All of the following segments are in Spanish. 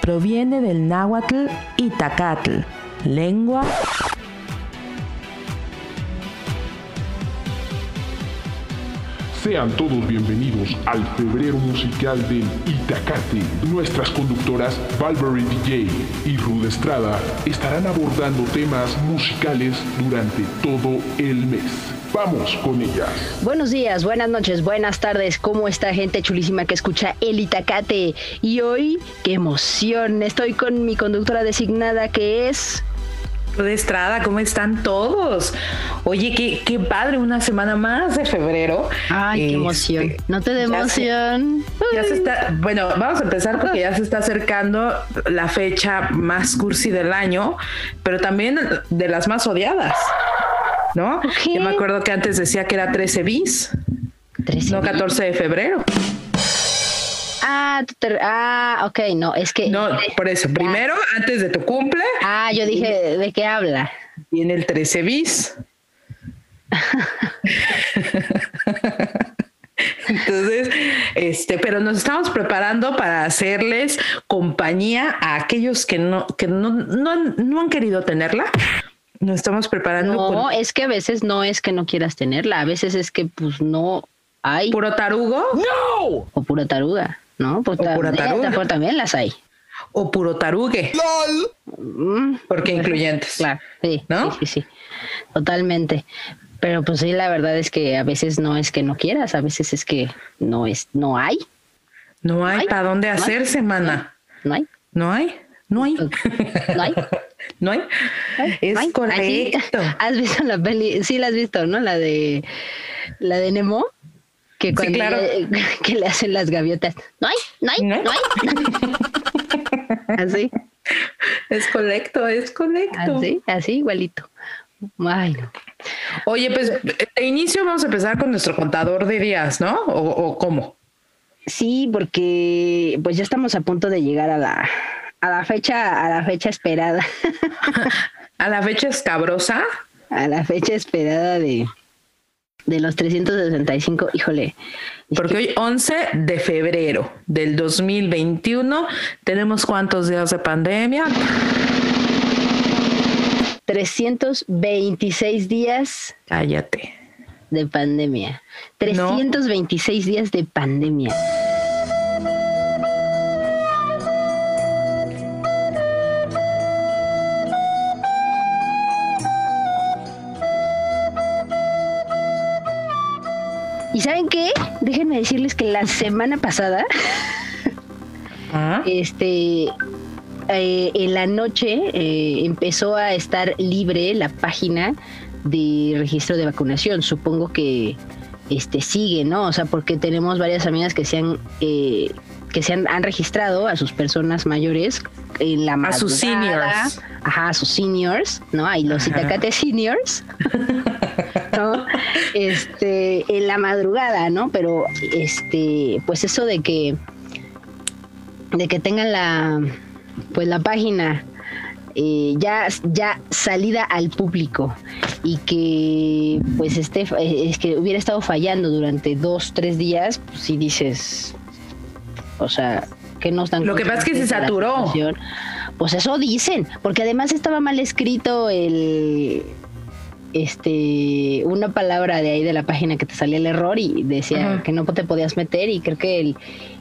Proviene del náhuatl Itacatl, lengua Sean todos bienvenidos al febrero musical del Itacate. Nuestras conductoras Valverde DJ y Rude Estrada estarán abordando temas musicales durante todo el mes. Vamos con ellas. Buenos días, buenas noches, buenas tardes. ¿Cómo está gente chulísima que escucha El Itacate? Y hoy, qué emoción, estoy con mi conductora designada que es de Estrada, ¿cómo están todos? Oye, qué, qué padre, una semana más de febrero. Ay, qué este, emoción. No te dé emoción. ya se está, bueno, vamos a empezar porque ya se está acercando la fecha más cursi del año, pero también de las más odiadas, ¿no? Yo me acuerdo que antes decía que era 13 bis, 13 no 14 de febrero. Ah, ah, ok, no, es que. No, por eso, primero, antes de tu cumple. Ah, yo dije, ¿de qué habla? Viene el 13 bis. Entonces, este, pero nos estamos preparando para hacerles compañía a aquellos que no, que no, no, han querido tenerla. Nos estamos preparando. No, es que a veces no es que no quieras tenerla, a veces es que pues no hay. ¿Puro tarugo? No. O pura taruga. ¿No? Pues también las hay. O puro tarugue. Mm, Porque incluyentes. Claro, sí, ¿no? Sí, sí, Totalmente. Pero pues sí, la verdad es que a veces no es que no quieras, a veces es que no es, no hay. No hay, para dónde hacerse, mana. No hay. No hay. No hay. No hay. no hay. Es correcto. ¿Has visto la peli? Sí, la has visto, ¿no? La de la de Nemo que cuando le, que le hacen las gaviotas. No hay, no hay, no, hay. así. Es correcto, es correcto. Así, así igualito. Ay, Oye, pues de inicio vamos a empezar con nuestro contador de días, ¿no? ¿O, o cómo? Sí, porque pues ya estamos a punto de llegar a la, a la fecha, a la fecha esperada. ¿A la fecha escabrosa? A la fecha esperada de, de los 365, híjole. Porque hoy 11 de febrero del 2021 tenemos cuántos días de pandemia? 326 días. Cállate. De pandemia. 326 días de pandemia. ¿Y saben qué? Déjenme decirles que la semana pasada, ¿Ah? este, eh, en la noche eh, empezó a estar libre la página de registro de vacunación. Supongo que este sigue, ¿no? O sea, porque tenemos varias amigas que se han eh, que se han, registrado a sus personas mayores en la a sus seniors, ajá, a sus seniors, ¿no? Hay los Itacate seniors. Este, en la madrugada, ¿no? Pero, este, pues eso de que, de que tengan la, pues la página eh, ya, ya salida al público y que pues este es que hubiera estado fallando durante dos, tres días, pues si dices, o sea, que no están... Lo que pasa es que se saturó. Pues eso dicen, porque además estaba mal escrito el, este una palabra de ahí de la página que te salía el error y decía que no te podías meter y creo que el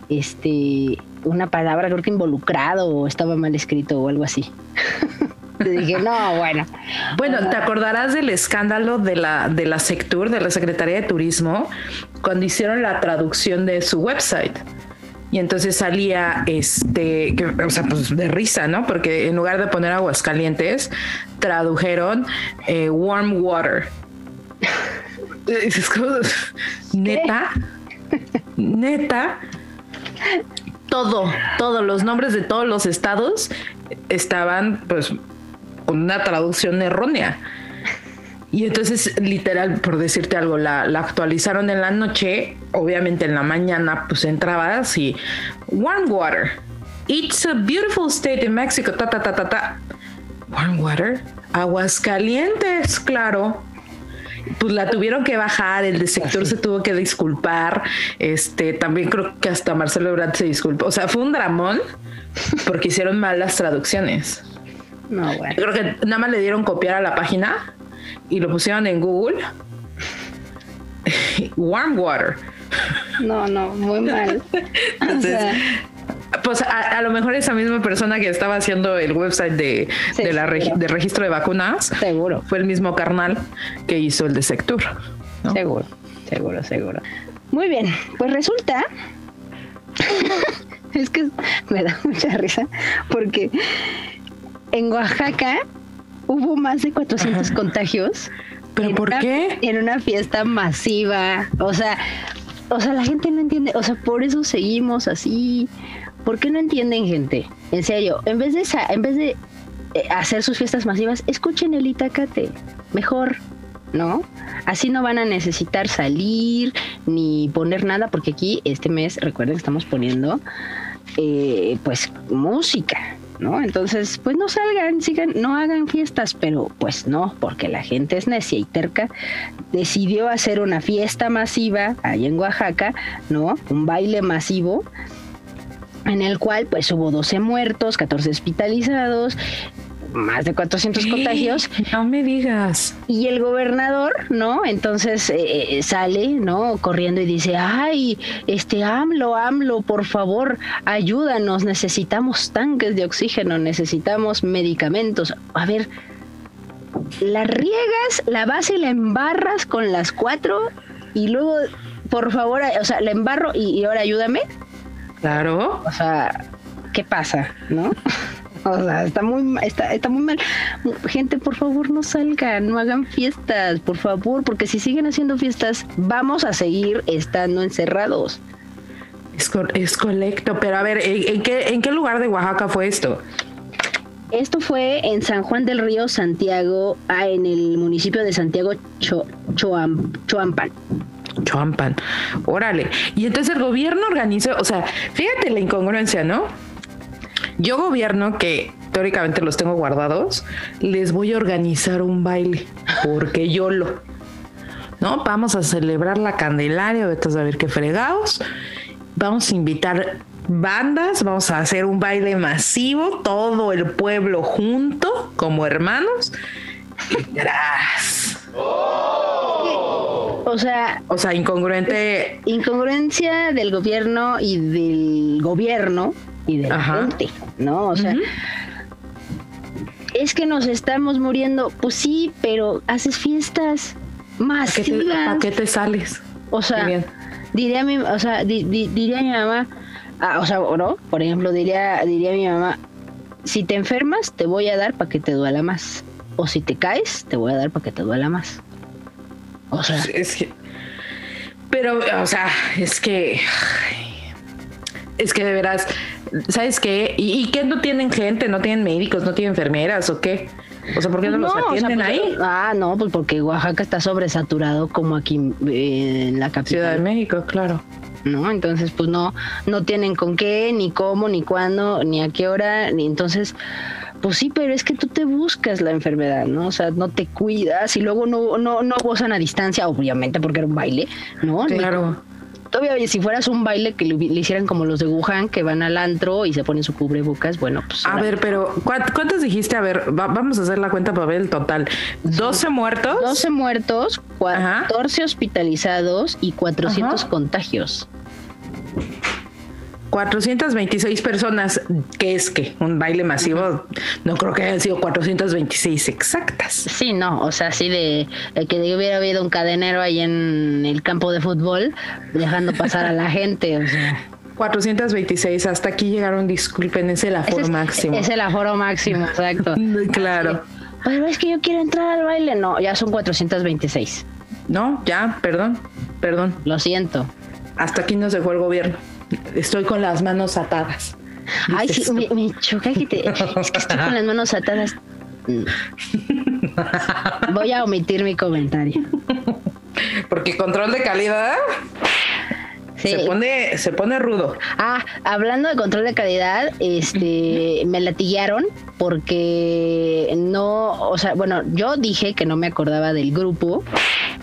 este una palabra creo que involucrado o estaba mal escrito o algo así. Te dije, no, bueno. Bueno, ¿te acordarás del escándalo de la, de la Sectur, de la Secretaría de Turismo, cuando hicieron la traducción de su website? Y entonces salía este, o sea, pues de risa, ¿no? Porque en lugar de poner aguas calientes, tradujeron eh, warm water. neta, neta, todo, todos los nombres de todos los estados estaban pues con una traducción errónea. Y entonces, literal, por decirte algo, la, actualizaron en la noche, obviamente en la mañana, pues entrabas y warm water. It's a beautiful state in Mexico, ta ta ta ta ta. Warm water, aguas calientes, claro. pues la tuvieron que bajar, el de sector se tuvo que disculpar, este, también creo que hasta Marcelo Ebrard se disculpó, o sea, fue un dramón porque hicieron mal las traducciones. No, bueno. creo que nada más le dieron copiar a la página y lo pusieron en Google. Warm water. No, no, muy mal. pues a, lo mejor esa misma persona que estaba haciendo el website de, la de registro de vacunas, seguro, fue el mismo carnal que hizo el de Sectur. Seguro, seguro, seguro. Muy bien, pues resulta es que me da mucha risa porque en Oaxaca hubo más de 400 contagios. ¿Pero por qué? En una fiesta masiva. O sea, o sea, la gente no entiende. O sea, por eso seguimos así. ¿Por qué no entienden, gente? En serio, en vez de, en vez de eh, hacer sus fiestas masivas, escuchen el Itacate. Mejor, ¿no? Así no van a necesitar salir ni poner nada, porque aquí este mes, recuerden que estamos poniendo eh, pues música, ¿no? Entonces, pues no salgan, sigan, no hagan fiestas, pero pues no, porque la gente es necia y terca, decidió hacer una fiesta masiva ahí en Oaxaca, ¿no? Un baile masivo en el cual pues hubo 12 muertos, 14 hospitalizados, más de 400 contagios. No me digas. Y el gobernador, ¿no? Entonces eh, eh, sale, ¿no? Corriendo y dice, ay, este AMLO, AMLO, por favor, ayúdanos, necesitamos tanques de oxígeno, necesitamos medicamentos. A ver, la riegas, la base la embarras con las cuatro y luego, por favor, o sea, la embarro y, y ahora ayúdame. Claro. O sea, ¿qué pasa? ¿No? O sea, está muy, está, está muy mal. Gente, por favor, no salgan, no hagan fiestas, por favor, porque si siguen haciendo fiestas, vamos a seguir estando encerrados. Es, es correcto, pero a ver, ¿en, qué, ¿en qué lugar de Oaxaca fue esto? Esto fue en San Juan del Río, Santiago, ah, en el municipio de Santiago Choampan. Choampan, órale. Y entonces el gobierno organizó, o sea, fíjate la incongruencia, ¿no? Yo gobierno que teóricamente los tengo guardados, les voy a organizar un baile, porque yo lo, ¿no? Vamos a celebrar la Candelaria, vete a saber qué fregados. Vamos a invitar bandas, vamos a hacer un baile masivo, todo el pueblo junto, como hermanos. Y gracias. O sea, o sea, incongruente. Incongruencia del gobierno y del gobierno y de la gente, ¿no? O sea, es que nos estamos muriendo. Pues sí, pero haces fiestas masivas. ¿Para qué te, sales? O sea, diría mi, o sea, diría mi mamá, ah, o sea, ¿no? Por ejemplo, diría, diría mi mamá, si te enfermas, te voy a dar para que te duela más. O si te caes, te voy a dar para que te duela más. O sea, es que. Pero, o sea, es que. Es que de veras, ¿sabes qué? ¿Y, qué no tienen gente? ¿No tienen médicos? ¿No tienen enfermeras o qué? O sea, ¿por qué no, los atienden pues, ahí? Ah, no, pues porque Oaxaca está sobresaturado como aquí eh, en la capital. Ciudad de México, claro. ¿no? Entonces, pues no, no tienen con qué, ni cómo, ni cuándo, ni a qué hora, ni entonces, pues sí, pero es que tú te buscas la enfermedad, ¿no? O sea, no te cuidas y luego no, no, no gozan a distancia, obviamente, porque era un baile, ¿no? Claro todavía si fueras un baile que le, hicieran como los de Wuhan, que van al antro y se ponen su cubrebocas, bueno, pues... A ver, pero ¿cuántos dijiste? A ver, vamos a hacer la cuenta para ver el total. ¿12 muertos? 12 muertos, 14 hospitalizados y 400 contagios. 426 personas, que es que un baile masivo, no creo que hayan sido 426 exactas. Sí, no, o sea, sí de, que hubiera habido un cadenero ahí en el campo de fútbol dejando pasar a la gente, o sea. 426, hasta aquí llegaron, disculpen, es el aforo máximo. Es el aforo máximo, exacto. claro. Pero es que yo quiero entrar al baile, no, ya son 426. No, ya, perdón, perdón. Lo siento. Hasta aquí no se fue el gobierno. Estoy con las manos atadas. Ay, sí, me, choca que te. Es que estoy con las manos atadas. Voy a omitir mi comentario. Porque control de calidad. Se pone, se pone rudo. Ah, hablando de control de calidad, este, me latillaron porque no, o sea, bueno, yo dije que no me acordaba del grupo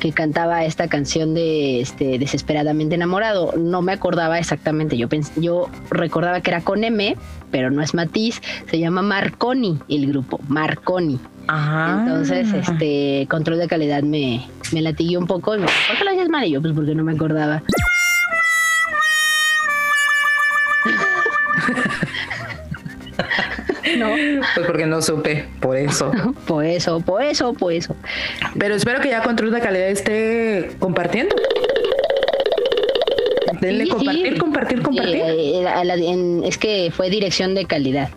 que cantaba esta canción de este desesperadamente enamorado. No me acordaba exactamente. Yo yo recordaba que era con M, pero no es Matiz. Se llama Marconi el grupo, Marconi. Ajá. Entonces, este control de calidad me, me latigué un poco. Y me ¿por qué lo mal? Y yo, pues porque no me acordaba. No. Pues porque no supe, por eso. por eso, por eso, por eso. Pero espero que ya Control de Calidad esté compartiendo. Denle compartir, compartir, compartir, eh, es que fue dirección de calidad.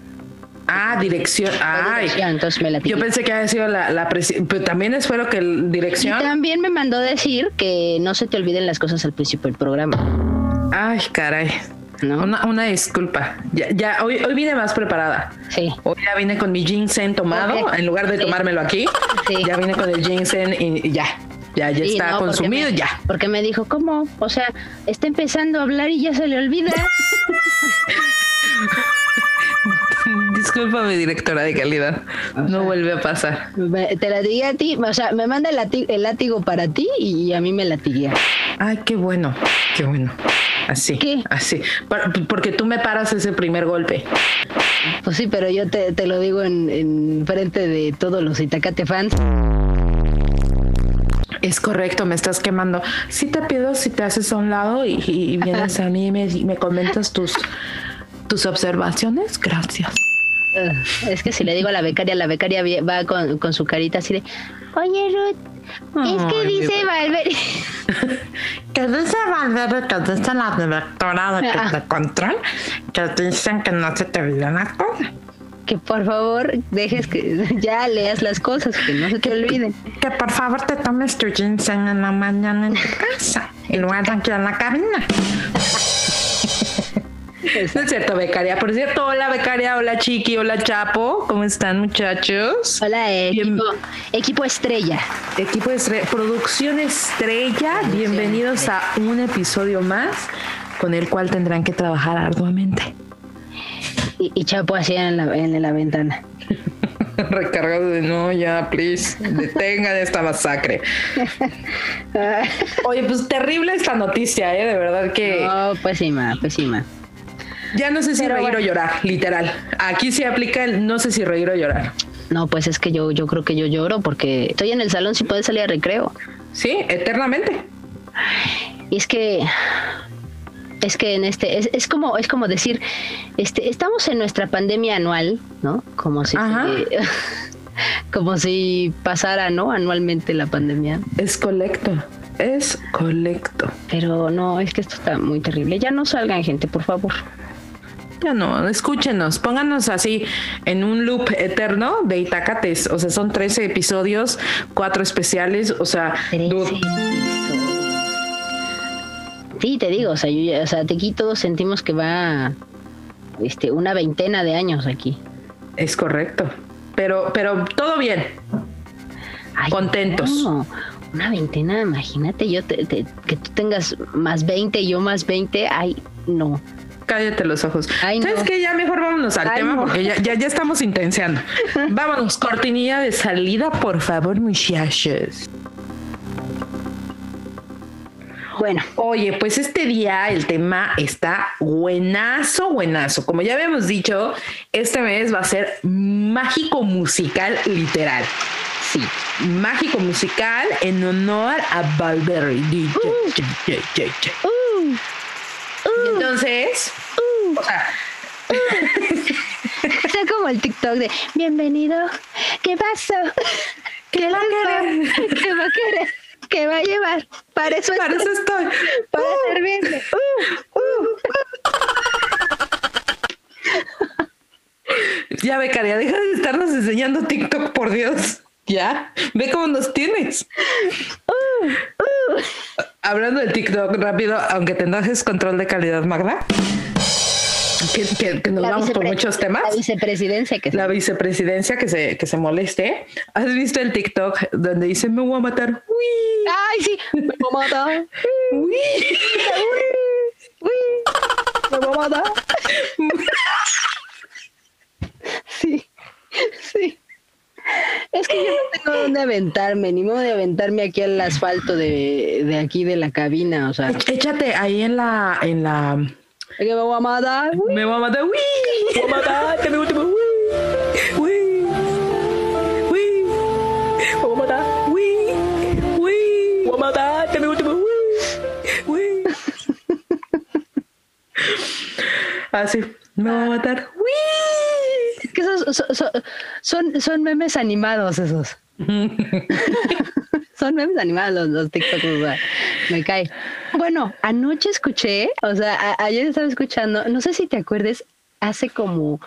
Ah, dirección. Ay, entonces me la yo pensé que había sido la, la pero también espero que el dirección. Y también me mandó decir que no se te olviden las cosas al principio del programa. Ay, caray. Una, disculpa. Ya, ya hoy, hoy vine más preparada. Sí. Hoy ya vine con mi ginseng tomado, en lugar de tomármelo aquí. Ya vine con el ginseng y, ya. Ya, ya está consumido, ya. Porque me dijo, ¿cómo? O sea, está empezando a hablar y ya se le olvida. Discúlpame, directora de calidad. no vuelve a pasar. te la dije a ti, o sea, me manda el látigo, para ti y a mí me latigué. Ay, qué bueno, qué bueno. Así, ¿Qué? así. Porque tú me paras ese primer golpe. Pues sí, pero yo te, lo digo en, frente de todos los Itacate fans. Es correcto, me estás quemando. Sí te pido si te haces a un lado y, vienes a mí y me, comentas tus, tus observaciones. Gracias. es que si le digo a la becaria, la becaria va con, con su carita así de, oye Ruth, es que dice Valverde. que dice Valverde, que dice la directora de, ah. control, que dicen que no se te olvidan las cosas. Que por favor dejes que ya leas las cosas, que no se te olviden. Que por favor te tomes tu ginseng en la mañana en tu casa, lugar de aquí en la cabina. No es cierto, becaria. Por cierto, hola becaria, hola Chiqui, hola Chapo. ¿Cómo están muchachos? Hola equipo, equipo estrella. Equipo estrella, producción estrella. Bienvenidos a un episodio más con el cual tendrán que trabajar arduamente. Y, Chapo hacía en la, en la ventana. recargado de no, ya, please, detengan esta masacre. Oye, pues terrible esta noticia, ¿eh? De verdad que. No, pésima, pésima. Ya no sé si reír o llorar, literal. Aquí se aplica el no sé si reír o llorar. No, pues es que yo, yo creo que yo lloro porque estoy en el salón si puede salir a recreo. Sí, eternamente. Y es que es que en este es, es, como es como decir este estamos en nuestra pandemia anual no como si como si pasara no anualmente la pandemia es colecto es colecto pero no es que esto está muy terrible ya no salgan gente por favor ya no, escúchenos, pónganos así en un loop eterno de Itacates. O sea, son 13 episodios, cuatro especiales, o sea, Sí, te digo, o sea, yo, o sea, aquí todos sentimos que va este, una veintena de años aquí. Es correcto. Pero, pero todo bien. Contentos. una veintena, imagínate, yo te, que tú tengas más 20 y yo más 20, ay, no. Cállate los ojos. ¿Sabes qué? Ya mejor vámonos al tema porque ya, ya, ya, estamos intenciando. vámonos, cortinilla de salida, por favor, muchachos. Bueno, oye, pues este día el tema está buenazo, buenazo. Como ya habíamos dicho, este mes va a ser mágico musical literal. Sí, mágico musical en honor a Valverde. Uh. Uh, entonces, uh, o sea, Está como el TikTok de bienvenido, ¿qué pasó? ¿Qué va a querer? ¿Qué va a querer? ¿Qué va a llevar? Para eso, Para estoy. eso estoy. Para uh, servirle. Uh, uh. ya, becaria, deja de estarnos enseñando TikTok, por Dios. Ya, ve cómo nos tienes. Uh, uh. Hablando de TikTok rápido, aunque tendrás control de calidad, Magda. Que, nos vamos por muchos temas. La vicepresidencia que se... La vicepresidencia que se, que se moleste. ¿Has visto el TikTok donde dice me voy a matar? Uy. Ay, sí, me voy a matar. Uy. Uy. Me voy a matar. sí, sí. Es que yo no tengo dónde aventarme, ni modo de aventarme aquí al asfalto de, de aquí de la cabina, o sea. Échate ahí en la, en la. me voy a matar. Me voy a matar, uy. Me voy a matar, que me gusta, uy. Uy. Uy. Me voy a matar, uy. Uy. Me voy a matar, que me gusta, uy. Uy. Así. Me voy a matar. Es que esos son, son, son memes animados esos. Son memes animados los, TikToks, o sea, me cae. Bueno, anoche escuché, o sea, ayer estaba escuchando, no sé si te acuerdes, hace como,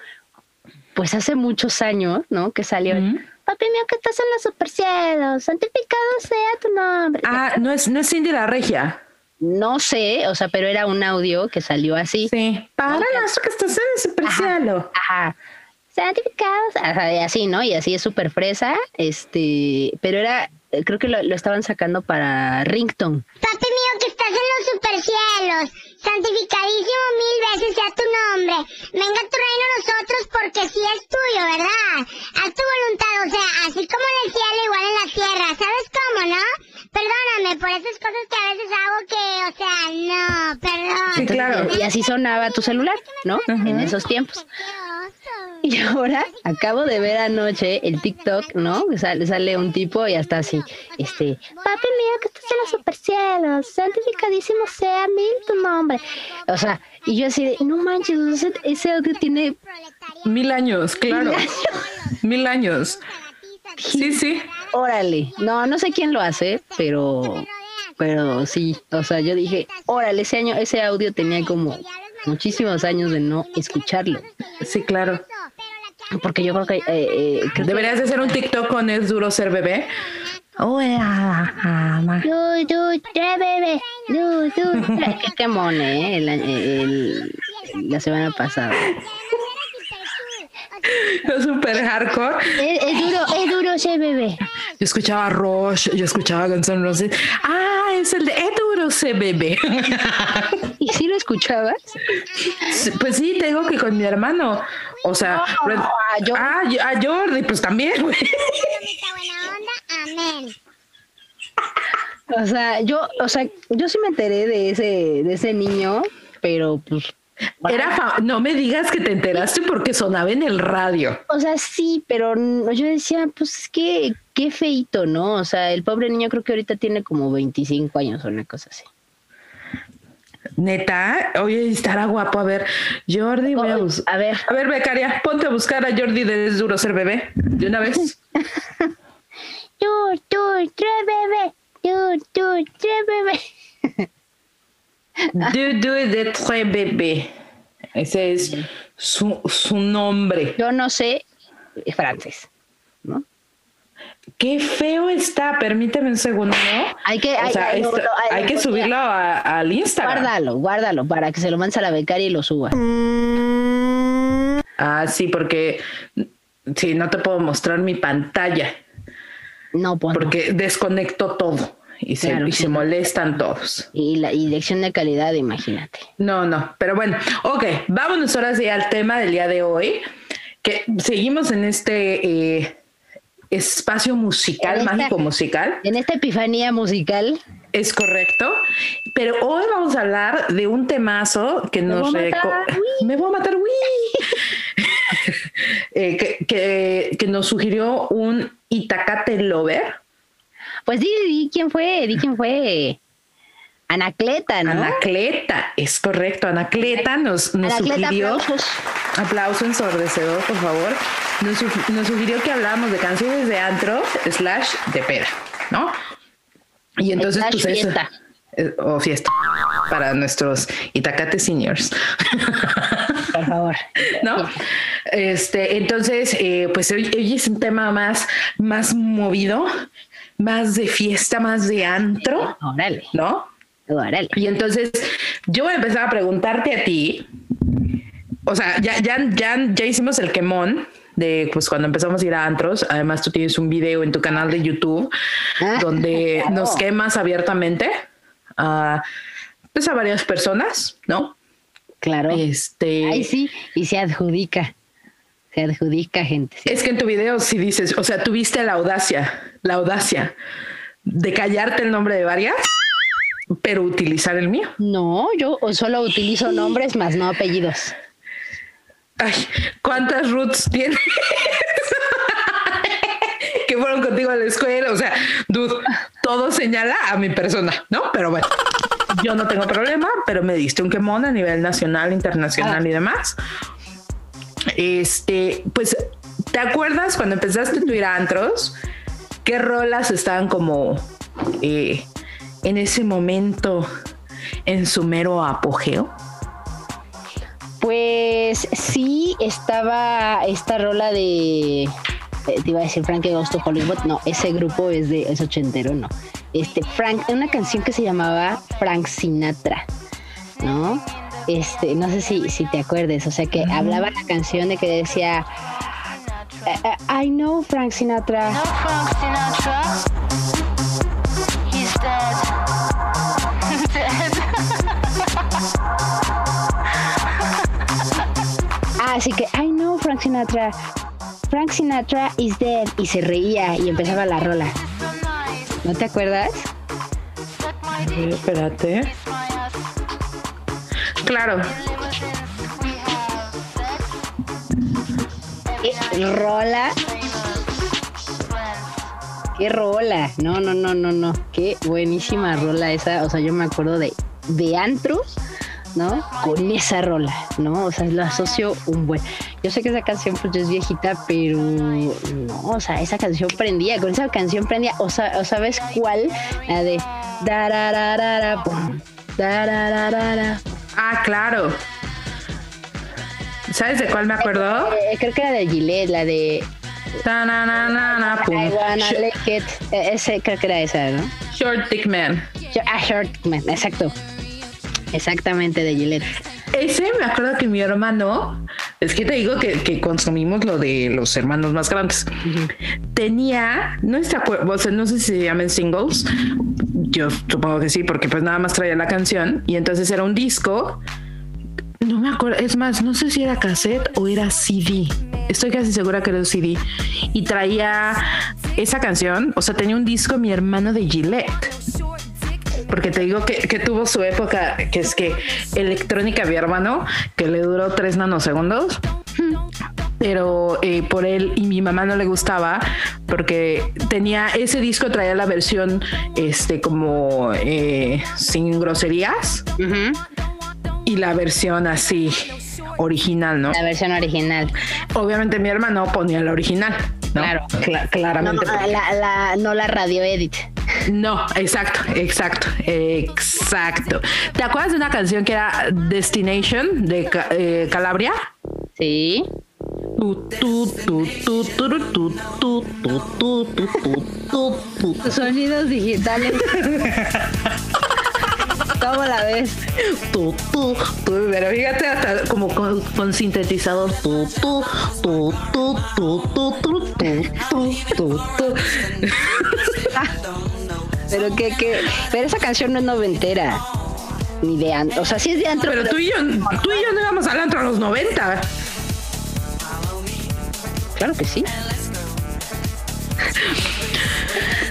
pues hace muchos años, ¿no? Que salió. Papi mío, que estás en los supercielos, santificado sea tu nombre. Ah, no es, no es Cindy la Regia. No sé, o sea, pero era un audio que salió así. Sí. Para las que estás en el supercielo. ajá santificados, así, ¿no? Y así es súper fresa, este, pero era, creo que lo, estaban sacando para Rington. Papi mío, que estás en los supercielos, santificadísimo mil veces sea tu nombre, venga tu reino a nosotros porque sí es tuyo, ¿verdad? Haz tu voluntad, o sea, así como en el cielo, igual en la tierra, ¿sabes cómo, no? Perdóname por esas cosas que a veces hago que, o sea, no, perdón. Sí, claro. Y así sonaba tu celular, ¿no? En esos tiempos. Y ahora acabo de ver anoche el TikTok, ¿no? Sale, sale un tipo y hasta así, este, papi mío, que estás en los supercielos, santificadísimo sea mil tu nombre. O sea, y yo así de, no manches, ese, audio tiene mil años, claro. Mil años. Sí, sí. Órale. No, no sé quién lo hace, pero, pero sí. O sea, yo dije, órale, ese año, ese audio tenía como muchísimos años de no escucharlo. Sí, claro. Porque yo creo que... Eh, eh Deberías de hacer un TikTok con Es Duro Ser Bebé. Oh, Du, du, bebé. Du, du, qué quemón, ¿eh? El, la semana pasada. Es súper hardcore. Es, duro, es duro ser bebé. Yo escuchaba Rush, yo escuchaba Guns N' Roses. Ah, es el de Es duro ser bebé. ¿Y si lo escuchabas? Pues sí, tengo que con mi hermano. O sea, ah, a Jordi, pues también, güey. O sea, yo, o sea, yo sí me enteré de ese, de ese niño, pero pues era no me digas que te enteraste porque sonaba en el radio. O sea, sí, pero yo decía, pues es que qué feito, ¿no? O sea, el pobre niño creo que ahorita tiene como 25 años o una cosa así. Neta, oye, estará guapo. A ver, Jordi, a, a ver. A ver, becaria, ponte a buscar a Jordi de Duro Ser Bebé, de una vez. tú, tú, tres bebé. Tú, tú, tres bebé. Dudu de Très Bébé. Ese es su, su nombre. Yo no sé francés, ¿no? Qué feo está, permíteme un segundo, ¿no? Hay que, hay, hay, que subirlo al Instagram. Guárdalo, guárdalo, para que se lo mandes a la becaria y lo suba. Ah, sí, porque sí, no te puedo mostrar mi pantalla. No, pues Porque desconecto todo y, se, se molestan todos. Y la dirección de calidad, imagínate. No, no, pero bueno, ok, vámonos ahora sí al tema del día de hoy, que seguimos en este eh, espacio musical, mágico musical. En esta epifanía musical. Es correcto, pero hoy vamos a hablar de un temazo que nos... Me voy a matar, eh, que, que nos sugirió un Itacate Lover pues di, di quién fue, di quién fue. Anacleta, ¿no? Anacleta, es correcto. Anacleta nos, nos sugirió. Aplausos. Aplauso ensordecedor, por favor. Nos, sugirió que habláramos de canciones de antro slash de peda, ¿no? Y entonces, pues fiesta. Eh, o fiesta para nuestros Itacate seniors. Por favor. ¿No? Este, entonces, eh, pues hoy, hoy, es un tema más, más movido, más de fiesta, más de antro. Órale. ¿No? Órale. Y entonces yo voy a empezar a preguntarte a ti. O sea, ya, ya, ya, ya hicimos el quemón de pues cuando empezamos a ir a antros. Además, tú tienes un video en tu canal de YouTube ah, donde nos quemas abiertamente a, pues, a varias personas, ¿no? Claro. Este. Ahí sí, y se adjudica. Que adjudica gente. Es que en tu video sí dices, o sea, tuviste la audacia, la audacia de callarte el nombre de varias, pero utilizar el mío. No, yo solo utilizo nombres más no apellidos. Ay, ¿cuántas roots tienes? que fueron contigo a la escuela, o sea, dude, todo señala a mi persona, ¿no? Pero bueno, yo no tengo problema, pero me diste un quemón a nivel nacional, internacional y demás. Este, pues, ¿te acuerdas cuando empezaste a ir a antros? ¿Qué rolas estaban como eh, en ese momento en su mero apogeo? Pues sí, estaba esta rola de. Eh, te iba a decir Frank Ghost of Hollywood. No, ese grupo es de. es ochentero, no. Este, Frank, una canción que se llamaba Frank Sinatra, ¿no? Este, no sé si, si te acuerdes, o sea que hablaba la canción de que decía. Eh, eh, I know Frank Sinatra. Frank Sinatra. He's así que, I know Frank Sinatra. Frank Sinatra is dead. Y se reía y empezaba la rola. ¿No te acuerdas? espérate. Claro. ¿Qué rola? ¿Qué rola? No, no, no, no, no. Qué buenísima rola esa. O sea, yo me acuerdo de, de ¿no? Con esa rola, ¿no? O sea, lo asocio un buen. Yo sé que esa canción pues es viejita, pero no, o sea, esa canción prendía, con esa canción prendía, o, sea, o sabes cuál, la de Ah, claro. ¿Sabes de cuál me acuerdo? Eh, creo que era de Gillette, la de Ese creo que era esa, ¿no? Short Dick Man. Ah, Short Dick Man, exacto. Exactamente, de Gillette. Ese me acuerdo que mi hermano, es que te digo que, consumimos lo de los hermanos más grandes. Tenía, no sé, o sea, no sé si se llaman singles. Yo supongo que sí, porque pues nada más traía la canción y entonces era un disco. No me acuerdo, es más, no sé si era cassette o era CD. Estoy casi segura que era un CD. Y traía esa canción, o sea, tenía un disco mi hermano de Gillette porque te digo que, tuvo su época, que es que electrónica mi hermano, que le duró tres nanosegundos pero eh, por él y mi mamá no le gustaba porque tenía ese disco traía la versión este como eh, sin groserías y la versión así original, ¿no? La versión original. Obviamente mi hermano ponía la original. Claro. claramente. No, la, no la radio edit. No, exacto, exacto, exacto. ¿Te acuerdas de una canción que era Destination de eh, Calabria? Sí. Sonidos digitales. ¿Cómo la ves? Pero fíjate hasta como con, con sintetizador. Tú. Pero que, que, pero esa canción no es noventera. Ni de antro. O sea, sí es de antro. Pero, tú y yo, tú y yo no íbamos al antro a los 90. Claro que sí.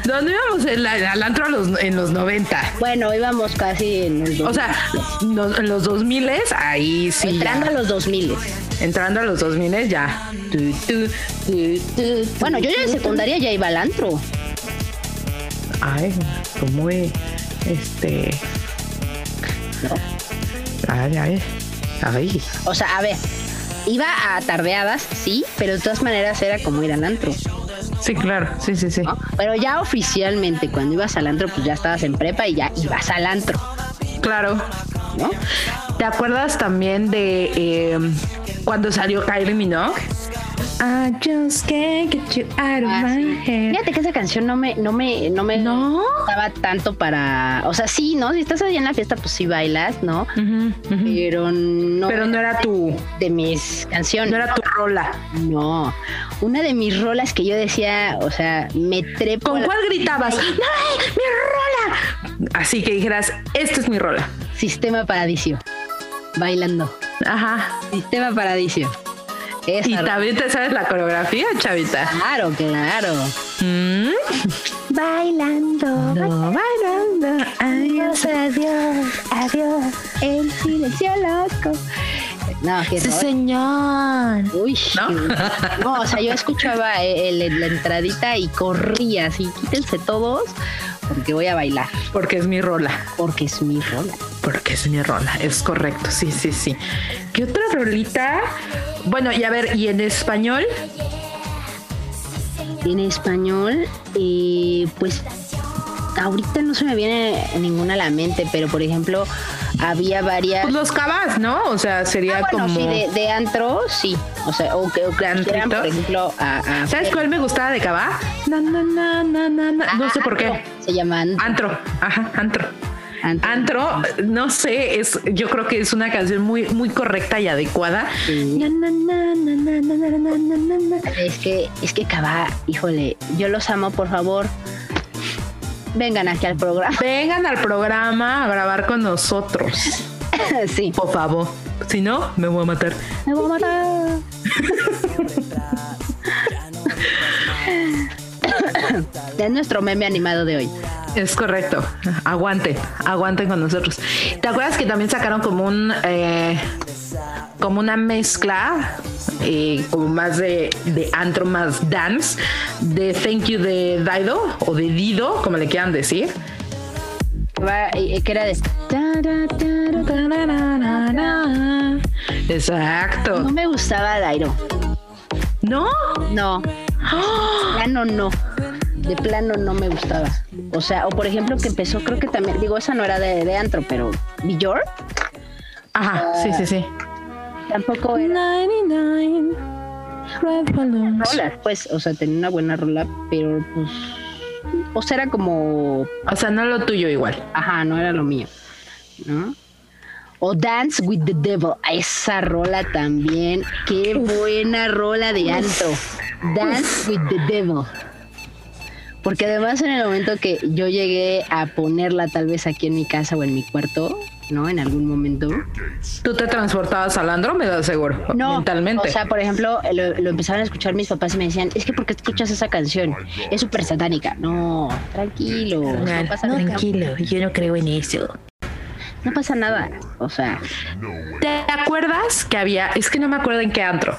¿Dónde íbamos al antro en los 90? Bueno, íbamos casi en los 2000. O sea, en los 2000 ahí sí. Entrando a los 2000. Entrando a los 2000 ya. bueno, yo ya en secundaria ya iba al antro. Ay, como este. No. Ay, ay. Ay. O sea, a ver, iba a tardeadas, sí, pero de todas maneras era como ir al antro. Sí, claro, sí, sí, sí. Pero ya oficialmente, cuando ibas al antro, pues ya estabas en prepa y ya ibas al antro. Claro. ¿No? ¿Te acuerdas también de eh, cuando salió Kylie Minogue? I just can't get you out of ah, my head. Fíjate que esa canción no me, no me, no me ¿No? estaba tanto para, o sea, sí, ¿no? Si estás ahí en la fiesta, pues sí bailas, ¿no? Pero no. Pero no era tu. De mis canciones. No era tu rola. No. Una de mis rolas que yo decía, o sea, me trepo. ¿Con cuál gritabas? ¡No, mi rola! Así que dijeras, esta es mi rola. Sistema Paradiso. Bailando. Ajá. Sistema Paradiso. Y también te sabes la coreografía, chavita. Claro, claro. ¿Mm? Bailando, no, bailando. Adiós, adiós, adiós. El silencio loco. No, sí, señor. Uy, ¿No? o sea, yo escuchaba la entradita y corría así, quítense todos porque voy a bailar. Porque es mi rola. Porque es mi rola. Porque es mi rola, es correcto, sí, sí, sí. ¿Qué otra rolita? Bueno, y a ver, ¿y en español? En español, eh, pues ahorita no se me viene ninguna a la mente, pero por ejemplo, había varias. Pues los cabas, ¿no? O sea, sería ah, como. Sí, de, antro, sí. O sea, o que, o por ejemplo, a, ¿Sabes cuál me gustaba de cava? Na, na, na, na, na, no sé por qué. Se llama antro. Ajá, antro. Antro. no sé, es, yo creo que es una canción muy, muy correcta y adecuada. Es que, es que Cava, híjole, yo los amo, por favor vengan aquí al programa. Vengan al programa a grabar con nosotros. sí. Por favor. Si no, me voy a matar. Me voy a matar. es nuestro meme animado de hoy. Es correcto. Aguante, aguanten con nosotros. ¿Te acuerdas que también sacaron como un eh, como una mezcla eh, como más de, de antro, más dance, de Thank You de Dido o de Dido, como le quieran decir. Eh, que era de Exacto. No me gustaba Dido. ¿No? No. ¡Oh! plano no. De plano no me gustaba. O sea, o por ejemplo que empezó, creo que también, digo, esa no era de, de antro, pero Bjork. Ajá, sí, sí, sí. Tampoco era. 99 Rolas, pues, o sea, tenía una buena rola, pero pues. O sea, era como. O sea, no lo tuyo igual. Ajá, no era lo mío. ¿No? O Dance with the Devil. Esa rola también. Qué buena rola de alto. Dance with the Devil. Porque además en el momento que yo llegué a ponerla tal vez aquí en mi casa o en mi cuarto, ¿no? En algún momento. ¿Tú te transportabas al Andrómeda, seguro? No, mentalmente. O sea, por ejemplo, lo, empezaban a escuchar mis papás y me decían, es que ¿por qué escuchas esa canción? Es súper satánica. No, tranquilo. No, pasa tranquilo, yo no creo en eso. No pasa nada. O sea. ¿Te acuerdas que había, es que no me acuerdo en qué antro,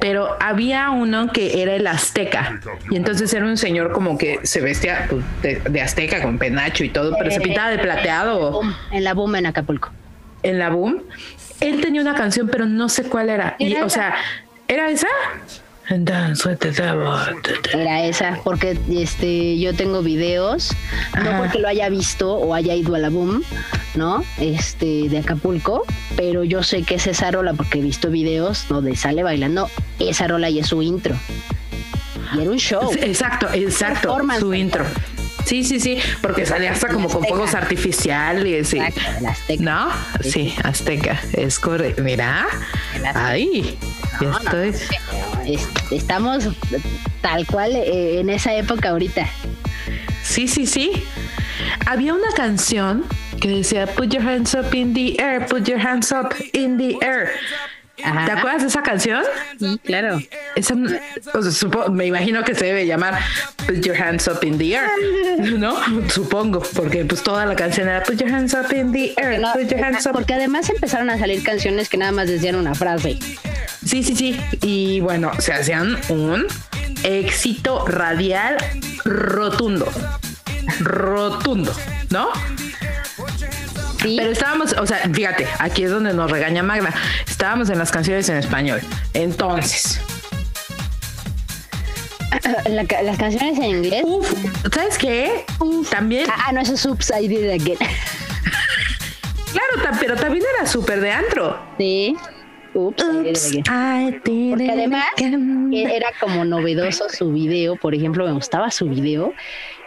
pero había uno que era el azteca y entonces era un señor como que se vestía pues, de, azteca con penacho y todo, pero se pintaba de plateado. En la boom en Acapulco. En la boom. Él tenía una canción, pero no sé cuál era. y, o sea, ¿era esa? Era esa, porque este yo tengo videos, no porque lo haya visto o haya ido a la boom, ¿no? Este, de Acapulco, pero yo sé que es esa rola porque he visto videos donde sale bailando esa rola y es su intro. Y era un show. Exacto, exacto. Su intro. Sí, sí, sí, porque salía hasta como con fuegos artificiales. Y, azteca. ¿No? Sí, azteca. Es correcto. Mira. Ahí. ya estoy estamos tal cual eh, en esa época ahorita. Sí, sí, sí. Había una canción que decía Put your hands up in the air, put your hands up in the air. ¿Te acuerdas de esa canción? Sí, claro. me imagino que se debe llamar Put Your Hands Up in the Air, ¿no? Supongo, porque pues toda la canción era Put Your Hands Up in the Air, Put Your Hands Up. Porque además empezaron a salir canciones que nada más decían una frase. Sí, sí, sí. Y bueno, se hacían un éxito radial rotundo. Rotundo, ¿no? Pero estábamos, o sea, fíjate, aquí es donde nos regaña Magna. Estábamos en las canciones en español. Entonces. las canciones en inglés. Uf, ¿sabes qué? También. Ah, no, eso es Oops, It Again. claro, pero también era súper de antro. Sí. Ups, Porque además era como novedoso su video, por ejemplo, me gustaba su video.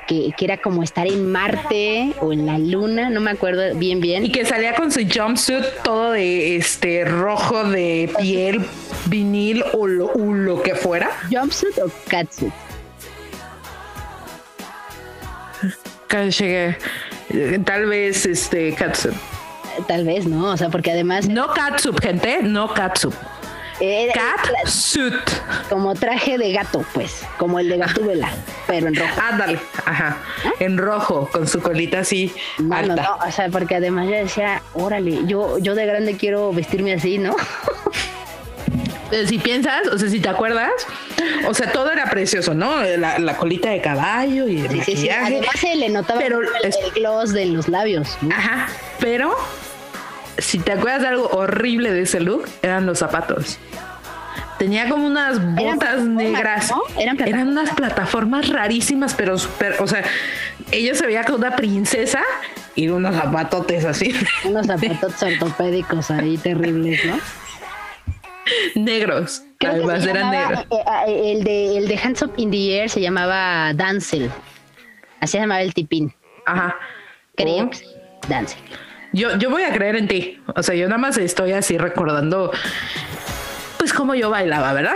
Que, que, era como estar en Marte o en la Luna, no me acuerdo bien bien. Y que salía con su jumpsuit todo de este rojo de piel, vinil o lo, que fuera. ¿Jumpsuit o catsuit? Tal vez este catsuit tal vez, ¿no? O sea, porque además. No catsup, gente, no catsup. Cat suit. Como traje de gato, pues, como el de Gatúbela, pero en rojo. Ándale, ajá. ¿Ah? En rojo, con su colita así. alta. no, o sea, porque además yo decía, órale, yo, yo de grande quiero vestirme así, ¿no? Eh, si piensas, o sea, si te acuerdas, o sea, todo era precioso, ¿no? La, colita de caballo y el sí, maquillaje. Sí, Además se le notaba el, gloss de los labios. Ajá, pero si te acuerdas de algo horrible de ese look, eran los zapatos. Tenía como unas botas negras. Eran, unas plataformas rarísimas, pero súper, o sea, ella se veía como una princesa y unos zapatotes así. Unos zapatotes ortopédicos ahí terribles, ¿no? negros. Además eran negros. Eh, eh, el, de, el de Hands Up in the Air se llamaba Dancel. Así se llamaba el tipín. Ajá. Creo Dancel. Yo, yo voy a creer en ti. O sea, yo nada más estoy así recordando pues cómo yo bailaba, ¿verdad?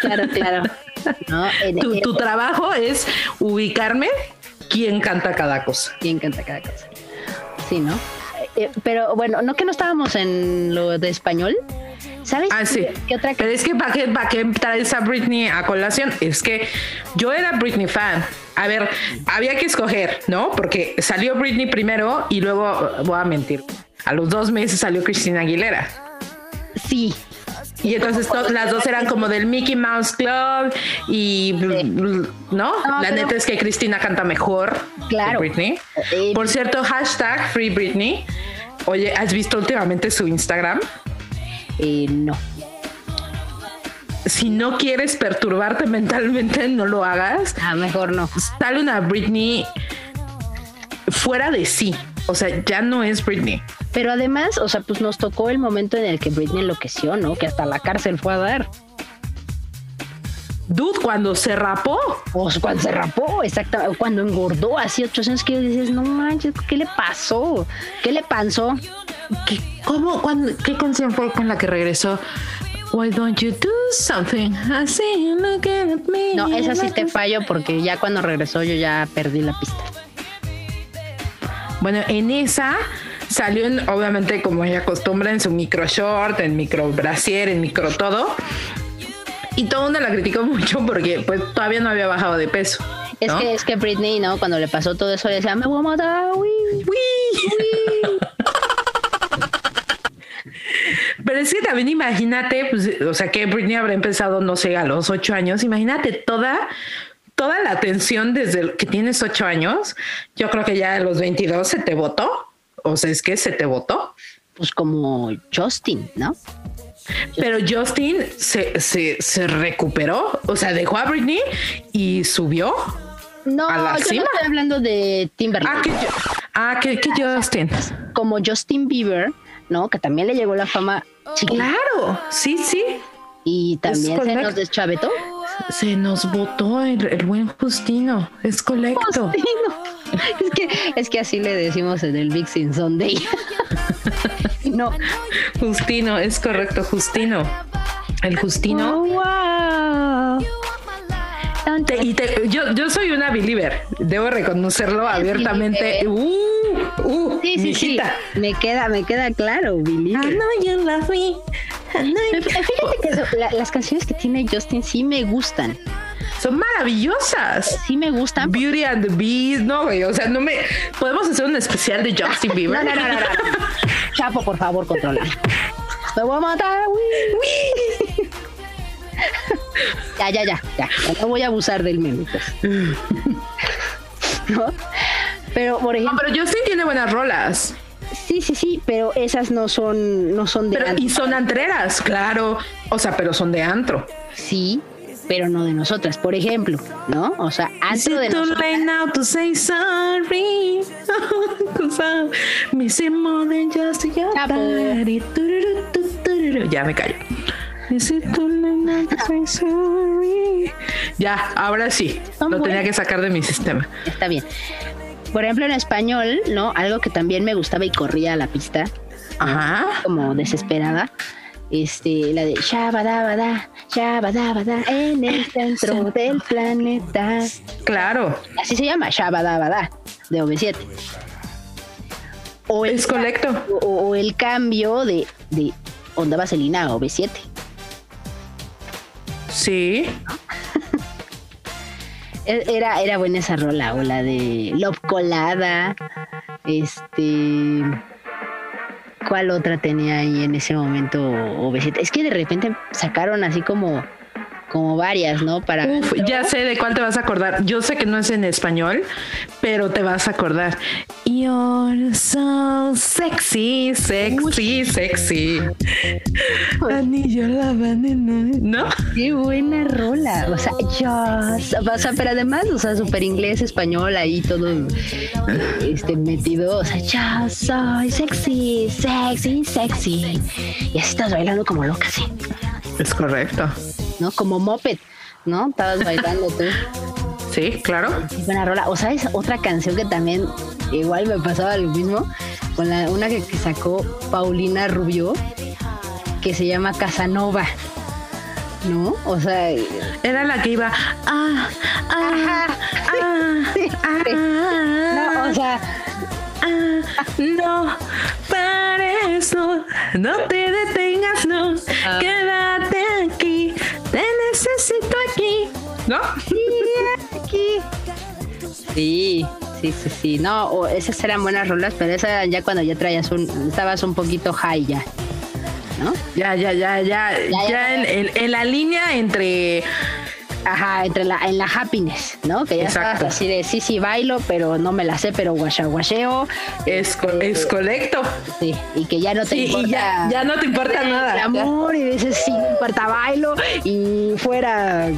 Claro, claro, tu, tu, trabajo es ubicarme quién canta cada cosa. Quién canta cada cosa. Sí, ¿no? Eh, pero bueno, no que no estábamos en lo de español. ¿Sabes? Ah, sí. ¿Qué otra Pero es que para qué, para qué traes a Britney a colación, es que yo era Britney fan. A ver, había que escoger, ¿no? Porque salió Britney primero y luego, voy a mentir, a los dos meses salió Cristina Aguilera. Sí, y entonces las dos eran como del Mickey Mouse Club y ¿no? la neta es que Cristina canta mejor claro. que Britney. Eh, Por cierto, hashtag Free Britney. Oye, ¿has visto últimamente su Instagram? Eh, no. Si no quieres perturbarte mentalmente, no lo hagas. Ah, mejor no. Sale una Britney fuera de sí. O sea, ya no es Britney. Pero además, o sea, pues nos tocó el momento en el que Britney enloqueció, ¿no? Que hasta la cárcel fue a dar. Dude, cuando se rapó. O cuando se rapó, exactamente. Cuando engordó así 800 que dices, no manches, ¿qué le pasó? ¿Qué le pasó? ¿Qué, cómo, cuando, ¿Qué canción fue con la que regresó? Why don't you do something? Así, looking at me. No, esa sí te fallo porque ya cuando regresó yo ya perdí la pista. Bueno, en esa salió en, obviamente como ella acostumbra en su micro short, en micro brasier, en micro todo. Y todo mundo la criticó mucho porque pues todavía no había bajado de peso. Es que es que Britney, ¿no? Cuando le pasó todo eso, decía, me voy a matar, Pero es que también imagínate, pues, o sea, que Britney habrá empezado, no sé, a los ocho años. Imagínate toda, toda la atención desde que tienes ocho años. Yo creo que ya a los 22 se te votó. O sea, es que se te votó. Pues como Justin, ¿no? Pero Justin se, se, recuperó, o sea, dejó a Britney y subió. No, a la yo estoy hablando de Timberlake. Ah, que, ah, Justin. Como Justin Bieber, ¿no? Que también le llegó la fama. Claro, sí, sí. Y también se nos deschavetó. Se nos votó el, buen Justino, es colecto. Es que, es que así le decimos en el Big Sin Sunday. no. Justino, es correcto, Justino. El Justino. wow. y yo, yo soy una believer, debo reconocerlo abiertamente. Uh, uh, sí, sí, sí, me queda, me queda claro, believer. I know you love me. Fíjate que las canciones que tiene Justin sí me gustan. Son maravillosas. Sí me gustan. Beauty and the Beast, no, güey. O sea, no me. Podemos hacer un especial de Justin Bieber. no, no, no, no, Chapo, por favor, controla. Me voy a matar, uy. ya, ya, ya, ya. No voy a abusar del meme, pues. ¿No? Pero, por ejemplo. No, pero Justin tiene buenas rolas. Sí, sí, sí, pero esas no son, no son de pero, Y son antreras, claro. O sea, pero son de antro. Sí, pero no de nosotras, por ejemplo, ¿no? O sea, antro de nosotras. now to say sorry. Ya me callo. Ya, ahora sí. Lo tenía que sacar de mi sistema. Está bien. Por ejemplo, en español, ¿no? Algo que también me gustaba y corría a la pista. Ajá. Como desesperada. Este, la de Shabadabada, Shabadabada, en el centro del planeta. Claro. Así se llama, Shabadabada, de OV7. O es correcto. O, el cambio de, de Onda Vaselina a OV7. Sí. E-, era, era buena esa rola, o la de Love Colada. Este. ¿Cuál otra tenía ahí en ese momento Obesita? Es que de repente sacaron así como como varias, ¿no? Para Uf, ya sé de cuál te vas a acordar. Yo sé que no es en español, pero te vas a acordar. You're so sexy, sexy, sexy. Anillo la ¿no? Qué buena rola. O sea, just, o sea, pero además, o sea, súper inglés, español, ahí todo este metido. O sea, yo soy sexy, sexy, sexy. Y así estás bailando como loca, sí. Es correcto. ¿no? Como moped, ¿no? Estabas bailando tú. Sí, claro. buena rola. O sabes, otra canción que también igual me pasaba lo mismo, con la, una que, sacó Paulina Rubio, que se llama Casanova. ¿No? O sea. Era la que iba. Ah, ah, ah, ah, no, o sea. Ah, no, pares, no, no te detengas, no, ah. quédate aquí, te necesito aquí, ¿no? aquí. Sí, sí, sí, sí. No, esas eran buenas rolas, pero esas eran ya cuando ya traías un, estabas un poquito high ya. ¿No? Ya, ya, ya, ya, ya, en, la línea entre Ajá, entre la, en la happiness, ¿no? Que ya Exacto. así de sí, sí, bailo, pero no me la sé, pero guachaguacheo. Es, este, es correcto. Sí, y que ya no te importa. Y ya, ya, no te importa nada. El amor, y dices sí, me importa bailo, y fuera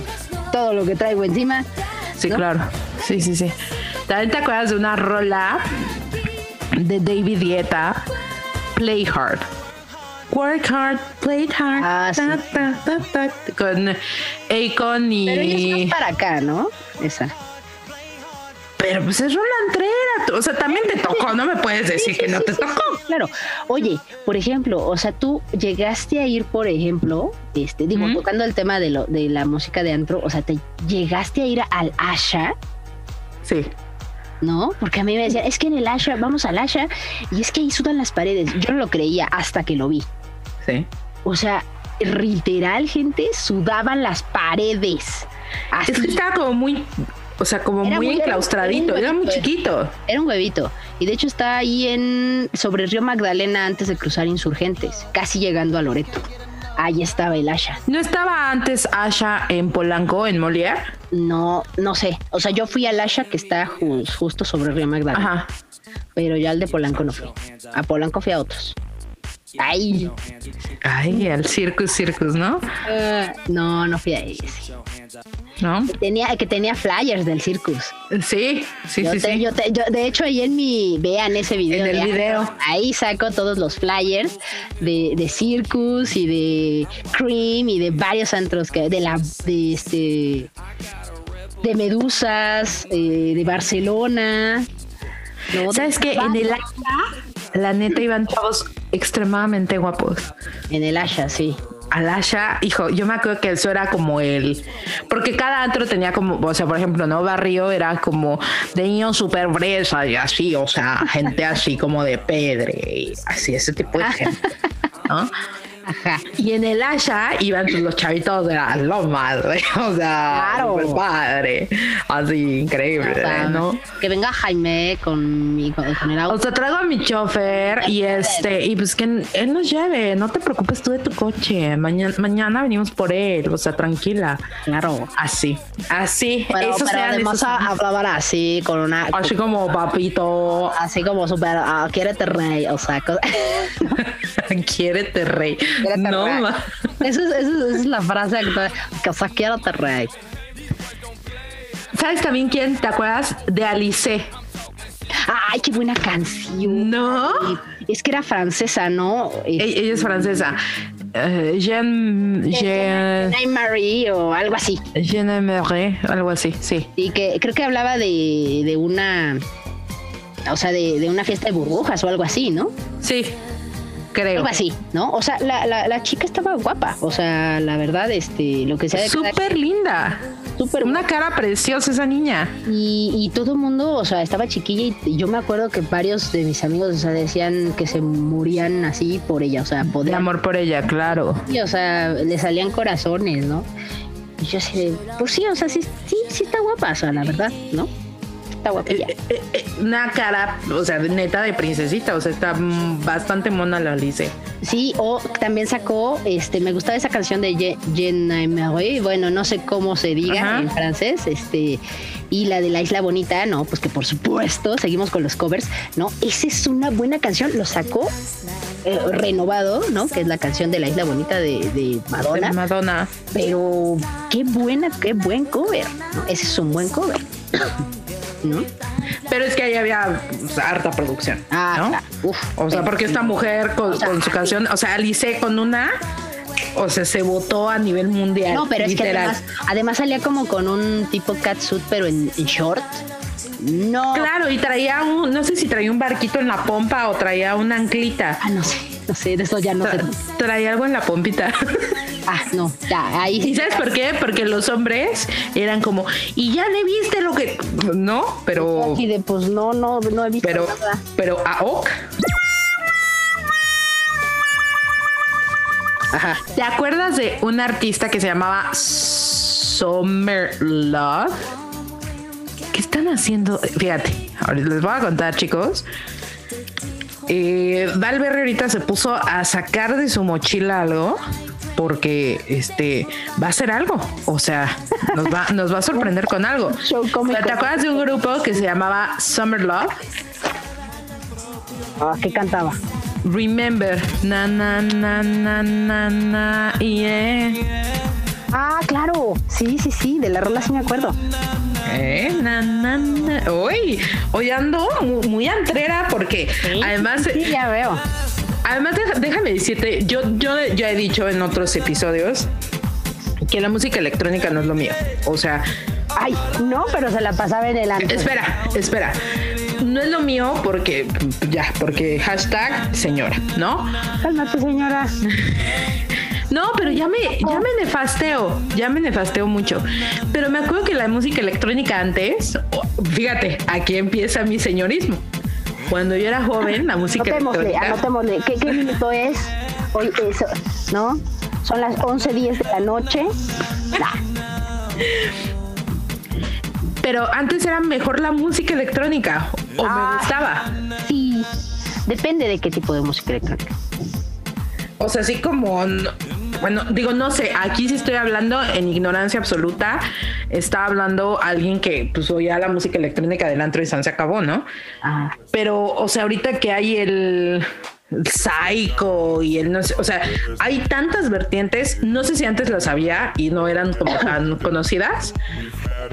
todo lo que traigo encima. Sí, claro. Sí, sí, sí. ¿También te acuerdas de una rola de David Dieta? Play Hard. Work hard, play hard. Ah, sí. con Akon y. Pero es para acá, ¿no? Esa. Pero pues es Roland Trera. O sea, también te tocó, no me puedes decir que no te tocó. Claro. Oye, por ejemplo, o sea, tú llegaste a ir, por ejemplo, este, digo, tocando el tema de, lo, de la música de antro, o sea, te llegaste a ir al Asha. Sí. ¿no? Porque a mí me decían, es que en el Asha, vamos al Asha, y es que ahí sudan las paredes. Yo no lo creía hasta que lo vi. Sí. O sea, literal, gente, sudaban las paredes. Así. Es que estaba como muy, o sea, como muy, enclaustradito, era, muy chiquito. Era un huevito. Y de hecho está ahí en sobre Río Magdalena antes de cruzar Insurgentes, casi llegando a Loreto. Ahí estaba el Asha. ¿No estaba antes Asha en Polanco, en Molière? No, no sé. O sea, yo fui al Asha que está justo sobre Río Magdalena. Ajá. Pero ya al de Polanco no fui. A Polanco fui a otros. Ay. Ay, al Circus Circus, ¿no? Uh, no, no fui a ese. ¿No? Que tenía, que tenía flyers del Circus. Sí, sí, sí, sí. de hecho, ahí en mi, vean ese video. En el video. Ahí saco todos los flyers de, de Circus y de Cream y de varios antros que, de la, de este, de Medusas, eh, de Barcelona. ¿Sabes qué? En el la neta iban todos extremadamente guapos. En el Asha, sí. Al Asha, hijo, yo me acuerdo que eso era como el. Porque cada antro tenía como, o sea, por ejemplo, ¿no? Barrio era como de niños súper bresa y así, o sea, gente así como de pedre, y así, ese tipo de gente, ¿no? Y en el Asha iban los chavitos de las lomas, o sea, claro. padre, así increíble, ¿no? Que venga Jaime con mi con el auto. O sea, traigo a mi chofer y este, y pues que él nos lleve, no te preocupes tú de tu coche, mañana, mañana venimos por él, o sea, tranquila. Claro. Así, así. eso pero además hablaban así, con una... Así como papito. Así como súper, uh, quiérete rey, o sea... quiérete rey. No, esa es, es, la frase sea, quiero te rey. ¿Sabes también quién? ¿Te acuerdas? De Alice. Ay, qué buena canción. No. Es que era francesa, ¿no? Ella, ella es francesa. Uh, Jean, Jean, Marie o algo así. Jean Marie, algo así, sí. Y que creo que hablaba de, de una, o sea, de, de, una fiesta de burbujas o algo así, ¿no? Sí. Creo. Algo así, ¿no? O sea, la, la, la, chica estaba guapa. O sea, la verdad, este, lo que sea. Súper linda. Súper. Una cara preciosa esa niña. Y, y todo el mundo, o sea, estaba chiquilla y yo me acuerdo que varios de mis amigos, o sea, decían que se morían así por ella. O sea, De amor por ella, claro. Y, o sea, le salían corazones, ¿no? Y yo así pues sí, o sea, sí, sí, sí está guapa, o sea, la verdad, ¿no? Está guapilla. Eh, eh, eh, una cara, o sea, neta de princesita, o sea, está bastante mona la Alice. Sí, o también sacó, este, me gustaba esa canción de Je, bueno, no sé cómo se diga en francés, este, y la de la Isla Bonita, no, pues que por supuesto, seguimos con los covers, ¿no? Esa es una buena canción, lo sacó renovado, ¿no? Que es la canción de la Isla Bonita de, Madonna. De Madonna. Pero qué buena, qué buen cover, ¿no? Ese es un buen cover. ¿No? Pero es que ahí había harta producción. Ah, ¿no? o sea, porque esta mujer con, su canción, o sea, Alice con una o sea, se votó a nivel mundial. No, pero es que además, salía como con un tipo catsuit, pero en, short. No. Claro, y traía un, no sé si traía un barquito en la pompa o traía una anclita. Ah, no sé, no sé, de eso ya no sé. Traía algo en la pompita. Ah, no, ya, ahí. ¿Y sabes por qué? Porque los hombres eran como, y ya le viste lo que. No, pero. Y de pues no, no, no he visto pero, nada. Pero a Ok. Ajá. ¿Te acuerdas de un artista que se llamaba Summer Love? ¿Qué están haciendo? Fíjate, ahora les voy a contar, chicos. Eh, ahorita se puso a sacar de su mochila algo porque este va a ser algo, o sea, nos va, nos va a sorprender con algo. ¿Te acuerdas de un grupo que se llamaba Summer Love? Ah, ¿qué cantaba? Remember, na na na na na na yeah. Ah, claro, sí, sí, sí, de la rola sí me acuerdo. Eh, na, na, na. Hoy, hoy ando muy, antrera porque además. Sí, ya veo. Además, déjame decirte, yo, yo ya he dicho en otros episodios que la música electrónica no es lo mío. O sea. Ay, no, pero se la pasaba en el Espera, espera. No es lo mío porque, ya, porque hashtag señora, ¿no? Cálmate, señora. No, pero ya me, ya me nefasteo, ya me nefasteo mucho. Pero me acuerdo que la música electrónica antes, fíjate, aquí empieza mi señorismo. Cuando yo era joven, la música anotémosle, Anotémosle, ¿Qué, ¿Qué minuto es? Hoy eso, ¿no? Son las 11.10 de la noche. Pero antes era mejor la música electrónica, o me ah, gustaba. Sí, depende de qué tipo de música electrónica. O sea, así como bueno, digo, no sé, aquí sí estoy hablando en ignorancia absoluta. Está hablando alguien que pues oía la música electrónica del antro y San se acabó, ¿no? Ah. Pero, o sea, ahorita que hay el, psycho y el no sé, o sea, hay tantas vertientes, no sé si antes las había y no eran como tan conocidas,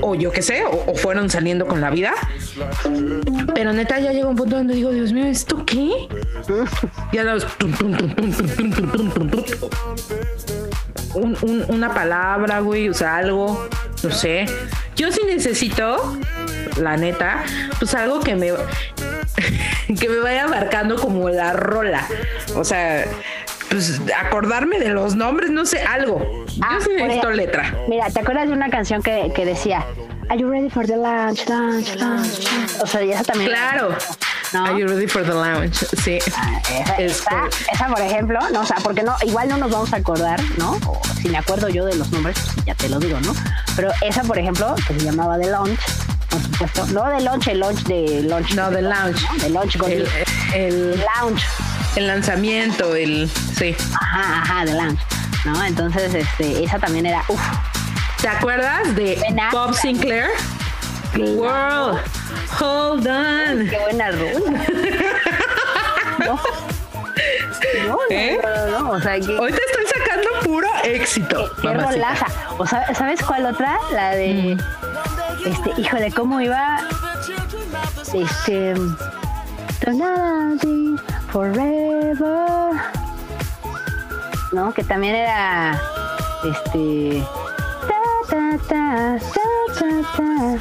o yo qué sé, o, fueron saliendo con la vida. Pero neta ya llega un punto donde digo, Dios mío, ¿esto qué? Ya los una palabra, güey, o sea, algo, no sé. Yo sí necesito, la neta, pues algo que me que me vaya marcando como la rola. O sea, pues acordarme de los nombres, no sé, algo. Yo ah, sí necesito letra. Mira, ¿te acuerdas de una canción que, que decía Are you ready for the lunch, lunch, lunch? O sea, y esa también. Claro. Are you ready for the lounge? Sí. Ah, esa, esa, por ejemplo, no, o sea, porque no, igual no nos vamos a acordar, ¿no? O si me acuerdo yo de los nombres, pues ya te lo digo, ¿no? Pero esa, por ejemplo, que se llamaba The Lounge, por supuesto. No de lunch, el lunch de lunch. No, de lounge. De lunch con el, el, lounge. El lanzamiento, el sí. Ajá, ajá, de lounge. ¿No? Entonces, este, esa también era, uff. ¿Te acuerdas de Bob Sinclair? World, hold on. Qué buena rola. no. No, ¿Eh? no, no, o sea, que... Hoy te estoy sacando puro éxito. Qué, rolaza. O sabes cuál otra? La de mm. Este, híjole, ¿cómo iba? Este. Forever. ¿No? Que también era. Este. Ta, ta, ta,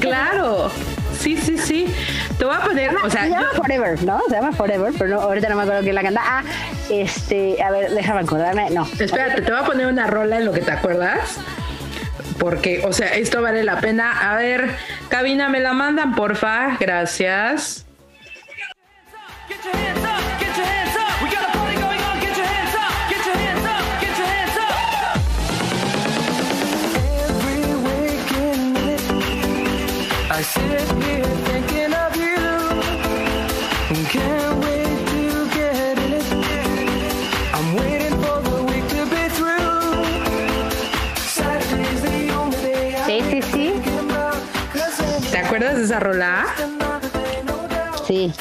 Claro. Sí, sí, sí. Te voy a poner, o sea, se llama Forever, ¿no? Se llama Forever, pero no, ahorita no me acuerdo quién la canta. Ah, este, a ver, déjame acordarme. No. Espérate, te voy a poner una rola en lo que te acuerdas. Porque, o sea, esto vale la pena. A ver, cabina, me la mandan, porfa. Gracias. De esa rola? Sí.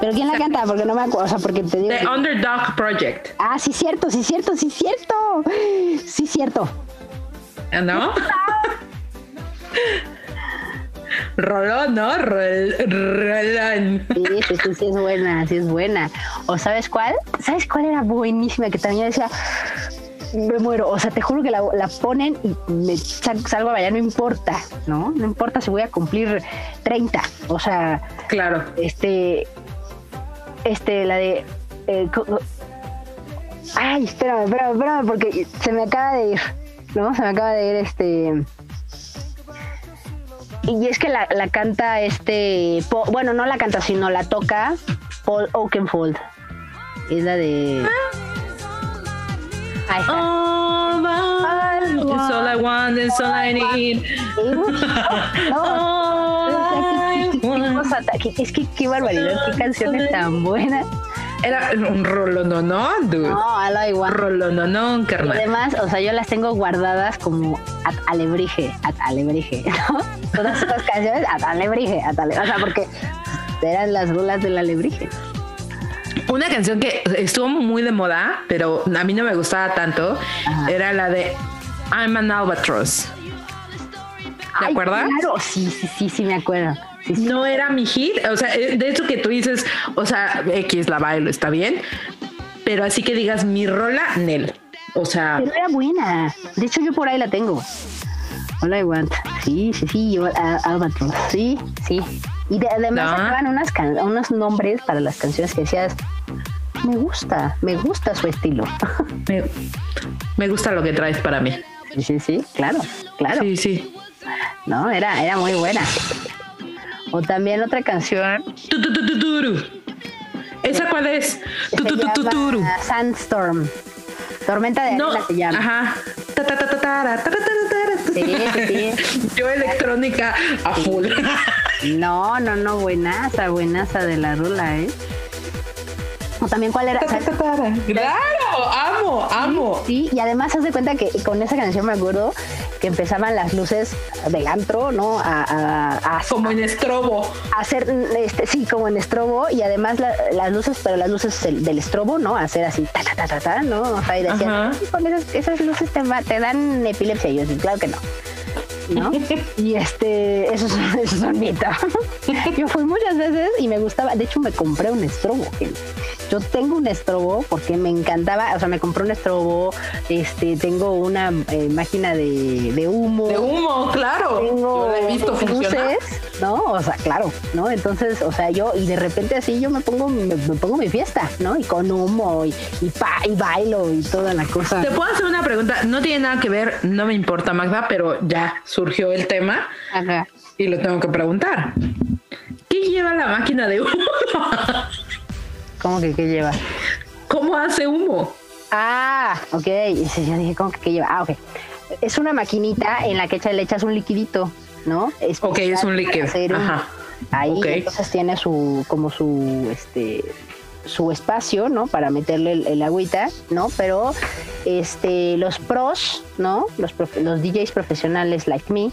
¿Pero quién la canta? Porque no me acuerdo, o sea, porque te digo... The Underdog Project. Ah, sí, cierto, sí, cierto, sí, cierto. Sí, cierto. ¿No? Rolón, ¿no? Rolón. Sí, sí, sí, sí, es buena, sí es buena. ¿O sabes cuál? ¿Sabes cuál era buenísima? Que también decía, me muero. O sea, te juro que la, ponen y me salgo a bailar, no importa, ¿no? No importa si voy a cumplir 30. O sea, claro. Este, este, la de. Eh, ay, espérame, espérame, espérame, porque se me acaba de ir, ¿no? Se me acaba de ir este. Y es que la, la canta este. bueno, no la canta, sino la toca Paul Oakenfold. Es la de. Ah. All all I want, it's all I need. Es que qué barbaridad, qué canciones tan buenas. Era un rolononón, dude. No, all I want. Rolononón, carnal. Además, o sea, yo las tengo guardadas como at alebrije, at alebrije, ¿no? Todas estas canciones at alebrije, at alebrije. O sea, porque eran las bolas del alebrije. Una canción que estuvo muy de moda, pero a mí no me gustaba tanto, era la de I'm an Albatross. ¿Te acuerdas? Claro, sí, sí, sí, sí, me acuerdo. No era mi hit, o sea, eh, de eso que tú dices, o sea, X la bailo, está bien, pero así que digas mi rola, Nel. O sea. Pero era buena. De hecho, yo por ahí la tengo. Hola, I want. Sí, sí, sí, yo. Sí, sí. Y además sacaban unas unos nombres para las canciones que decías, me gusta, me gusta su estilo. Me, gusta lo que traes para mí. Sí, sí, sí, claro, claro. Sí, sí. No, era, era muy buena. O también otra canción. ¿Esa cuál es? Sandstorm. Tormenta de arena se llama. Ajá. Sí, sí. Yo electrónica a full. No, no, no, buenaza, buenaza de la rula, ¿eh? O también cuál era. Claro, amo, amo. Sí, y además haz de cuenta que con esa canción me acuerdo que empezaban las luces del antro, ¿no? A, como en estrobo. A hacer, este, sí, como en estrobo, y además las luces, pero las luces del, estrobo, ¿no? A hacer así, ta, ta, ta, ta, ta ¿no? O sea, y decían, con esas, esas luces te, te dan epilepsia. Y yo, claro que no. ¿no? y este, eso es, eso es un mito. Yo fui muchas veces y me gustaba, de hecho me compré un estrobo. Yo tengo un estrobo porque me encantaba, o sea, me compré un estrobo, este, tengo una eh, máquina de, de, humo. De humo, claro. Tengo yo he visto luces, ¿no? O sea, claro, ¿no? Entonces, o sea, yo, y de repente así yo me pongo, me, pongo mi fiesta, ¿no? Y con humo y, y, pa, y bailo y toda la cosa. Te puedo hacer una pregunta, no tiene nada que ver, no me importa, Magda, pero ya surgió el tema. Ajá. Y lo tengo que preguntar. ¿Qué lleva la máquina de humo? ¿Cómo que qué lleva? ¿Cómo hace humo? Ah, ok. Yo dije, ¿cómo que qué lleva? Ah, ok. Es una maquinita en la que le echas un liquidito, ¿no? Es ok, es un líquido. Ajá. Ahí entonces tiene su, como su, este, su espacio, ¿no? Para meterle el, agüita, ¿no? Pero este, los pros, ¿no? Los, los DJs profesionales like me,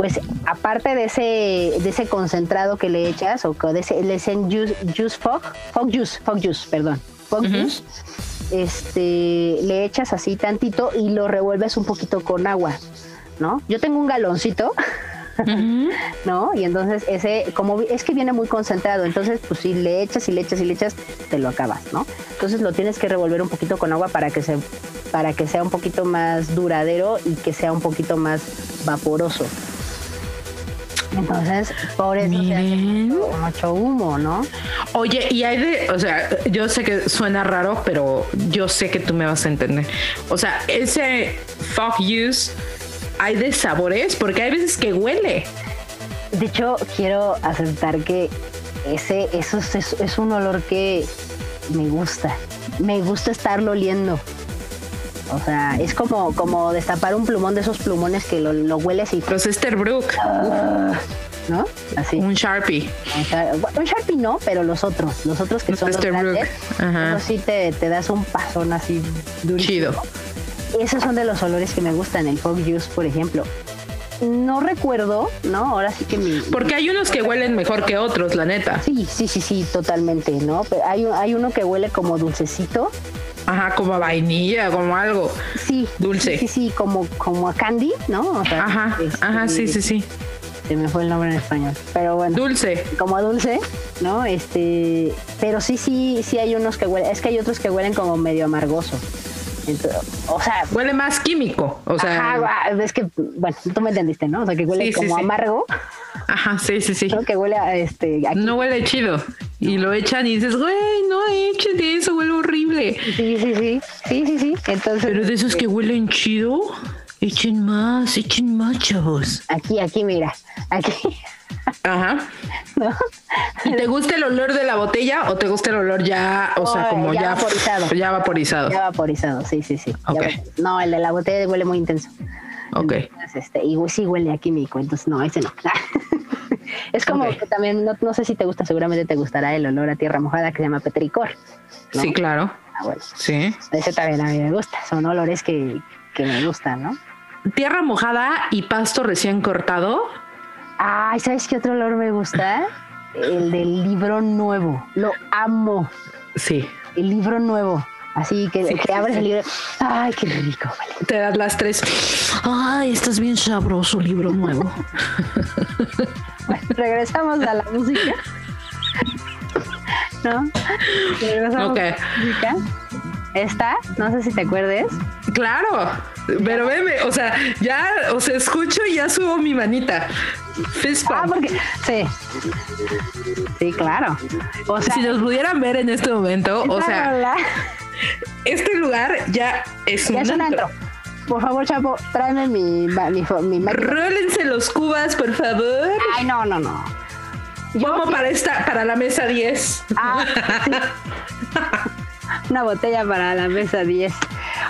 pues aparte de ese, de ese concentrado que le echas, o de ese, le juice, juice fog, fog juice, fog juice, perdón, fog juice, este, le echas así tantito y lo revuelves un poquito con agua, ¿no? Yo tengo un galoncito, ¿no? Y entonces ese, como es que viene muy concentrado, entonces pues si le echas y le echas y le echas, te lo acabas, ¿no? Entonces lo tienes que revolver un poquito con agua para que se para que sea un poquito más duradero y que sea un poquito más vaporoso. Entonces, por eso mucho humo, ¿no? Oye, y hay de, o sea, yo sé que suena raro, pero yo sé que tú me vas a entender. O sea, ese fog use hay de sabores, porque hay veces que huele. De hecho, quiero aceptar que ese, eso es, es un olor que me gusta. Me gusta estarlo oliendo. O sea, es como, como destapar un plumón de esos plumones que lo, lo hueles y. Los Esterbrook. Uh, ¿no? Así. Un Sharpie. Un Sharpie no, pero los otros, los otros que son los grandes, Ajá. sí te, te, das un pasón así durísimo. Chido. Esos son de los olores que me gustan, el Fog Juice, por ejemplo. No recuerdo, ¿no? Ahora sí que mi... Porque hay unos que huelen mejor que otros, la neta. Sí, sí, sí, sí, totalmente, ¿no? Pero hay, hay uno que huele como dulcecito. Ajá, como a vainilla, como algo. Sí. Dulce. Sí, sí, como, como a candy, ¿no? ajá, ajá, sí, sí, sí. Se me fue el nombre en español. Pero bueno. Dulce. Como a dulce, ¿no? Este, pero sí, sí, sí hay unos que huelen, es que hay otros que huelen como medio amargoso o sea, huele más químico, o sea, es que bueno, tú me entendiste, ¿no? O sea, que huele como amargo. Ajá, sí, sí, sí. Que huele a este No huele chido. Y lo echan y dices, "Güey, no echen de eso, huele horrible." Sí, sí, sí. Sí, sí, sí. Entonces Pero de esos que huelen chido, echen más, echen más, chavos. Aquí, aquí mira. Aquí Ajá. ¿Y te gusta el olor de la botella o te gusta el olor ya, o sea, como ya, vaporizado? Ya vaporizado. Ya vaporizado, sí, sí, sí. No, el de la botella huele muy intenso. Ok. este, y sí huele a químico, entonces no, ese no. es como que también, no, sé si te gusta, seguramente te gustará el olor a tierra mojada que se llama petricor. Sí, claro. Ah, bueno. Sí. Ese también a mí me gusta, son olores que, que me gustan, ¿no? Tierra mojada y pasto recién cortado Ay, ¿sabes qué otro olor me gusta? El del libro nuevo. Lo amo. Sí. El libro nuevo. Así que, abres el libro. Ay, qué rico. Te das las tres. Ay, estás bien sabroso, libro nuevo. bueno, regresamos a la música. ¿No? Regresamos a la música. Esta, no sé si te acuerdes. Claro, pero veme, o sea, ya, o sea, escucho y ya subo mi manita. Ah, porque, sí. Sí, claro. O sea, si nos pudieran ver en este momento, o sea, este lugar ya es un, antro. Por favor, Chapo, tráeme mi, mi, mi, Rólense los cubas, por favor. Ay, no, no, no. Vamos para esta, para la mesa 10. Ah, Una botella para la mesa 10.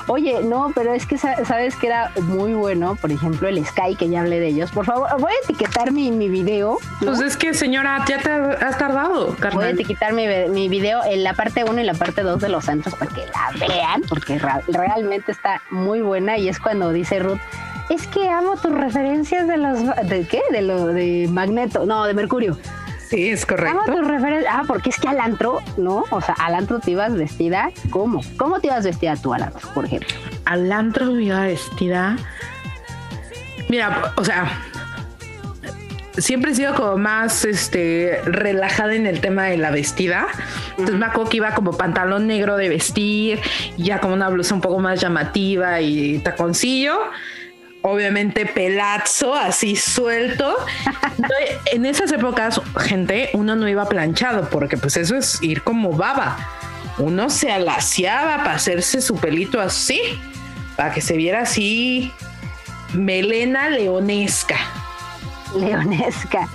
Oye, no, pero es que sabes que era muy bueno, por ejemplo, el Sky, que ya hablé de ellos. Por favor, voy a etiquetar mi, mi video. Pues es que, señora, ya te has tardado, carnal. Voy a etiquetar mi, mi video en la parte 1 y la parte 2 de los santos para que la vean, porque realmente está muy buena y es cuando dice Ruth, es que amo tus referencias de los... ¿De qué? De lo de Magneto, no, de Mercurio. Sí, es correcto. Ah, porque es que al antro, ¿no? O sea, al antro te ibas vestida, ¿cómo? ¿Cómo te ibas vestida tú al antro, por ejemplo? Al antro me iba vestida. Mira, o sea, siempre he sido como más este relajada en el tema de la vestida. Entonces me acuerdo que iba como pantalón negro de vestir, ya como una blusa un poco más llamativa y taconcillo obviamente pelazo, así suelto. en esas épocas, gente, uno no iba planchado porque pues eso es ir como baba. Uno se alaciaba para hacerse su pelito así, para que se viera así melena leonesca. Leonesca.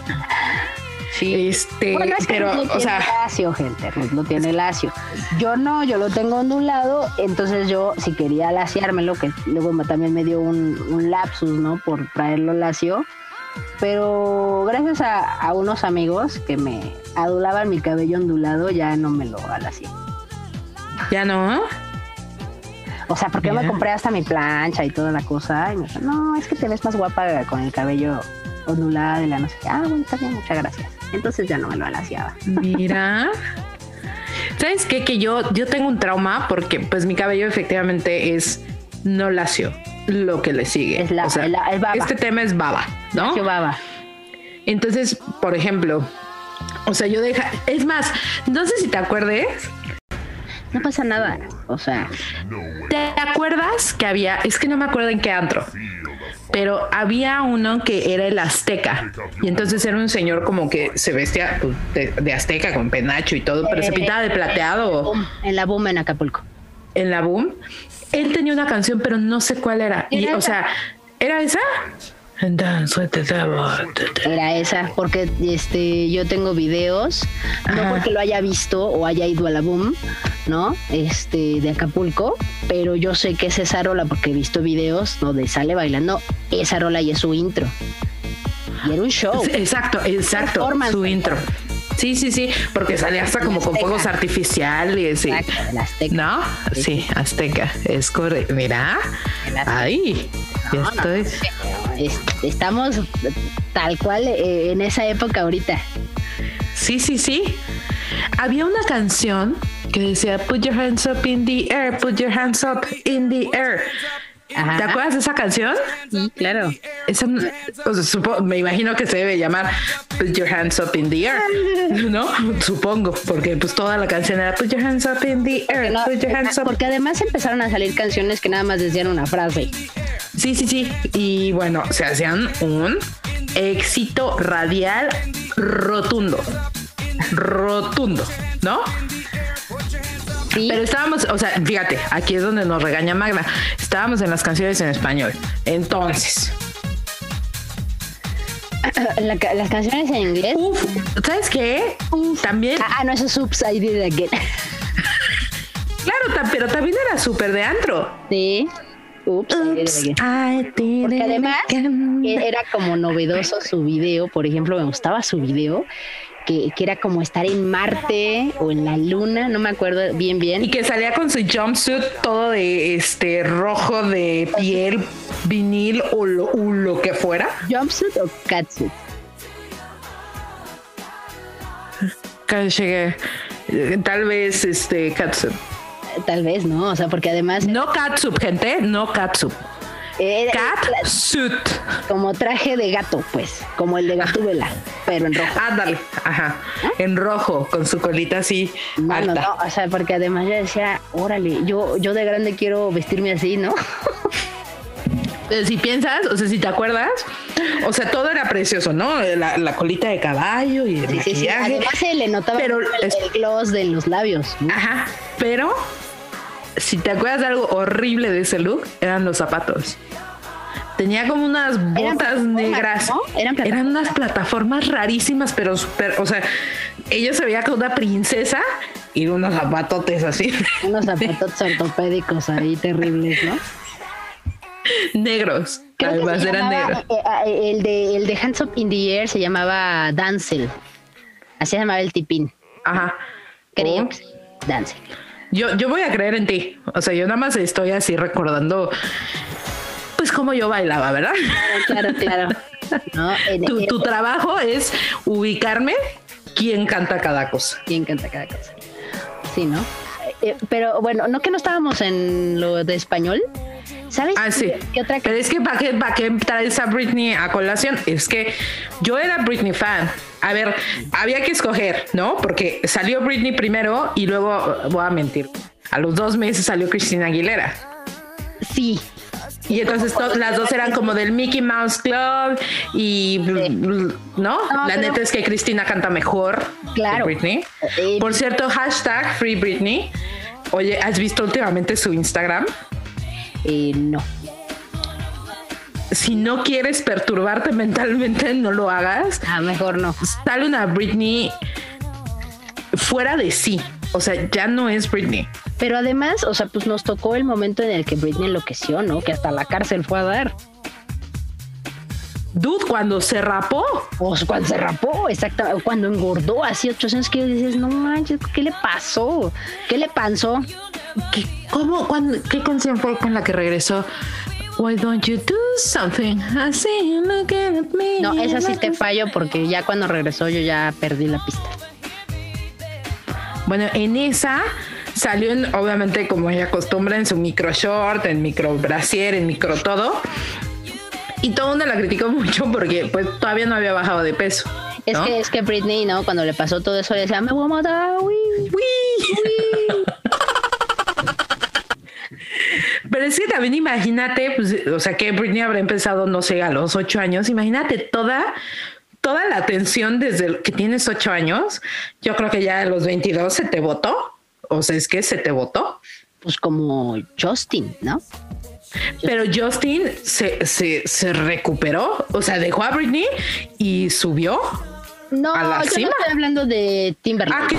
Sí, este, pero, o sea, lacio, gente, no tiene lacio. Yo no, yo lo tengo ondulado, entonces yo si quería laciármelo, que luego también me dio un, lapsus, ¿no? Por traerlo lacio, pero gracias a, unos amigos que me adulaban mi cabello ondulado, ya no me lo alacié. ¿Ya no? O sea, porque yo me compré hasta mi plancha y toda la cosa. Y me dijo, no, es que te ves más guapa con el cabello ondulado y la no sé qué. Ah, bueno, está bien, muchas gracias entonces ya no me lo alaciaba. Mira. ¿Sabes qué? Que yo, yo tengo un trauma porque pues mi cabello efectivamente es no lacio, lo que le sigue. Es la, baba. Este tema es baba, ¿no? baba. Entonces, por ejemplo, o sea, yo deja, es más, no sé si te acuerdes. No pasa nada, o sea. ¿Te acuerdas que había, es que no me acuerdo en qué antro, pero había uno que era el azteca y entonces era un señor como que se vestía pues, de, azteca con penacho y todo, pero se pintaba de plateado. En la boom en Acapulco. En la boom. Él tenía una canción, pero no sé cuál era. y, o sea, ¿era esa? Era esa, porque este yo tengo videos, no porque lo haya visto o haya ido a la boom, ¿no? Este, de Acapulco, pero yo sé que es esa rola porque he visto videos donde sale bailando esa rola y es su intro. Y era un show. Exacto, exacto. Su intro. Sí, sí, sí, porque salía hasta como con fuegos artificiales. Y, Azteca. ¿No? Sí, Azteca. Es correcto. Mira. Ahí. ya estoy. estamos tal cual eh, en esa época ahorita. Sí, sí, sí. Había una canción que decía Put your hands up in the air, put your hands up in the air. ¿Te acuerdas de esa canción? Sí, claro. Esa, me imagino que se debe llamar Put Your Hands Up in the Air, ¿no? Supongo, porque pues toda la canción era Put Your Hands Up in the Air, Put Your Hands Up. Porque además empezaron a salir canciones que nada más decían una frase. Sí, sí, sí. Y bueno, se hacían un éxito radial rotundo. Rotundo, ¿no? Pero estábamos, o sea, fíjate, aquí es donde nos regaña Magna. Estábamos en las canciones en español. Entonces. las canciones en inglés. Uf, ¿sabes qué? También. Ah, no, eso es Oops, I Did It Again. claro, pero también era súper de antro. Sí. Ups, I did Porque además era como novedoso su video, por ejemplo, me gustaba su video que, era como estar en Marte o en la Luna, no me acuerdo bien bien. Y que salía con su jumpsuit todo de este rojo de piel, vinil o lo, que fuera. ¿Jumpsuit o catsuit? Tal vez este catsuit. Tal vez, ¿no? O sea, porque además. No catsup, gente, no catsup. Cat suit. Como traje de gato, pues, como el de Gatúbela, pero en rojo. Ándale, ajá. En rojo, con su colita así. No, no, no, o sea, porque además yo decía, órale, yo, yo de grande quiero vestirme así, ¿no? si piensas, o sea, si te acuerdas, o sea, todo era precioso, ¿no? La, colita de caballo y el sí, maquillaje. Sí, sí. Además se le notaba el, el, gloss de los labios. Ajá, pero si te acuerdas de algo horrible de ese look, eran los zapatos. Tenía como unas botas negras. Eran, unas plataformas rarísimas, pero súper, o sea, ella se veía como una princesa y unos zapatotes así. Unos zapatotes ortopédicos ahí terribles, ¿no? Negros. Además eran negros. Eh, eh, el de, el de Hands Up in the Air se llamaba Dancel. Así se llamaba el tipín. Ajá. Creo oh. Dancel. Yo, yo voy a creer en ti. O sea, yo nada más estoy así recordando, pues cómo yo bailaba, ¿verdad? Claro, claro, claro. tu, trabajo es ubicarme quién canta cada cosa. Quién canta cada cosa. Sí, ¿no? Eh, pero bueno, no que no estábamos en lo de español. ¿Sabes? Ah, sí. ¿Qué otra Pero es que ¿para qué, para qué traes a Britney a colación? Es que yo era Britney fan. A ver, había que escoger, ¿no? Porque salió Britney primero y luego, voy a mentir, a los dos meses salió Cristina Aguilera. Sí, y entonces las dos eran como del Mickey Mouse Club y ¿no? la neta es que Cristina canta mejor claro. que Britney. Eh, Por cierto, hashtag Free Britney. Oye, ¿has visto últimamente su Instagram? Eh, no. Si no quieres perturbarte mentalmente, no lo hagas. Ah, mejor no. Sale una Britney fuera de sí. O sea, ya no es Britney. Pero además, o sea, pues nos tocó el momento en el que Britney enloqueció, ¿no? Que hasta la cárcel fue a dar. Dude, cuando se rapó. O cuando se rapó, exactamente. Cuando engordó así ocho años que dices, no manches, ¿qué le pasó? ¿Qué le pasó? ¿Qué, cómo, cuando, ¿Qué canción fue con la que regresó? Why don't you do something? Así, looking at me. No, esa sí te fallo porque ya cuando regresó yo ya perdí la pista. Bueno, en esa salió obviamente como ella acostumbra en su micro short, en micro brasier, en micro todo. Y todo mundo la criticó mucho porque pues todavía no había bajado de peso. Es que es que Britney, ¿no? Cuando le pasó todo eso, decía, me voy a matar, uy, Pero es que también imagínate, pues, o sea, que Britney habrá empezado, no sé, a los ocho años. Imagínate toda, toda la atención desde que tienes ocho años. Yo creo que ya a los 22 se te votó. O sea, es que se te votó. Pues como Justin, ¿no? Pero Justin se, se, recuperó, o sea, dejó a Britney y subió. No, a la yo estoy hablando de Timberlake.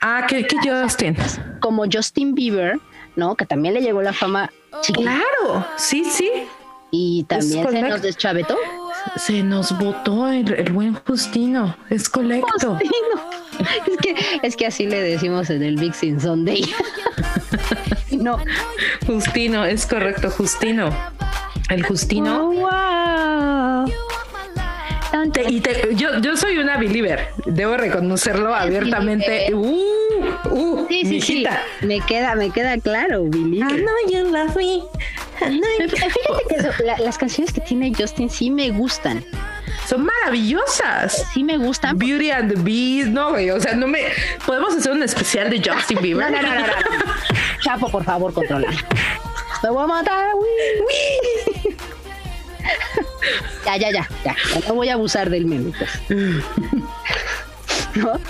Ah, que, ah, Justin. Como Justin Bieber, ¿no? Que también le llegó la fama. Claro, sí, sí. Y también se nos deschavetó. se nos votó el, buen Justino, es colecto. Es que, es que así le decimos en el Big Sin Sunday. no. Justino, es correcto, Justino. El Justino. Oh, y yo, yo soy una believer, debo reconocerlo abiertamente. Uh, uh, sí, sí, sí, me queda, me queda claro, believer. I know you love me. Fíjate que las canciones que tiene Justin sí me gustan. Son maravillosas. Sí me gustan. Beauty and the Beast, no, güey. O sea, no me. Podemos hacer un especial de Justin Bieber. no, no, no, no, Chapo, por favor, controla. Me voy a matar, ya, ya, ya, ya. No voy a abusar del meme. Pues. ¿No?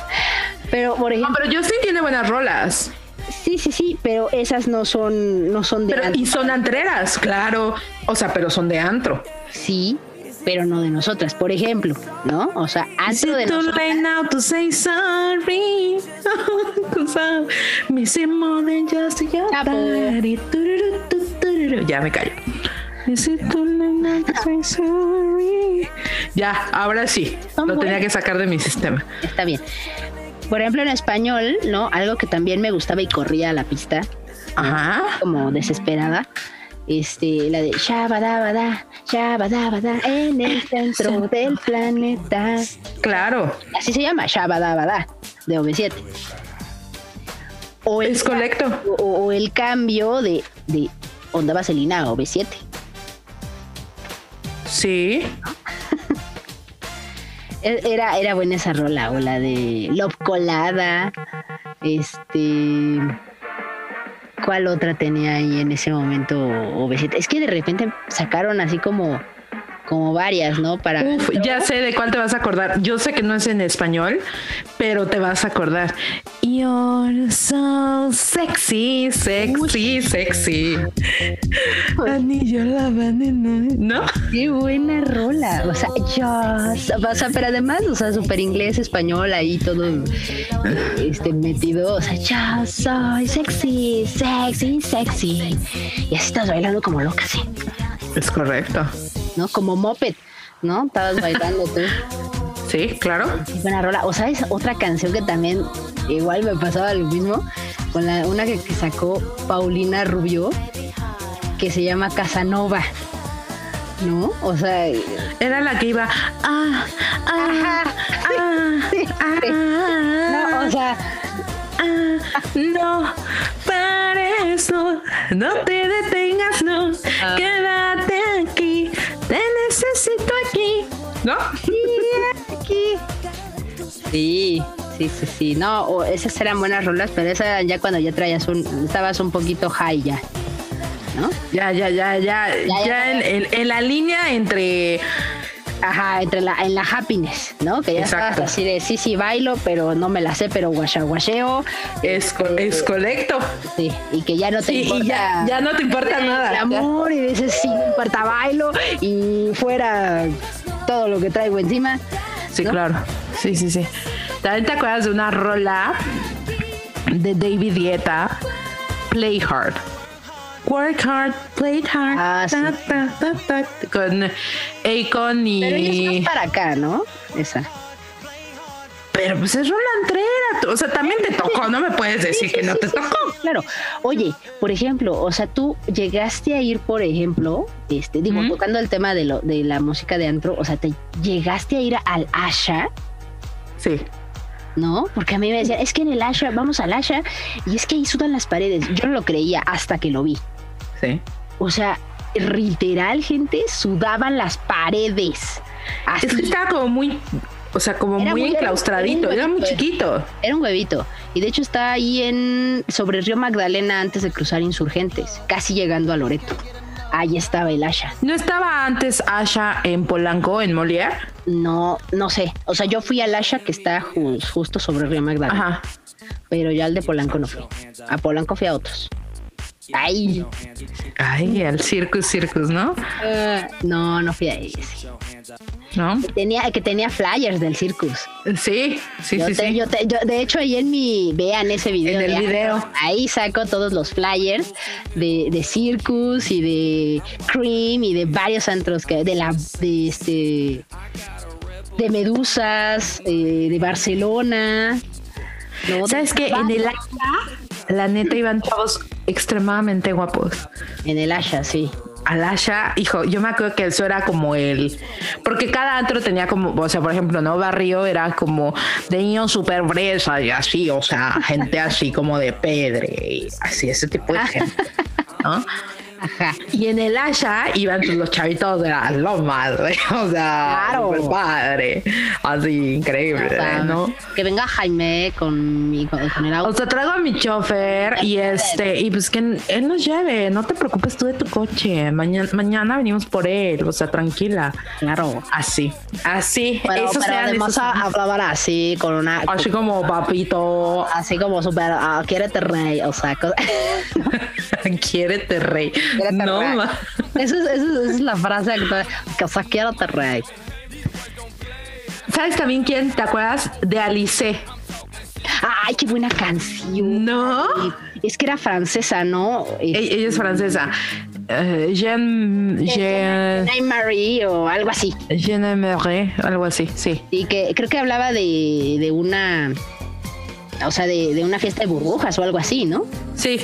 Pero, por ejemplo. No, pero Justin tiene buenas rolas. Sí, sí, sí, pero esas no son, no son de pero, Y son antreras, claro. O sea, pero son de antro. Sí, pero no de nosotras, por ejemplo, ¿no? O sea, antro de nosotras. now to say sorry. Ya me callo. Ya, ahora sí. Lo tenía que sacar de mi sistema. Está bien. Por ejemplo, en español, ¿no? Algo que también me gustaba y corría a la pista. Ajá. Como desesperada. Este, la de Shabadabada, Shabadabada, en el centro del planeta. Claro. Así se llama, Shabadabada, de OV7. O es correcto. O, el cambio de, de Onda Vaselina a OV7. Sí. E, era, era buena esa rola, o la de Love Colada. Este. ¿Cuál otra tenía ahí en ese momento OV7? Es que de repente sacaron así como como varias, ¿no? Para Uf, ya sé de cuál te vas a acordar. Yo sé que no es en español, pero te vas a acordar. You're so sexy, sexy, sexy. Anillo la ¿no? Qué buena rola. O sea, yo, o sea, pero además, o sea, súper inglés, español, ahí todo este metido. O sea, yo soy sexy, sexy, sexy. Y así estás bailando como loca, sí. Es correcto. ¿No? Como moped, ¿no? Estabas bailando tú. Sí, claro. Buena rola. O sabes, otra canción que también igual me pasaba lo mismo, con la, una que, sacó Paulina Rubio, que se llama Casanova. ¿No? O sea. Era la que iba. Ah, ah, ah, ah, No, o sea. Ah, no, para eso, no te detengas, no, ah. quédate necesito aquí, ¿no? aquí. Sí, sí, sí, sí. No, esas eran buenas rolas, pero esas ya cuando ya traías un, estabas un poquito high ya. ¿No? Ya, ya, ya, ya, ya, en, la línea entre Ajá, entre la, en la happiness, ¿no? Que ya Exacto. así de sí, sí, bailo, pero no me la sé, pero guachaguacheo. Es, este, es correcto. Sí, y que ya no te importa. Y ya, ya, no te importa nada. El amor, y dices sí, importa bailo, y fuera todo lo que traigo encima. Sí, claro. Sí, sí, sí. ¿También te acuerdas de una rola de David Dieta? Play Hard. Work hard, play hard. Ah, sí. con Akon y. Pero es para acá, ¿no? Esa. Pero pues es Roland Trera. O sea, también te tocó, no me puedes decir que no te tocó. Claro. Oye, por ejemplo, o sea, tú llegaste a ir, por ejemplo, este, digo, tocando el tema de, lo, de la música de antro, o sea, te llegaste a ir al Asha. Sí. ¿no? Porque a mí me decían, es que en el Asha, vamos al Asha, y es que ahí sudan las paredes. Yo no lo creía hasta que lo vi. Sí. O sea, literal, gente, sudaban las paredes. Así. estaba como muy, o sea, como muy, enclaustradito, era, muy chiquito. Era un huevito. Y de hecho está ahí en sobre Río Magdalena antes de cruzar Insurgentes, casi llegando a Loreto. Ahí estaba el Asha. ¿No estaba antes Asha en Polanco, en Molière? No, no sé. O sea, yo fui al Asha que está justo sobre Río Magdalena. Ajá. Pero ya al de Polanco no fui. A Polanco fui a otros. Ay. Ay, al Circus Circus, ¿no? Ah, no, no fui a ese. ¿No? Que tenía, que tenía flyers del Circus. Sí, sí, Yo sí, te- sí. yo te- yo- de hecho, ahí en mi, vean ese video. En el de video. Ahí saco todos los flyers de, de Circus y de Cream y de varios antros que, de la, de este, de Medusas, eh, de Barcelona. ¿no? ¿Sabes qué? En el la neta iban todos extremadamente guapos. En el Asha, sí. Al Asha, hijo, yo me acuerdo que eso era como el. Porque cada antro tenía como. O sea, por ejemplo, ¿no? Barrio era como de niños súper fresa y así, o sea, gente así como de pedre y así, ese tipo de gente. ¿no? Y en el Asha iban los chavitos de las lomas, o sea, Claro. padre, así, increíble, O sea, ¿no? Que venga Jaime con, mi, con, con el O auto. sea, traigo a mi chofer y este, y pues que él nos lleve, no te preocupes tú de tu coche, mañana, mañana venimos por él, o sea, tranquila. Claro. Así, así, Pero, eso pero sea además así, con una. así como papito, así como súper, ah, quiérete rey, o sea, quiérete rey. No, ma- Esa es, esa es- esa es la frase actual, sea, quiérete rey. ¿Sabes también quién? ¿Te acuerdas de Alice? Ay, qué buena canción. No, Es que era francesa, ¿no? ella, ella es francesa. Eh, Jean, Jean, Jean Marie o algo así. Jean Emery, algo así, sí. Y que creo que hablaba de, de una. O sea, de, de una fiesta de burbujas o algo así, ¿no? Sí,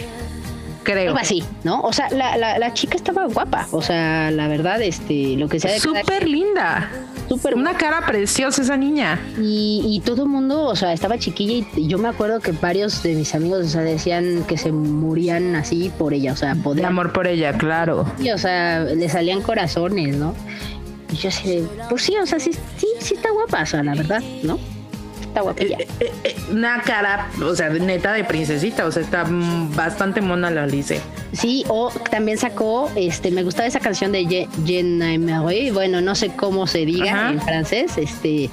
creo. Algo así, ¿no? O sea, la, la, la chica estaba guapa. O sea, la verdad, este, lo que sea de Súper linda. Súper Una cara preciosa esa niña. Y, y todo el mundo, o sea, estaba chiquilla y yo me acuerdo que varios de mis amigos, o sea, decían que se morían así por ella, o sea, De podían, amor por ella, claro. o sea, le salían corazones, ¿no? Y yo así de, pues sí, o sea, sí, sí, sí está guapa, o sea, la verdad, ¿no? Está guapilla. Eh, eh, eh, una cara, o sea, neta de princesita, o sea, está bastante mona la Alice. Sí, o también sacó, este, me gustaba esa canción de Je- Jenna Marie, bueno, no sé cómo se diga Ajá. en francés, este,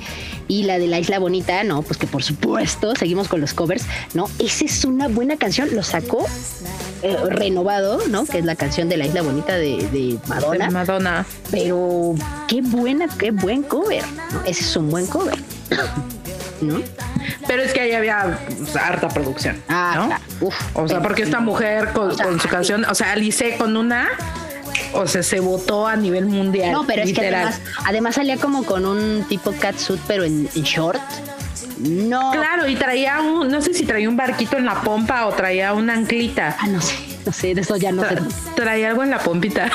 y la de la Isla Bonita, no, pues que por supuesto, seguimos con los covers, ¿no? Esa es una buena canción, lo sacó renovado, ¿no? Que es la canción de la Isla Bonita de, de Madonna, De Madonna. pero qué buena, qué buen cover, ¿no? Ese es un buen cover, ¿no? Pero es que ahí había pues, harta producción. Ah. Uf, O sea, porque esta mujer con, su canción, o sea, Alice con una, o sea, se votó a nivel mundial. No, pero es que además salía como con un tipo catsuit, pero en, en short. No. Claro, y traía un, no sé si traía un barquito en la pompa o traía una anclita. Ah, no sé, no sé, de eso ya no. Tra- traía algo en la pompita.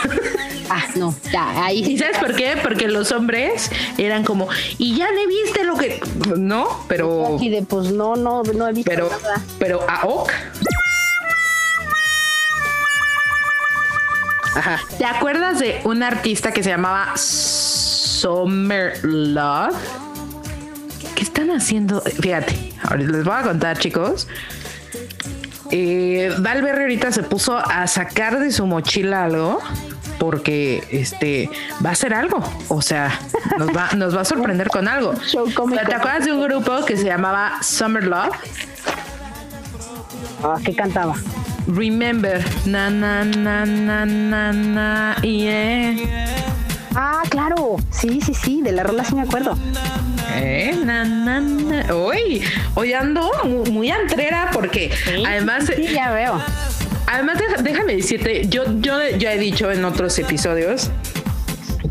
Ah, no, ya, ahí. ¿Y sabes por qué? Porque los hombres eran como, y ya le viste lo que. No, pero. Así de, pues no, no, no he visto Pero, nada. pero a Ok. Ajá. ¿Te acuerdas de un artista que se llamaba Summer Love? ¿Qué están haciendo? Fíjate, ahora les voy a contar, chicos. Eh, Valverde ahorita se puso a sacar de su mochila algo porque este va a hacer algo. O sea, nos va, nos va a sorprender con algo. ¿Te acuerdas de un grupo que se llamaba Summer Love? Ah, ¿qué cantaba? Remember, na na na na na na, yeah. Ah, claro. Sí, sí, sí, de la rola sí me acuerdo. Eh, na, na, na. Uy, hoy ando mu- muy, antrera porque además, Sí, ya veo. además déjame decirte, yo, yo ya he dicho en otros episodios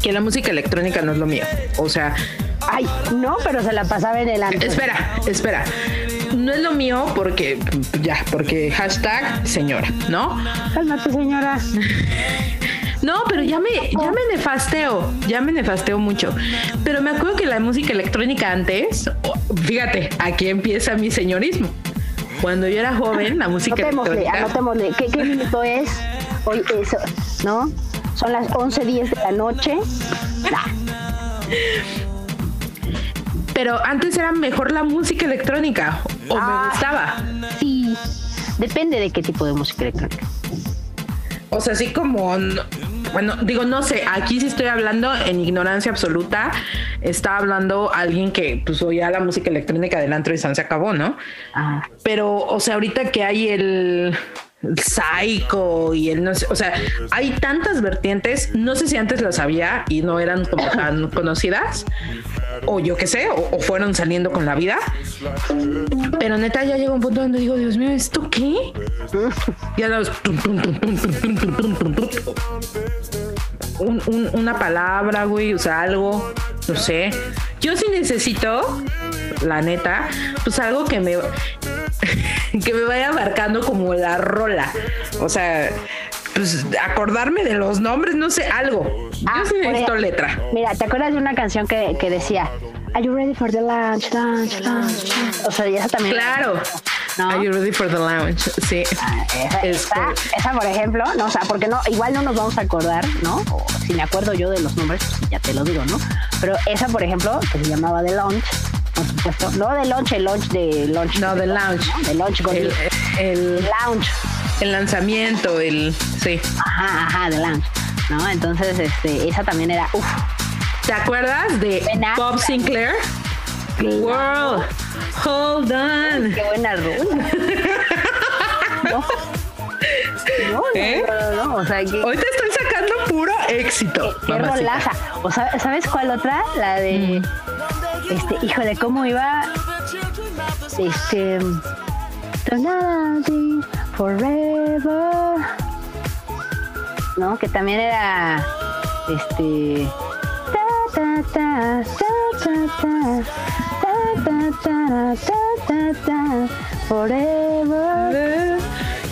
que la música electrónica no es lo mío. O sea, Ay, no, pero se la pasaba en el antro. espera, espera. No es lo mío porque ya, porque hashtag señora, ¿no? Cálmate, señora. No, pero ya me, ya me nefasteo, ya me nefasteo mucho. Pero me acuerdo que la música electrónica antes, fíjate, aquí empieza mi señorismo. Cuando yo era joven, la música Anotémosle, electrónica. anotémosle. ¿Qué, qué minuto es? Hoy es, ¿no? Son las 11.10 de la noche. Nah, Pero antes era mejor la música electrónica, o Ah. me gustaba. sí, depende de qué tipo de música electrónica. O sea, así como. no- Bueno, digo, no sé, aquí sí estoy hablando en ignorancia absoluta. Está hablando alguien que pues oía la música electrónica del antro y San se acabó, ¿no? Ah, Pero, o sea, ahorita que hay el psycho y el no sé, o sea, hay tantas vertientes, no sé si antes las había y no eran como tan conocidas, o yo qué sé, o, fueron saliendo con la vida, pero neta ya llega un punto donde digo, Dios mío, ¿esto qué? Ya los... una palabra, güey, o sea, algo, no sé. Yo sí necesito, la neta, pues algo que me que me vaya marcando como la rola. O sea, pues acordarme de los nombres, no sé, algo. Yo ah, sí necesito letra. Mira, ¿te acuerdas de una canción que, que decía Are you ready for the lunch, lunch, lunch? O sea, y esa también. Claro. Are you ready for the lounge? Sí. Ah, esa, esa, por ejemplo, no, o sea, porque no, igual no nos vamos a acordar, ¿no? O si me acuerdo yo de los nombres, pues ya te lo digo, ¿no? Pero esa, por ejemplo, que se llamaba The Lounge, por supuesto. No de lunch, el lunch de lunch. No, de lounge. De lunch con el, el, lounge. El lanzamiento, el. Sí. Ajá, ajá, de lounge. ¿No? Entonces, este, esa también era. Uf. ¿Te acuerdas de Bob Sinclair? World, hold on. Qué buena rola. No, no, ¿Eh? no, O sea, Hoy te estoy sacando puro éxito. Qué, rolaza. ¿O sabes cuál otra? La de. Mm. Este, híjole, ¿cómo iba? Este. Forever. ¿No? Que también era. Este. Ta, ta, ta, forever.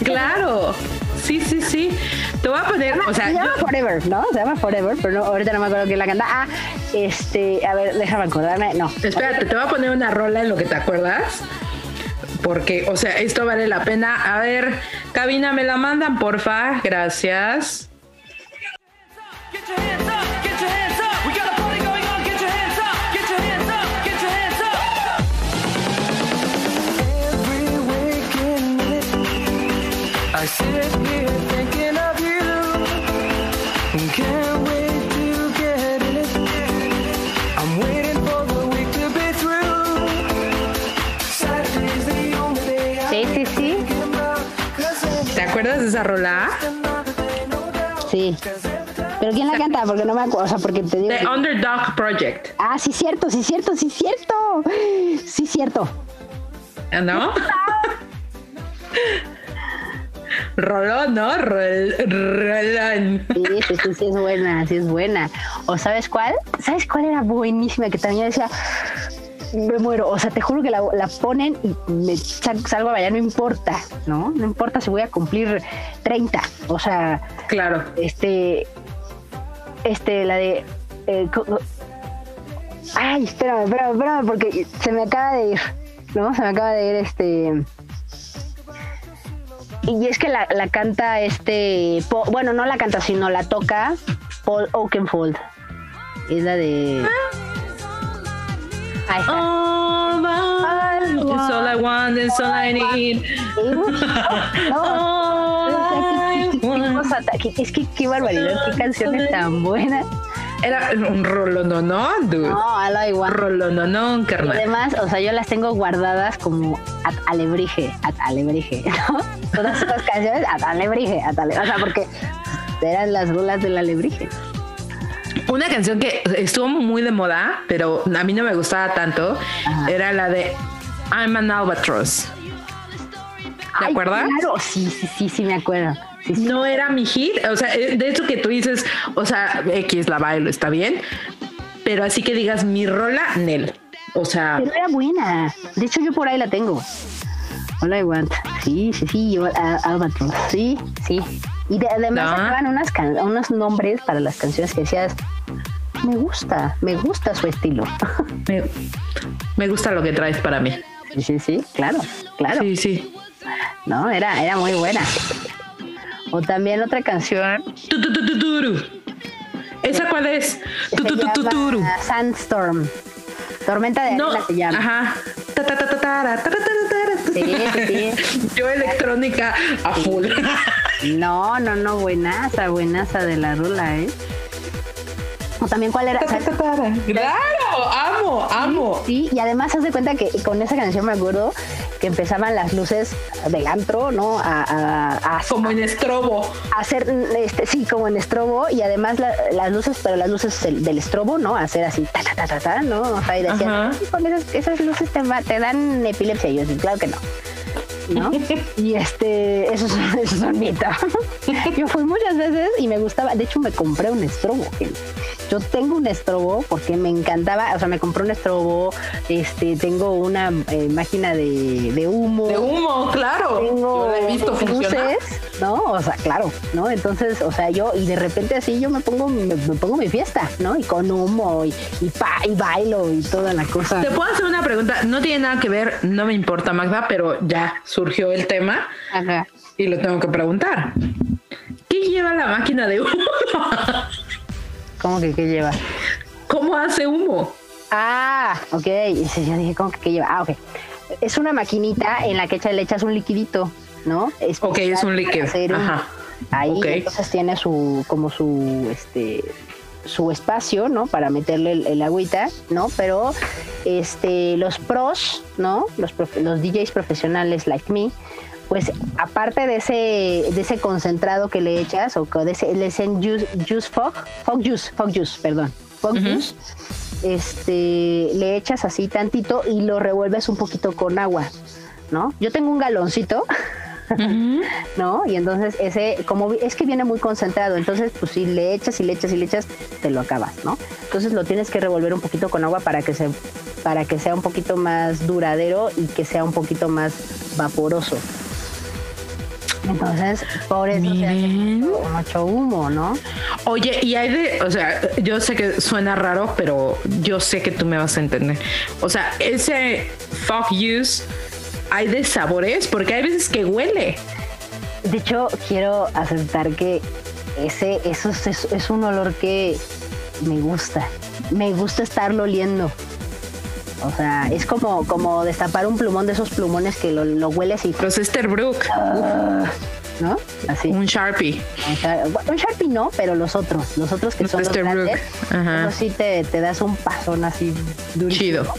Claro. Sí, sí, sí. Te voy a poner, o sea, se llama Forever, ¿no? Se llama Forever, pero no, ahorita no me acuerdo quién la canta. Ah, este, a ver, déjame acordarme. No. Espérate, te voy a poner una rola en lo que te acuerdas. Porque, o sea, esto vale la pena. A ver, cabina, me la mandan, porfa. Gracias. De esa rola? Sí. ¿Pero quién la canta? Porque no me acuerdo, o sea, porque te digo... The Underdog Project. Ah, sí, cierto, sí, cierto, sí, cierto. Sí, cierto. ¿No? Rolón, ¿no? Rolón. Sí, sí, sí, sí, es buena, sí es buena. ¿O sabes cuál? ¿Sabes cuál era buenísima? Que también decía, me muero. O sea, te juro que la, ponen y me salgo a bailar, no importa, ¿no? No importa si voy a cumplir 30. O sea, claro. Este, este, la de. Eh, ay, espérame, espérame, espérame, porque se me acaba de ir, ¿no? Se me acaba de ir este. Y es que la, la canta este, bueno, no la canta, sino la toca Paul Oakenfold. Es la de... It's all I want, it's all I need. Es que qué barbaridad, qué canciones tan buenas. Era un rolononón, dude. No, a lo igual. Rolononón, carnal. además, o sea, yo las tengo guardadas como at alebrije, at alebrije, ¿no? Todas estas canciones at alebrije, at alebrije. O sea, porque eran las rolas del alebrije. Una canción que estuvo muy de moda, pero a mí no me gustaba tanto, era la de I'm an Albatross. ¿Te acuerdas? Claro, sí, sí, sí, sí, me acuerdo. No era mi hit, o sea, eh, de eso que tú dices, o sea, X la bailo, está bien, pero así que digas mi rola, Nel. O sea. Pero era buena. De hecho, yo por ahí la tengo. Hola, igual. Sí, sí, sí, yo Albatros. Sí, sí. Y además sacaban unas unos nombres para las canciones que decías. Me gusta, me gusta su estilo. Me, me gusta lo que traes para mí. Sí, sí, sí, claro, claro. Sí, sí. No, era, era muy buena. O también otra canción. ¿Esa cuál es? Sandstorm. Tormenta de arena se llama. Ajá. Sí, sí. Yo electrónica a full. No, no, no, buenaza, buenaza de la rula, ¿eh? O también cuál era. Claro, amo, amo. Sí, y además haz de cuenta que con esa canción me acuerdo que empezaban las luces del antro, ¿no? A, como en estrobo. hacer, este, sí, como en estrobo y además las luces, pero las luces del, estrobo, ¿no? hacer así, ta, ta, ta, ta, ta ¿no? O sea, y decían, con esas, esas luces te, te dan epilepsia. Y yo, claro que no. ¿no? y este, eso es, eso es Yo fui muchas veces y me gustaba, de hecho me compré un estrobo. Yo tengo un estrobo porque me encantaba, o sea, me compré un estrobo, este, tengo una eh, máquina de, de, humo. De humo, claro. Tengo yo he visto luces, ¿no? O sea, claro, ¿no? Entonces, o sea, yo, y de repente así yo me pongo, me, pongo mi fiesta, ¿no? Y con humo y, y, pa, y bailo y toda la cosa. Te puedo hacer una pregunta, no tiene nada que ver, no me importa, Magda, pero ya surgió el tema y lo tengo que preguntar. ¿Qué lleva la máquina de humo? ¿Cómo que qué lleva? ¿Cómo hace humo? Ah, ok. Yo dije, ¿cómo que qué lleva? Ah, ok. Es una maquinita en la que le echas un liquidito, ¿no? Es ok, es un líquido. Ajá. Ahí entonces tiene su, como su, este, su espacio, ¿no? Para meterle el, agüita, ¿no? Pero este, los pros, ¿no? Los, los DJs profesionales like me, pues aparte de ese, de ese concentrado que le echas, o de ese, le juice, juice fog, fog juice, fog juice, perdón, fog juice, este, le echas así tantito y lo revuelves un poquito con agua, ¿no? Yo tengo un galoncito ¿no? Y entonces ese, como es que viene muy concentrado, entonces pues si le echas y le echas y le echas, te lo acabas, ¿no? Entonces lo tienes que revolver un poquito con agua para que se para que sea un poquito más duradero y que sea un poquito más vaporoso. Entonces, por eso mucho humo, ¿no? Oye, y hay de, o sea, yo sé que suena raro, pero yo sé que tú me vas a entender. O sea, ese fog use hay de sabores, porque hay veces que huele. De hecho, quiero aceptar que ese, eso es, un olor que me gusta. Me gusta estarlo oliendo. O sea, es como, como destapar un plumón de esos plumones que lo, lo hueles y. Los Esterbrook. Uh, ¿No? Así. Un Sharpie. Un Sharpie no, pero los otros. Los otros que son los grandes. Ajá. sí te, te, das un pasón así durísimo. Chido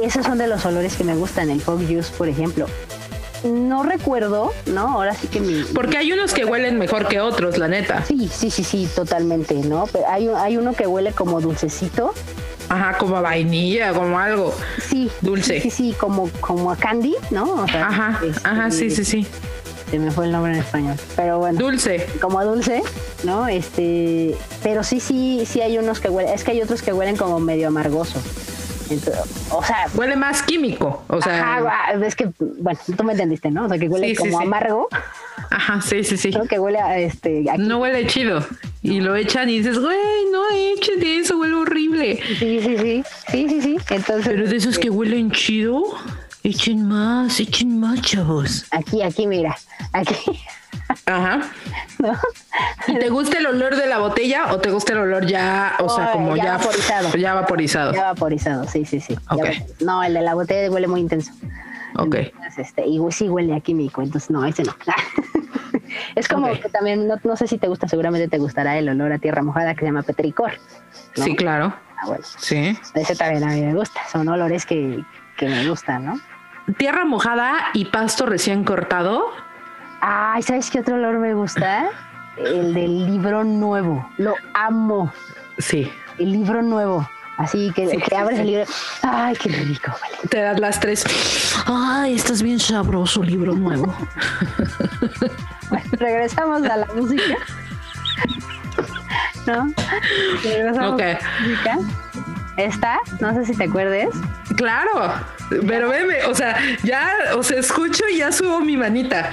esos son de los olores que me gustan, el fog juice, por ejemplo. No recuerdo, ¿no? Ahora sí que mi... Porque hay unos que huelen mejor que otros, la neta. Sí, sí, sí, sí, totalmente, ¿no? Pero hay, hay uno que huele como dulcecito. Ajá, como a vainilla, como algo. Sí. Dulce. Sí, sí, como, como a candy, ¿no? ajá, este, ajá, sí, sí, sí. Se me fue el nombre en español, pero bueno. Dulce. Como a dulce, ¿no? Este, pero sí, sí, sí hay unos que huelen, es que hay otros que huelen como medio amargoso o sea, huele más químico. O sea, es que, bueno, tú me entendiste, ¿no? O sea, que huele como amargo. Ajá, sí, sí, sí. Que huele a este. No huele chido. Y lo echan y dices, güey, no echen de eso, huele horrible. Sí, sí, sí. Sí, sí, sí. Entonces. Pero de esos que este huelen chido, echen más, echen más, chavos. Aquí, aquí, mira. Aquí. Ajá. ¿Y te gusta el olor de la botella o te gusta el olor ya, o sea, como ya, vaporizado? Ya vaporizado. Ya vaporizado, sí, sí, sí. No, el de la botella huele muy intenso. Ok. este, y sí huele a químico, entonces no, ese no. es como que también, no, sé si te gusta, seguramente te gustará el olor a tierra mojada que se llama petricor. Sí, claro. Ah, bueno. Sí. Ese también a mí me gusta, son olores que, que me gustan, ¿no? Tierra mojada y pasto recién cortado Ay, ¿sabes qué otro olor me gusta? El del libro nuevo. Lo amo. Sí. El libro nuevo. Así que, abres el libro. Ay, qué rico. Te das las tres. Ay, estás bien sabroso, libro nuevo. bueno, regresamos a la música. ¿No? Regresamos a la música. Esta, no sé si te acuerdes. Claro, pero veme, o sea, ya, o sea, escucho y ya subo mi manita.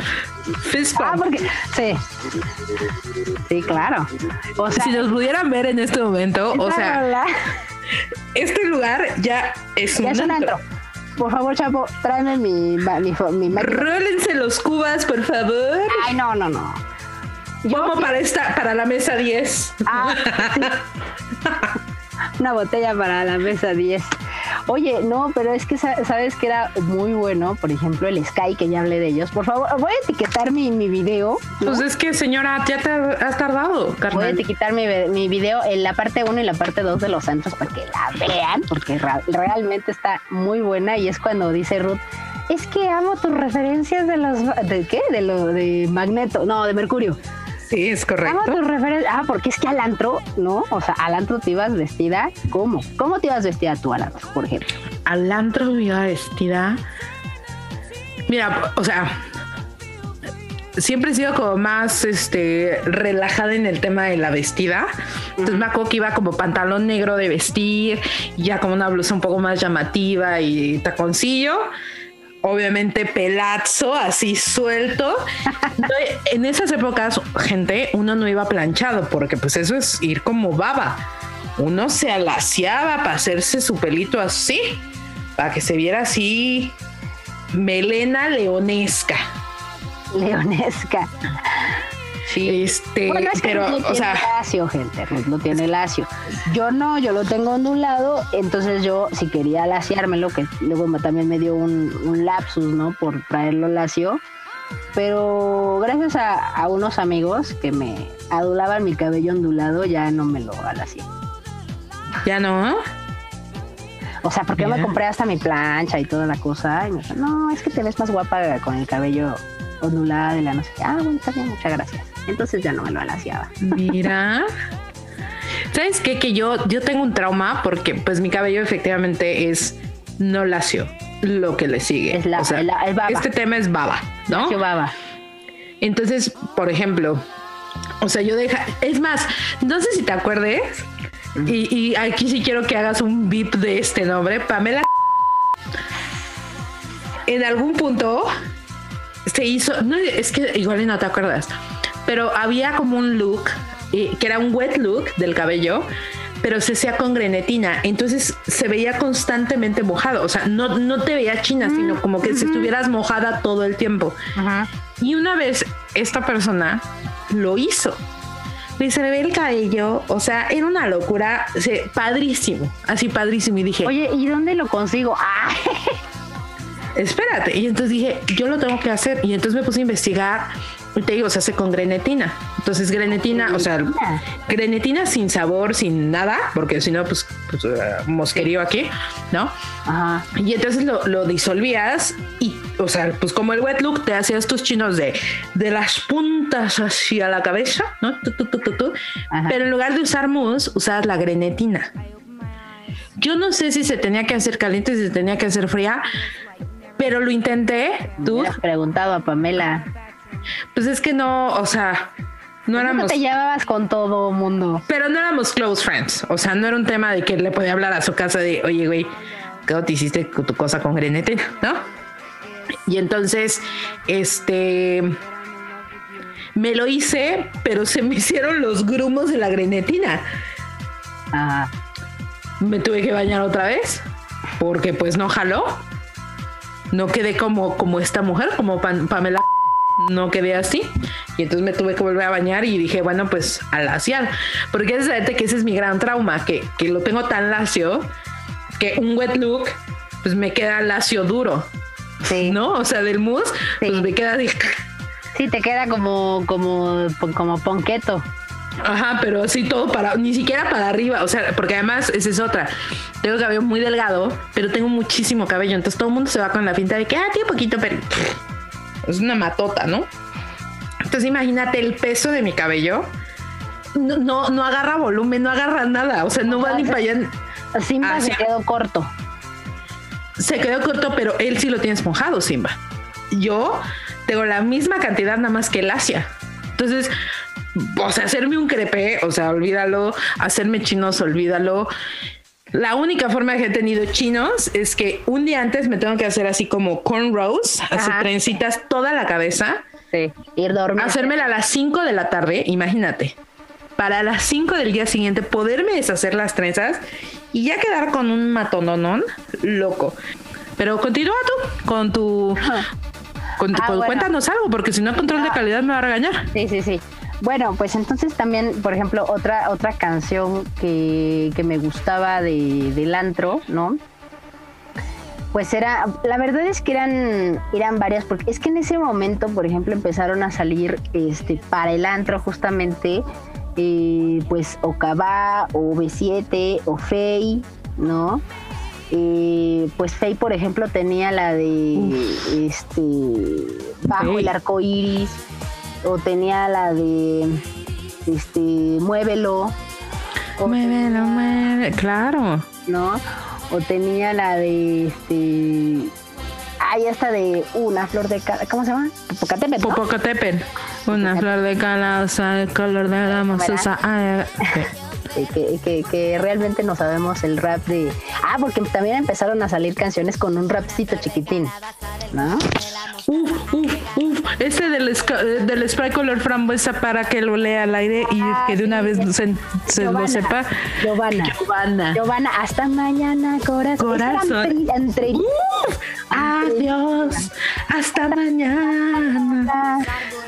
Ah, porque, sí. Sí, claro. O sea, si nos pudieran ver en este momento, o sea, este lugar ya es un, es un antro. Por favor, Chapo, tráeme mi, mi, mi, Rólense los cubas, por favor. Ay, no, no, no. Como para esta, para la mesa 10. Ah, sí. Una botella para la mesa 10. Oye, no, pero es que sabes que era muy bueno, por ejemplo, el Sky, que ya hablé de ellos. Por favor, voy a etiquetar mi, mi video. Pues es que, señora, ya te has tardado, carnal. Voy a etiquetar mi, mi video en la parte 1 y la parte 2 de Los Santos para que la vean, porque realmente está muy buena y es cuando dice Ruth, es que amo tus referencias de los... ¿De qué? De lo de Magneto, no, de Mercurio. Sí, es correcto. Amo tus referencias. Ah, porque es que al antro, ¿no? O sea, al antro te ibas vestida, ¿cómo? ¿Cómo te ibas vestida tú al antro, por ejemplo? Al antro me iba vestida... Mira, o sea, siempre he sido como más este relajada en el tema de la vestida. Entonces me acuerdo que iba como pantalón negro de vestir, ya como una blusa un poco más llamativa y taconcillo. Obviamente pelazo, así suelto. en esas épocas, gente, uno no iba planchado porque pues eso es ir como baba. Uno se alaciaba para hacerse su pelito así, para que se viera así melena leonesca leonesca. Sí, este, pero, o sea, lacio, gente, no tiene lacio. Yo no, yo lo tengo ondulado, entonces yo si quería laciármelo, que luego también me dio un, lapsus, ¿no? Por traerlo lacio, pero gracias a, unos amigos que me adulaban mi cabello ondulado, ya no me lo alacié. ¿Ya no? O sea, porque yo me compré hasta mi plancha y toda la cosa. Y me dijo, no, es que te ves más guapa con el cabello ondulada de la no sé Ah, bueno, está bien, muchas gracias. Entonces ya no me lo alaciaba. Mira. ¿Sabes qué? Que yo, yo tengo un trauma porque pues mi cabello efectivamente es no lacio, lo que le sigue. Es la, baba. Este tema es baba, ¿no? baba. Entonces, por ejemplo, o sea, yo deja, es más, no sé si te acuerdes, y, y aquí sí quiero que hagas un beep de este nombre, Pamela. En algún punto se hizo, no, es que igual no te acuerdas, pero había como un look eh, que era un wet look del cabello, pero se hacía con grenetina, entonces se veía constantemente mojado, o sea, no, no te veía china, sino mm, como que si estuvieras mojada todo el tiempo. Y una vez esta persona lo hizo. Y se le ve el cabello, o sea, era una locura, padrísimo, así padrísimo. Y dije, oye, ¿y dónde lo consigo? Ah espérate. Y entonces dije, yo lo tengo que hacer. Y entonces me puse a investigar. Y te digo, se hace con grenetina. Entonces, grenetina, o sea, grenetina sin sabor, sin nada, porque si no, pues, pues uh, mosquerío aquí, ¿no? Ajá. Y entonces lo, disolvías y, o sea, pues como el wet look, te hacías tus chinos de, de las puntas hacia la cabeza, ¿no? Pero en lugar de usar mousse, usabas la grenetina. Yo no sé si se tenía que hacer caliente, si se tenía que hacer fría, pero lo intenté. ¿Tú? Me has preguntado a Pamela. Pues es que no, o sea, no éramos. te llevabas con todo mundo. Pero no éramos close friends. O sea, no era un tema de que le podía hablar a su casa de, oye, güey, ¿qué te hiciste tu cosa con Grenete? ¿No? Y entonces, este. Me lo hice, pero se me hicieron los grumos de la grenetina. Ah. Me tuve que bañar otra vez porque pues no jaló no quedé como, como esta mujer, como Pamela. No quedé así. Y entonces me tuve que volver a bañar y dije, bueno, pues a laciar. Porque es que ese es mi gran trauma, que, lo tengo tan lacio que un wet look, pues me queda lacio duro. Sí. ¿No? O sea, del mousse, pues me queda. Sí, te queda como, como, como ponqueto. Ajá, pero sí todo para, ni siquiera para arriba, o sea, porque además esa es otra. Tengo cabello muy delgado, pero tengo muchísimo cabello, entonces todo el mundo se va con la finta de que, ah, tiene poquito, pero es una matota, ¿no? Entonces imagínate el peso de mi cabello. No, no, agarra volumen, no agarra nada, o sea, no va ni para allá. Simba se quedó corto. Se quedó corto, pero él sí lo tiene esponjado, Simba. Yo tengo la misma cantidad nada más que el Asia. Entonces, o sea, hacerme un crepe, o sea, olvídalo, hacerme chinos, olvídalo. La única forma que he tenido chinos es que un día antes me tengo que hacer así como cornrows, así trencitas toda la cabeza. Sí, ir dormir. Hacérmela a las 5 de la tarde, imagínate. Para las 5 del día siguiente poderme deshacer las trenzas y ya quedar con un matononón loco. Pero continúa tú con tu... Con tu ah, Cuéntanos algo, porque si no, control de ah. calidad me va a regañar. Sí, sí, sí. Bueno, pues entonces también, por ejemplo, otra, otra canción que, me gustaba de, del antro, ¿no? Pues era, la verdad es que eran, eran varias, porque es que en ese momento, por ejemplo, empezaron a salir este, para el antro justamente, eh, pues o Cabá, o B7, o Fey, ¿no? Eh, pues Faye, por ejemplo, tenía la de este Bajo el arco iris, o tenía la de este Muévelo. Muévelo, muévelo, claro. ¿No? O tenía la de este. Ahí está de una flor de ¿cómo se llama? Popocatépetl. ¿no? Popocatépetl. Una flor de calabaza, el color de la mozosa. Ah, que, que, que, realmente no sabemos el rap de... Ah, porque también empezaron a salir canciones con un rapcito chiquitín, ¿no? Uf, uf, uf. Ese del, del spray color frambuesa para que lo lea al aire y ah, que de una vez se, se lo sepa. Giovanna. Giovanna. Giovanna, hasta mañana, corazón. Corazón. Entre, Adiós. Hasta mañana.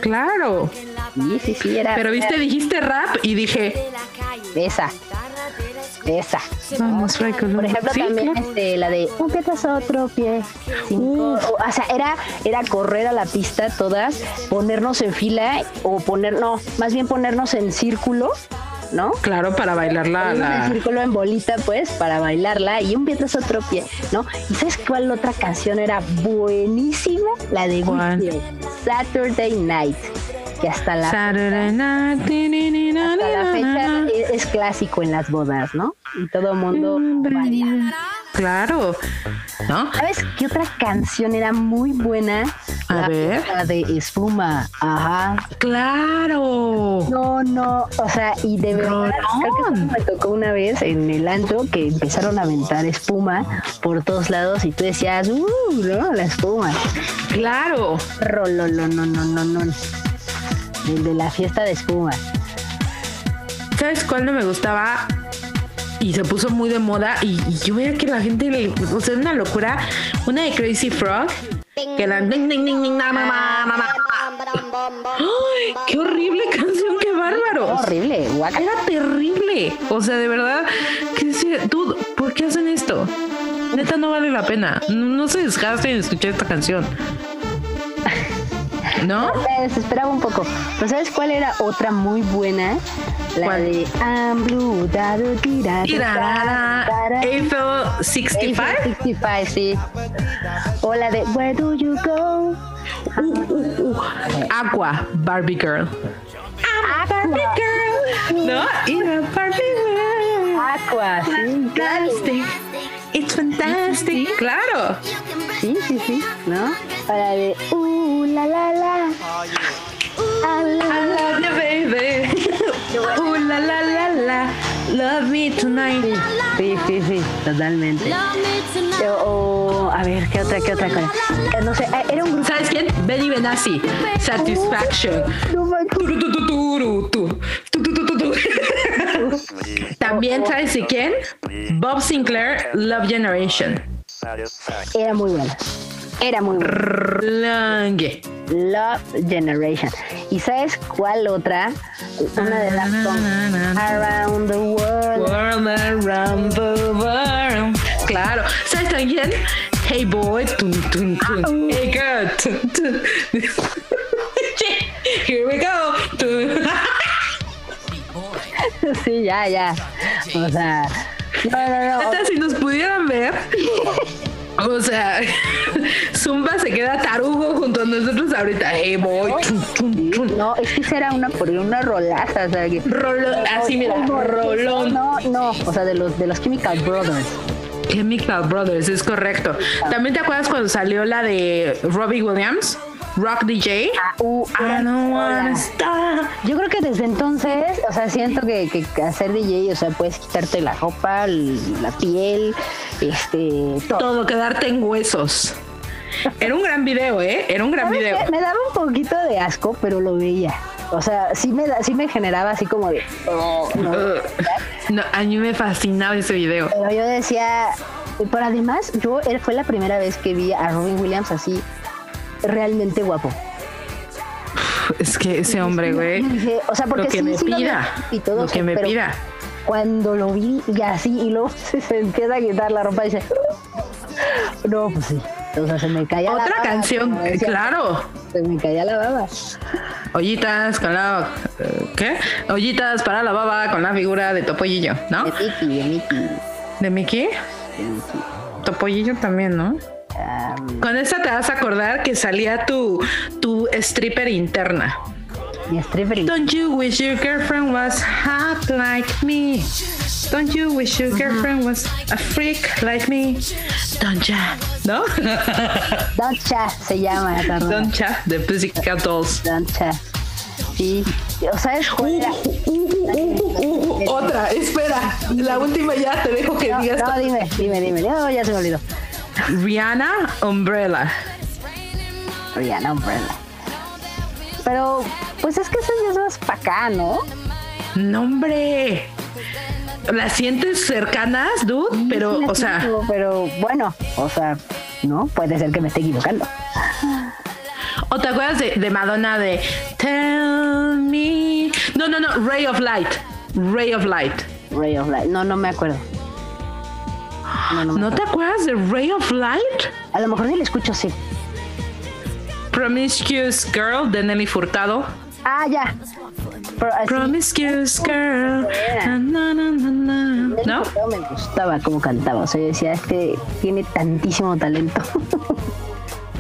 Claro. Sí, sí, sí, era. Pero viste, dijiste rap y dije. Esa. Esa. Vamos, Por ejemplo, también este, la de un pie tras otro pie. o, sea, era, era correr a la pista todas, ponernos en fila o poner, no, más bien ponernos en círculo ¿no? Claro, para bailarla. La... En círculo en bolita, pues, para bailarla y un pie tras otro pie, ¿no? ¿Y sabes cuál otra canción era buenísima? La de Saturday Night que hasta la, fecha, es, clásico en las bodas, ¿no? Y todo el mundo Claro. ¿No? ¿Sabes qué otra canción era muy buena? A la ver. de espuma. Ajá. Claro. No, no. O sea, y de verdad, me tocó una vez en el antro que empezaron a aventar espuma por todos lados y tú decías, uh, no, la espuma. Claro. Rololo, no, no, no, no el de la fiesta de espuma. ¿Sabes cuál no me gustaba? Y se puso muy de moda y, yo veía que la gente, le, o sea, una locura, una de Crazy Frog, que la... ¡Ay, qué horrible canción, qué bárbaro! Horrible, Era terrible. O sea, de verdad, que decía, tú, ¿por qué hacen esto? Neta no vale la pena. No, no se desgasten en escuchar esta canción. ¿No? Me desesperaba un poco. Pero ¿sabes cuál era otra muy buena? La de I'm blue, da do Eiffel 65. Eiffel 65, sí. O la de Where do you go? Uh, uh, uh. Aqua, Barbie Girl. I'm Barbie Girl. ¿No? Era Barbie Girl. Aqua, sí. Fantastic. It's fantastic. Claro. Sí, sí, sí. ¿No? Para de uh, la, la, la. I love, you, baby. uh, la, la, la, la. Love me tonight. Sí, sí, sí, totalmente. O, a ver, ¿qué otra, qué otra cosa? No sé, eh, era un grupo. ¿Sabes quién? Benny Benassi. Satisfaction. También, ¿sabes quién? Bob Sinclair, Love Generation. Era muy buena. Era muy buena. Love Generation. ¿Y sabes cuál otra? Una de las Around the World. World around the world. Claro. ¿Sabes también? Hey boy. Tun, tun, tun. Hey girl. Here we go. sí, ya, ya. O sea. No, no, no. si nos pudieran ver. O sea, Zumba se queda tarugo junto a nosotros ahorita. Hey boy. No, es que será una por una rolaza, o sea, que, así mira, rolón. No, no, o sea, de los de los Chemical Brothers. Chemical Brothers, es correcto. ¿También te acuerdas cuando salió la de Robbie Williams? Rock DJ. Uh, I don't wanna stop. Yo creo que desde entonces, o sea, siento que, que hacer DJ, o sea, puedes quitarte la ropa, la piel, este, todo. Todo, quedarte en huesos. Era un gran video, ¿eh? Era un gran video. Me daba un poquito de asco, pero lo veía. O sea, sí me, sí me generaba así como de... Oh, no. a mí me fascinaba ese video. Pero yo decía... Pero además, yo fue la primera vez que vi a Robin Williams así realmente guapo. Es que ese hombre, güey. O sea, porque lo que me pida. y todo, lo que me pida. Cuando lo vi y así, y luego se, empieza a quitar la ropa y dice, no, pues sí. O sea, se me caía Otra canción, claro. Se me caía la baba. Ollitas con la. ¿Qué? Ollitas para la baba con la figura de Topollillo, ¿no? De Mickey, de Mickey. ¿De Mickey? De Mickey. Topollillo también, ¿no? Con esta te vas a acordar que salía tu, tu stripper interna. Mi stripper Don't you wish your girlfriend was hot like me? Don't you wish your girlfriend was a freak like me? Don't ya, ¿no? Don't ya se llama Don't ya, de Pussycat Dolls. Don't ya. Sí, o sea, es uh, uh, uh, Otra, espera, la última ya te dejo que digas. No, dime, dime, dime. No, ya se me olvidó. Rihanna Umbrella. Rihanna Umbrella. Pero, pues es que eso ya es más para acá, ¿no? No, hombre. ¿Las sientes cercanas, dude? Pero, o sea. Pero bueno, o sea, no, puede ser que me esté equivocando. ¿O te acuerdas de, Madonna de Tell me? No, no, no, Ray of Light. Ray of Light. Ray of Light. No, no me acuerdo. No, te acuerdas de Ray of Light? A lo mejor ni le escucho, sí. Promiscuous Girl de Nelly Furtado. Ah, ya. Promiscuous Girl. ¿No? Me gustaba cómo cantaba. O sea, yo decía, este tiene tantísimo talento.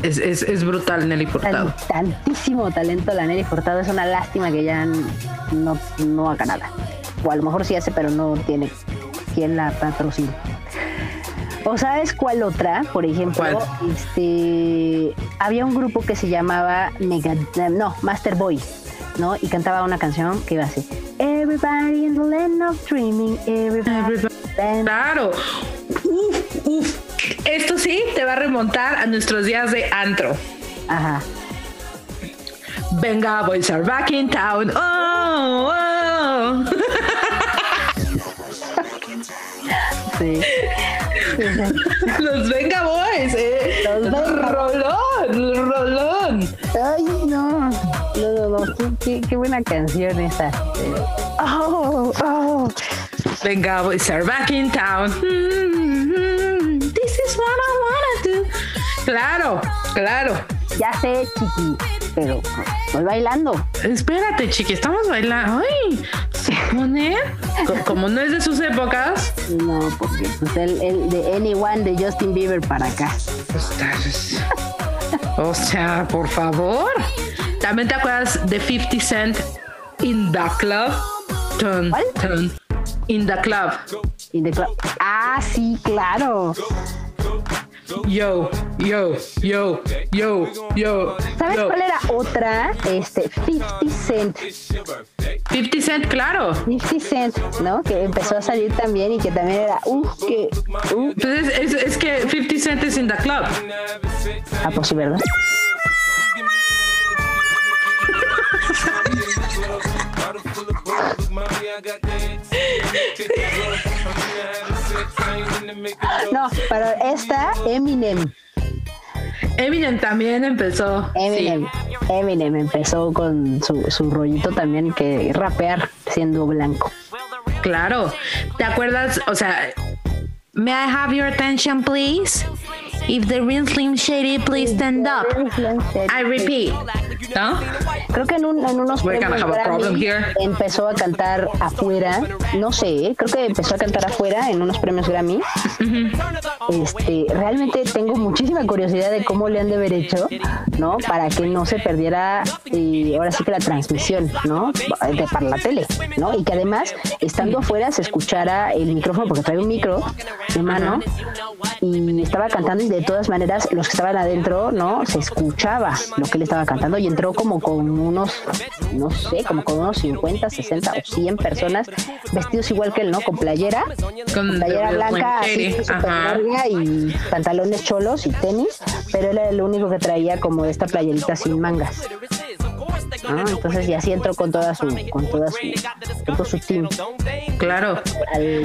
Es, es, es, brutal Nelly Furtado. tantísimo talento la Nelly Furtado. Es una lástima que ya no, no haga nada. O a lo mejor sí hace, pero no tiene quien la patrocine. ¿O sabes cuál otra? Por ejemplo, este había un grupo que se llamaba Mega, no, Master Boy, ¿no? Y cantaba una canción que iba así. Everybody in the land of dreaming, everybody. Claro. Uf, uf. Esto sí te va a remontar a nuestros días de antro. Ajá. Venga, boys are back in town. Oh, oh. sí. Los Venga Boys, eh. Los Venga. Rolón, rolón. Ay, no. No, no, no. Qué, qué, buena canción esa. Oh, oh. Venga Boys are back in town. Mm-hmm. This is what I wanna do. Claro, claro. Ya sé, chiqui, pero voy bailando. Espérate, chiqui, estamos bailando. Ay, ¿se pone? Como no es de sus épocas. No, porque pues el, el de Anyone de Justin Bieber para acá. O sea, por favor. ¿También te acuerdas de 50 Cent in the club? Turn, turn. In the club. In the club. Ah, sí, claro. Yo, yo, yo, yo, yo. ¿Sabes cuál era otra? Este, 50 Cent. 50 Cent, claro. 50 Cent, ¿no? Que empezó a salir también y que también era, uh, que. Uh. Pues es, es, es, que 50 Cent es in the club. Ah, pues sí, ¿verdad? No, pero esta, Eminem. Eminem también empezó. Eminem, Eminem empezó con su, su rollito también que rapear siendo blanco. Claro. ¿Te acuerdas? O sea, May I have your attention, please? If the real Slim Shady, please stand up. I repeat. ¿No? Creo que en, un, en unos premios Grammy empezó a cantar afuera. No sé, creo que empezó a cantar afuera en unos premios Grammy. Este, realmente tengo muchísima curiosidad de cómo le han de haber hecho, ¿no? Para que no se perdiera y ahora sí que la transmisión, ¿no? De, para la tele, ¿no? Y que además, estando afuera, se escuchara el micrófono, porque trae un micro de mano, y estaba cantando y de todas maneras los que estaban adentro, ¿no? Se escuchaba lo que él estaba cantando y entró como con unos, no sé, como con unos 50, 60 o 100 personas vestidos igual que él, ¿no? Con playera, con playera blanca, así, super larga y pantalones cholos y tenis, pero él era el único que traía como esta playerita sin mangas. Ah, entonces ya así entró con toda su, con toda su, con todo su team. Claro.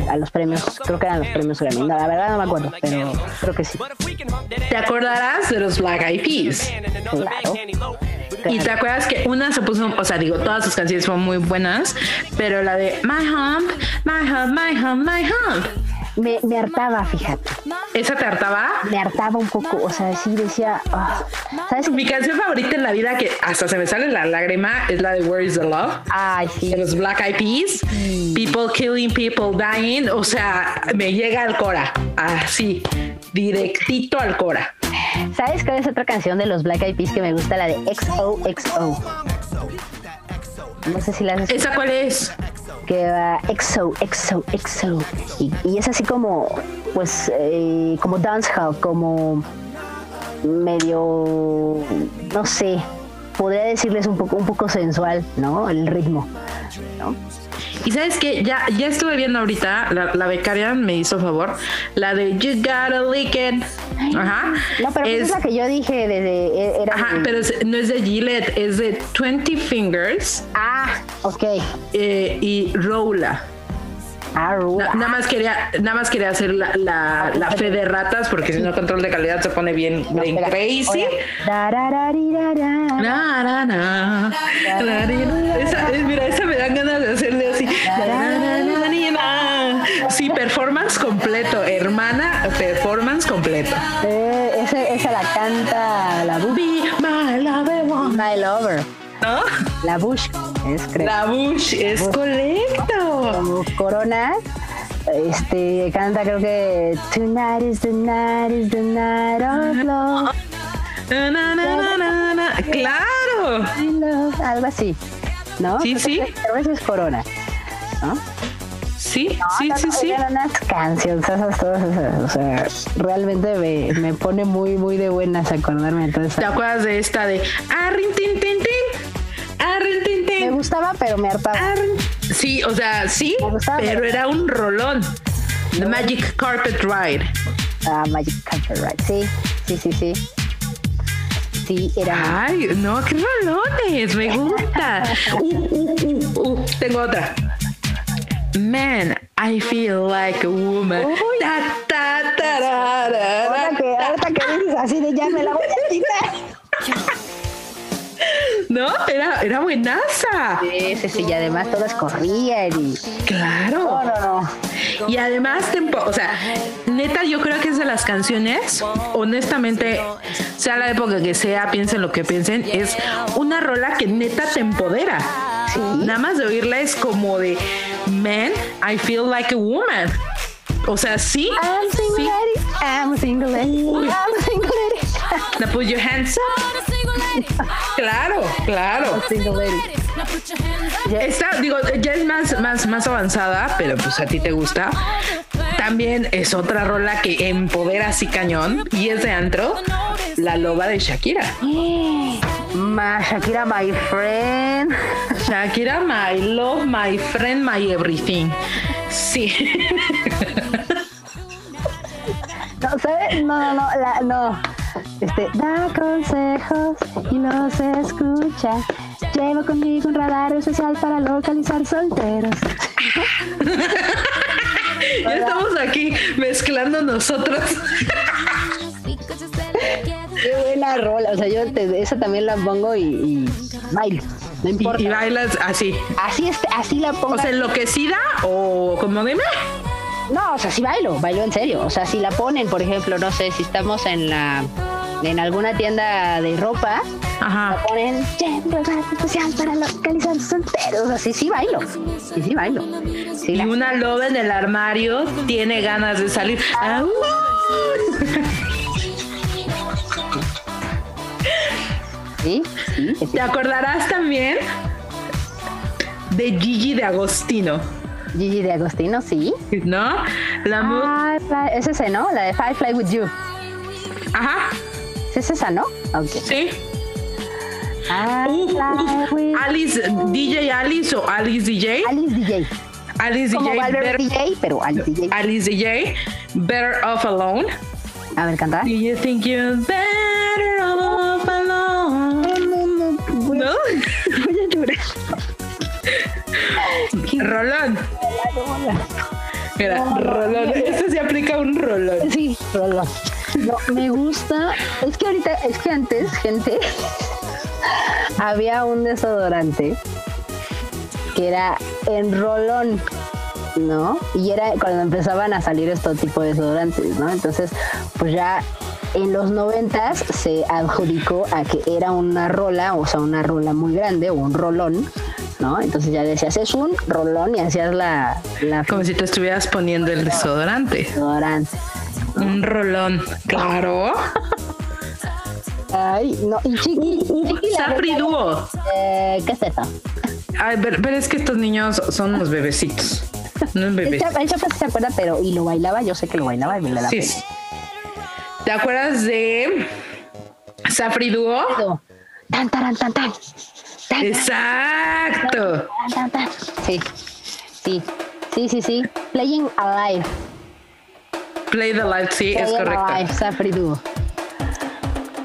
a los premios, creo que eran los premios Grammy. la verdad no me acuerdo, pero creo que sí. ¿Te acordarás de los Black Eyed Peas? Claro. Y te acuerdas que una se puso, o sea, digo, todas sus canciones fueron muy buenas, pero la de My Hump, My Hump, My Hump, My Hump me, me, hartaba, fíjate. ¿Esa te hartaba? Me hartaba un poco, o sea, sí decía, ah, ¿sabes? Mi canción favorita en la vida, que hasta se me sale la lágrima, es la de Where is the Love. Ay, sí. De los Black Eyed Peas. People killing, people dying. O sea, me llega al cora. Así. directito al Cora. ¿Sabes cuál es otra canción de los Black Eyed Peas que me gusta? La de XOXO. No sé si la has ¿Esa cuál es? Que va EXO, EXO, EXO. Y, y es así como, pues, eh, como dancehall, como medio, no sé, podría decirles un poco, un poco sensual, ¿no? El ritmo, ¿no? Y sabes que ya, ya estuve viendo ahorita, la, la, becaria me hizo favor, la de You Gotta Lick It. Ajá. No, pero es, es la que yo dije desde. e, Era Ajá, de- pero es- no es de Gillette, es de 20 Fingers Ah, ok. eh, y Rolla. Na- nada más quería, nada más quería hacer la, la, la fe de ratas porque si no control de calidad se pone bien, No, bien espera. crazy. Esa, mira, esa me dan ganas de hacerle así. Sí, performance completo, hermana, performance completo. Eh, esa la canta la Bush. Be my lover. My Lover. ¿No? La Bush. Es creo. La Bush es correcto. Como Corona. Este canta creo que Tonight is the night is the night of love. Na, na, na, na, na, na. Claro. Love, Algo así. ¿No? Sí, sí. que eso es Corona. ¿No? Sí, sí, No, sí, no, sí. unas canciones, esas todas esas, o sea, realmente me, me pone muy, muy de buenas acordarme esa- ¿Te acuerdas de esta de Arrin tin tin tin? Arrin tin Me gustaba, pero me hartaba. Arrin. Sí, o sea, sí, Me gustaba, pero pero- era un rolón. The Magic Carpet Ride. Ah, Magic Carpet Ride. Sí, sí, sí, sí. Sí, era. Ay, no, qué rolones, me gusta. Uh, uh, uh, uh, tengo otra. Man, I feel like a woman. Uy. Ta, ta, ta, ra, ra, Ahora ra, que, que dices así de ya me la voy a quitar. No, era, era buenaza. Sí, sí, sí, y además todas corrían y. Claro. No, no, no. Y además, tempo, o sea, neta, yo creo que es de las canciones, honestamente, sea la época que sea, piensen lo que piensen, es una rola que neta te empodera. Sí. Nada más de oírla es como de, man, I feel like a woman. O sea, sí. I'm single sí. lady, I'm a single lady, Uy. I'm a single lady. Now put your hands up. Claro, claro. Single lady. Esta, digo, ya es más, más, más avanzada, pero pues a ti te gusta. También es otra rola que empodera así cañón y es de antro, La Loba de Shakira. Ma Shakira, my friend. Shakira, my love, my friend, my everything. Sí. No, ¿sabes? No, no, no, la, no. Este, da consejos y los escucha. Llevo conmigo un radar especial para localizar solteros. ya estamos aquí mezclando nosotros. Qué buena rola. O sea, yo te- esa también la pongo y, y bailo. No importa. y bailas así. Así es, así la pongo. O sea, enloquecida o como dime. no, o sea, sí bailo, bailo en serio. O sea, si la ponen, por ejemplo, no sé, si estamos en la en alguna tienda de ropa, Ajá. la ponen "Llevo un radar especial para localizar solteros. Así sí bailo. Sí, sí bailo. Sí, Y la- una loba en el armario tiene ganas de salir. sí, sí, sí. ¿Te acordarás también de Gigi de Agostino? Gigi de Agostino, sí. ¿No? La Ah, es ese, ¿no? La de Five Fly With You. Ajá, Es esa, ¿no? Ok. sí. Uf. with Alice, DJ Alice o Alice DJ. Alice DJ. Alice Como DJ. Better- DJ, pero Alice DJ. Alice DJ. Better Off Alone. A ver, canta. Do you think you're better off alone? ¿No? Voy a llorar. Rolón. Mira, rolón. Este se aplica un rolón. Sí, Rolo. No, me gusta. Es que ahorita, es que antes, gente, había un desodorante que era en rolón, ¿no? Y era cuando empezaban a salir estos tipos de desodorantes, ¿no? Entonces, pues ya en los noventas se adjudicó a que era una rola, o sea, una rola muy grande o un rolón, ¿no? Entonces ya decías, es un rolón y hacías la, la Como si te estuvieras poniendo el desodorante. desodorante. ¿no? Un rolón, claro. Ay, no, y Chiqui. Safri Dúo. Eh, ¿Qué es eso? Ay, pero, pero, es que estos niños son unos bebecitos. Unos bebecitos. El Chapa se acuerda, pero y lo bailaba, yo sé que lo bailaba y me le da sí. pena. ¿Te acuerdas de Safri Dúo? Tan, tan, tan. tan Exacto. Tan, tan, tan. Sí, sí, sí, sí, sí. Playing Alive. Play the Life, sí, es correcto. Alive, Safri Duo.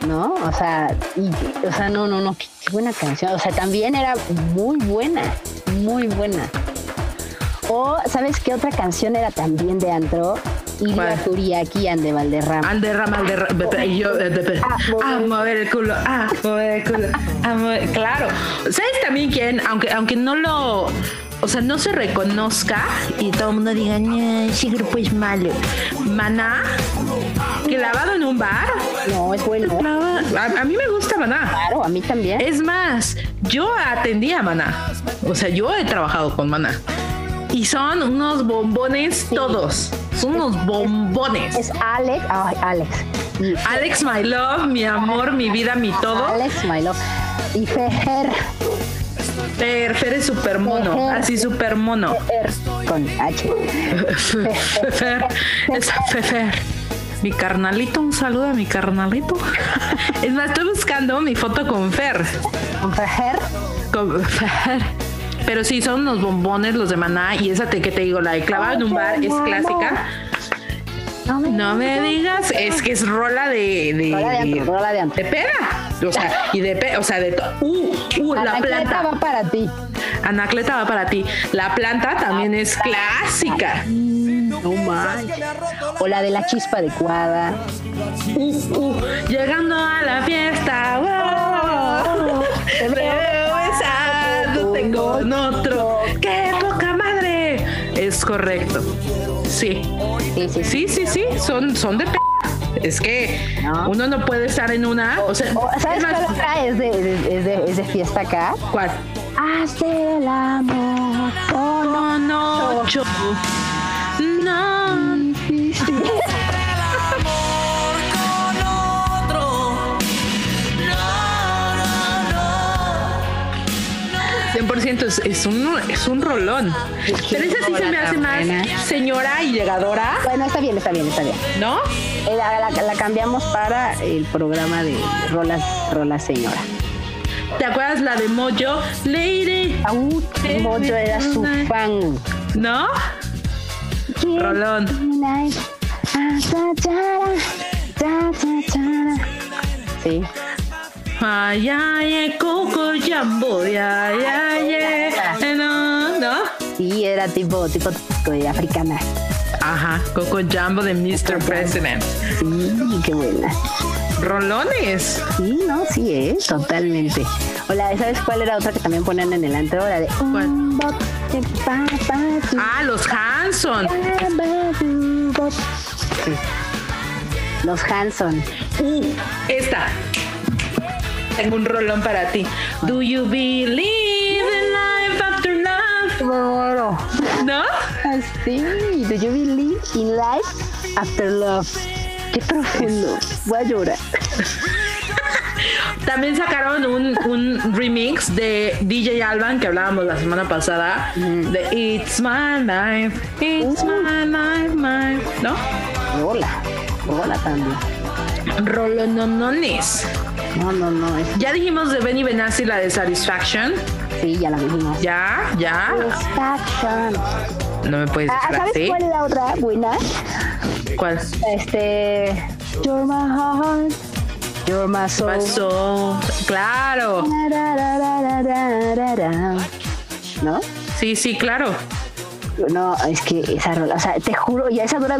¿No? O sea, y, o sea, no, no, no, qué, qué buena canción. O sea, también era muy buena, muy buena. O, ¿sabes qué otra canción era también de antro? Iria Valderrama. Alderrama, Alderrama, y yo, eh, de- de- Ah, mover. a mover el culo, a mover el culo, a mover, claro. ¿Sabes también quién? Aunque, aunque no lo, o sea, no se reconozca y todo el mundo diga, "No, ese grupo es malo. Maná, clavado en un bar. No, es bueno. A, a mí me gusta Maná. Claro, a mí también. Es más, yo atendí a Maná. O sea, yo he trabajado con Maná. Y son unos bombones todos. Son unos bombones. Es Alex. Ay, Alex. Y Alex, my love, mi amor, mi vida, mi todo. Alex, my love. Y Fejer. Fer, Fer es súper mono, así súper mono. Fejer, Con H. Fer, es Fer. Mi carnalito, un saludo a mi carnalito. Es más, estoy buscando mi foto con Fer. Con Fejer. Con Fer. Pero sí, son unos bombones los de maná y esa te, que te digo, la de clavado en un bar es clásica. No me, No me digas, es que es rola de... de Rola de antro, rola de peda. O sea, y de o sea, de Uh, uh, la planta. va para ti. Anacleta va para ti. La planta también es clásica. No manches. O la de la chispa adecuada. Uh, uh, llegando a la fiesta. wow, en otro. ¡Qué poca madre! Es correcto. Sí. Sí, sí, sí. Sí, sí, sí. Son, son de p. Es que No. uno no puede estar en una. O sea, ¿Sabes cuál otra es de, de- es de, es de fiesta acá? ¿cuál? Hacer el amor con Con ocho. No. difícil. con es, es, un, es un rolón. Pero esa sí se me hace más señora y llegadora, Bueno, está bien, está bien, está bien. ¿no? Eh, La, la- la cambiamos para el programa de Rolas, Rolas Señora. ¿Te acuerdas la de Mojo? Lady. Aún Moyo era su fan. ¿No? Rolón. Ah, Sí. Ay, ay, coco jambo, ay, ay, ay, no, ¿no? Sí, era tipo, tipo de africana. Ajá, coco jambo de Mr. President. Sí, qué buena. Rolones. Sí, no, sí, ¿eh? Totalmente. O la de, ¿sabes cuál era otra que también ponían en el antro? La de... ¿Cuál? Ah, los Hanson. Sí. Los Hanson. Uh, esta. Tengo un rolón para ti. Do you believe in life after love? Claro. ¿No? Así. Do you believe in life after love? Qué profundo. Voy a llorar. También sacaron un, un remix de DJ Alban que hablábamos la semana pasada de It's My Life, It's My Life, My, ¿no? Hola. Hola también. Rolononones. No, no, no. Es, Ya dijimos de Benny Benassi la de Satisfaction. sí, ya la vimos. Ya, ya. Satisfaction. No me puedes Ah, decir ¿Sabes así. cuál es la otra buena? ¿Cuál? Este. You're my heart. You're my soul. Claro. ¿No? Sí, sí, claro. No, es que esa rola, o sea, te juro, ya esa dura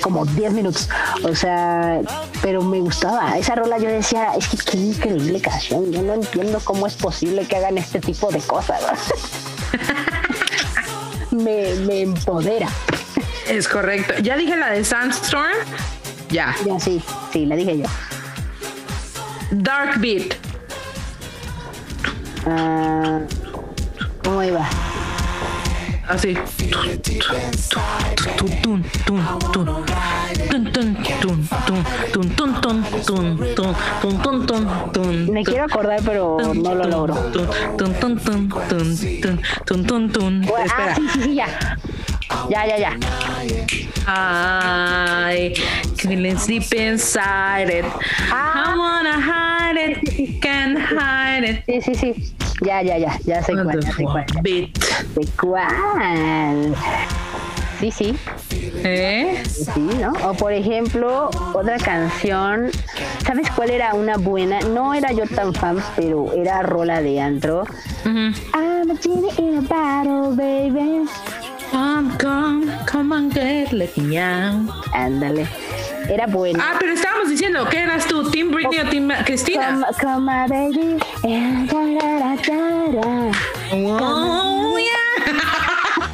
como 10 minutos. O sea, pero me gustaba. Esa rola yo decía, es que qué increíble canción. Yo no entiendo cómo es posible que hagan este tipo de cosas. me, me empodera. Es correcto. Ya dije la de Sandstorm. Ya. Ya sí, sí, la dije yo. Dark Beat. Ah, ¿Cómo iba? Así. Me quiero acordar, pero no lo logro. Ah, Espera. sí, sí, sí, ya. Ya, ya, ya. I couldn't sleep inside it. I wanna hide it, can't hide it. Sí, sí, sí. Ya, ya, ya. Ya sé cuál, ya sé cuál. Bit. ¿De cuál? Sí, sí, ¿Eh? sí, ¿no? O por ejemplo, otra canción. ¿Sabes cuál era una buena? No era yo tan fan, pero era rola de antro. I'm a genie in a bottle, baby. Come, come, come and get let me out. Ándale. Era buena. Ah, pero estábamos diciendo que eras tú, Team Britney o Team Cristina. Come, come on, baby. And da, da, da, da, da. Oh, yeah.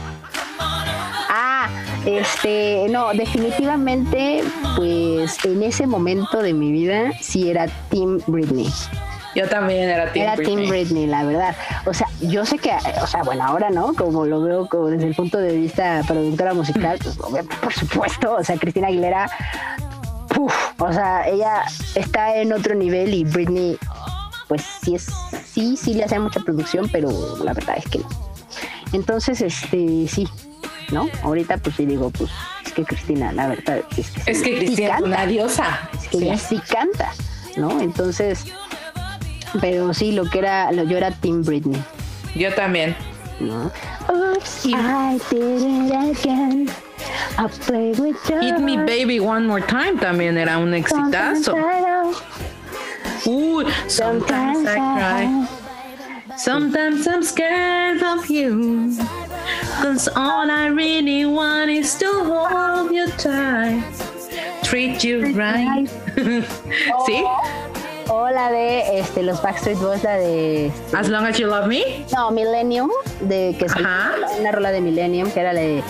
Ah, este, no, definitivamente, pues en ese momento de mi vida sí era Team Britney. Yo también era Team era Britney. Team Britney, la verdad. O sea, yo sé que, o sea, bueno, ahora no, como lo veo como desde el punto de vista productora musical, pues, por supuesto, o sea, Cristina Aguilera, uf, o sea, ella está en otro nivel y Britney, pues sí es, sí, sí le hace mucha producción, pero la verdad es que no. Entonces, este, sí, ¿no? Ahorita pues sí digo, pues es que Cristina, la verdad es que, Es que sí Cristina es una diosa. es que Sí. ella sí canta, ¿no? Entonces, pero sí, lo que era, lo, yo era Team Britney, Yo también. ¿no? Oops, I did it again. I play with Hit Me Baby One More Time también era un exitazo. Uy, sometimes I cry. Sometimes I'm scared of you. Cause all I really want is to hold you tight. Treat you right. ¿Sí? O la de este, los Backstreet Boys, la de As long as you love me. no, Millennium, de que Ajá. una rola de Millennium, que era la de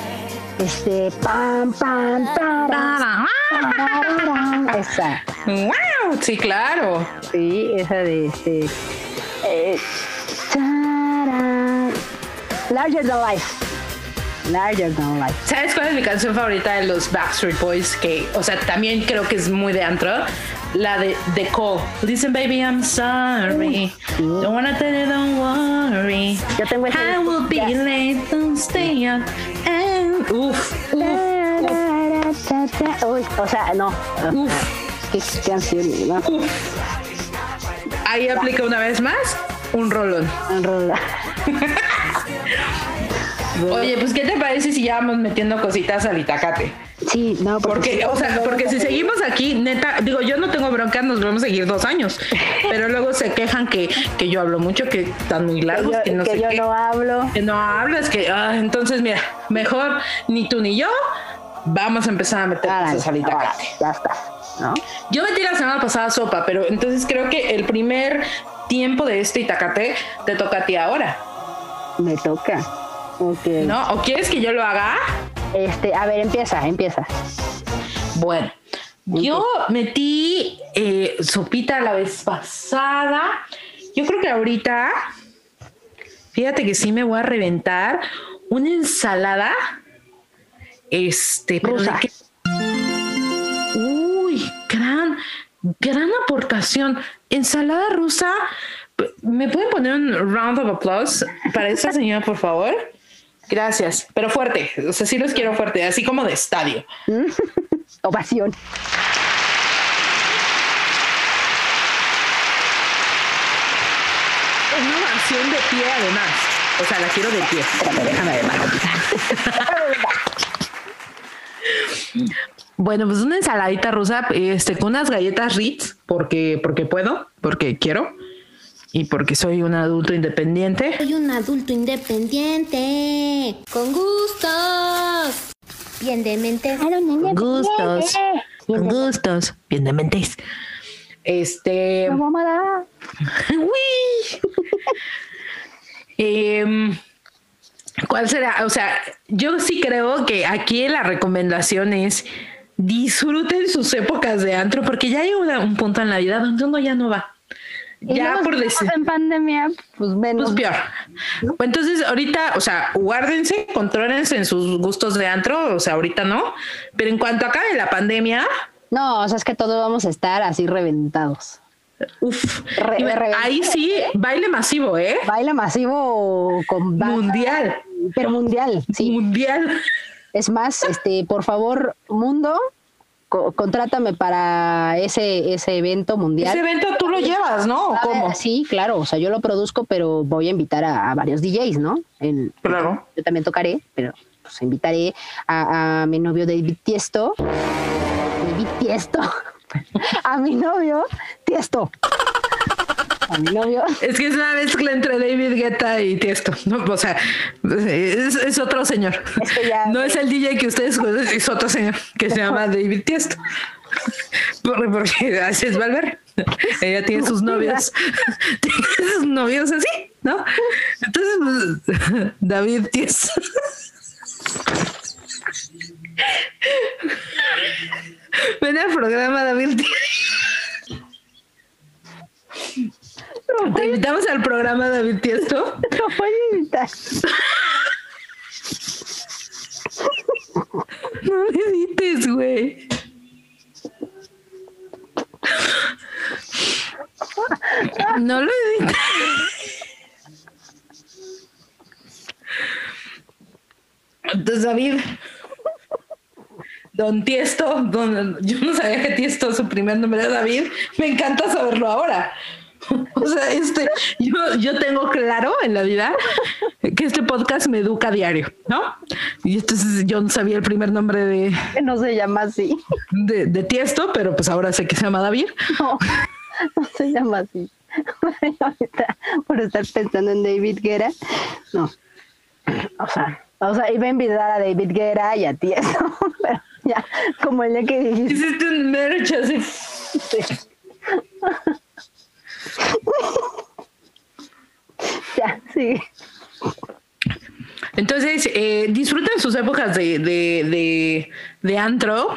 este pam pam tarara, esa. Wow, sí, claro. Sí, esa de este. eh. Larger than life. Larger than life. ¿Sabes cuál es mi canción favorita de los Backstreet Boys? Que, o sea, también creo que es muy de antro. La de The Call. Listen, baby, I'm sorry. Don't wanna tell you, don't worry. Yo tengo ese I will be Ya. late, don't stay up. And, uf, uf, ta. Uy, o sea, no. uf. Qué canción, ¿no? Ahí aplica una vez más un rolón. Rola. Oye, pues, ¿qué te parece si ya vamos metiendo cositas al Itacate? Sí, no, Porque, o sea, porque si seguimos aquí, neta, digo, yo no tengo bronca, nos vamos a seguir dos años. Pero luego se quejan que, que yo hablo mucho, que están muy que largos, yo, que no que sé yo qué. no hablo. Que no hablas, que ah, entonces mira, mejor ni tú ni yo vamos a empezar a meter Árale, cosas Itacate. órale, ya está, ¿no? Yo metí la semana pasada sopa, pero entonces creo que el primer tiempo de este Itacate te toca a ti ahora, Me toca. ¿no? ¿O quieres que yo lo haga? Este, a ver, empieza, empieza. Bueno, yo metí eh, sopita la vez pasada. Yo creo que ahorita, fíjate que sí me voy a reventar una ensalada. Este, Rusa. qué- Uy, gran, gran aportación. Ensalada rusa. ¿Me pueden poner un round of applause para esta señora, por favor? Gracias, pero fuerte. O sea, sí los quiero fuerte, así como de estadio. Ovación. Una ovación de pie además. O sea, la quiero de pie. Espérame, déjame de mano. Bueno, pues una ensaladita rusa, este, con unas galletas Ritz, porque, porque puedo, porque quiero y porque soy un adulto independiente. Soy un adulto independiente, con gustos, bien de mente. Con gustos, con gustos, bien de mentes. Este, uy. Em, ¿Cuál será? O sea, yo sí creo que aquí la recomendación es disfruten sus épocas de antro, porque ya llega una- un punto en la vida donde uno ya no va. Y ya por decir. en pandemia, pues menos. Pues peor. Pues Entonces, ahorita, o sea, guárdense, contrólense en sus gustos de antro, o sea, ahorita no. Pero en cuanto acabe la pandemia, No, o sea, es que todos vamos a estar así reventados. Re- re- ahí sí, baile masivo, ¿eh? Baile masivo con banda, Mundial. Pero mundial, sí. Mundial. Es más, este, por favor, mundo, co- contrátame para ese, ese evento mundial. Ese evento tú lo llevas, ¿no? ¿O Ah, ¿Cómo? Sí, claro, o sea, yo lo produzco, pero voy a invitar a, a varios DJs, ¿no? Claro. Yo también tocaré, pero pues invitaré a, a mi novio David Tiesto. David Tiesto. a mi novio Tiesto. A mi novio. Es que es una mezcla entre David Guetta y Tiesto, ¿no? O sea, es, es otro señor. Es que ya- no es el DJ que ustedes conocen, es otro señor que se llama David Tiesto. Porque, así es Valver. Ella tiene sus novios. Tiene sus novios así, ¿no? Entonces, pues, David Tiesto. Ven al programa, David Tiesto. Te invitamos al programa David Tiesto. Lo voy a invitar. No me edites, güey. No lo edites. Entonces, David, Don Tiesto, don, yo no sabía que Tiesto su primer nombre era David, me encanta saberlo ahora. O sea, este, yo, yo tengo claro en la vida que este podcast me educa a diario, ¿no? Y entonces yo no sabía el primer nombre de, Que no se llama así. de, de Tiesto, pero pues ahora sé que se llama David. No, no se llama así. Por estar pensando en David Guerra, no. O sea, o sea, iba a invitar a David Guerra y a ti eso, pero ya, como el día que dijiste, Hiciste un merch así. ya, sí. Entonces, eh, disfruten sus épocas de, de, de, de antro.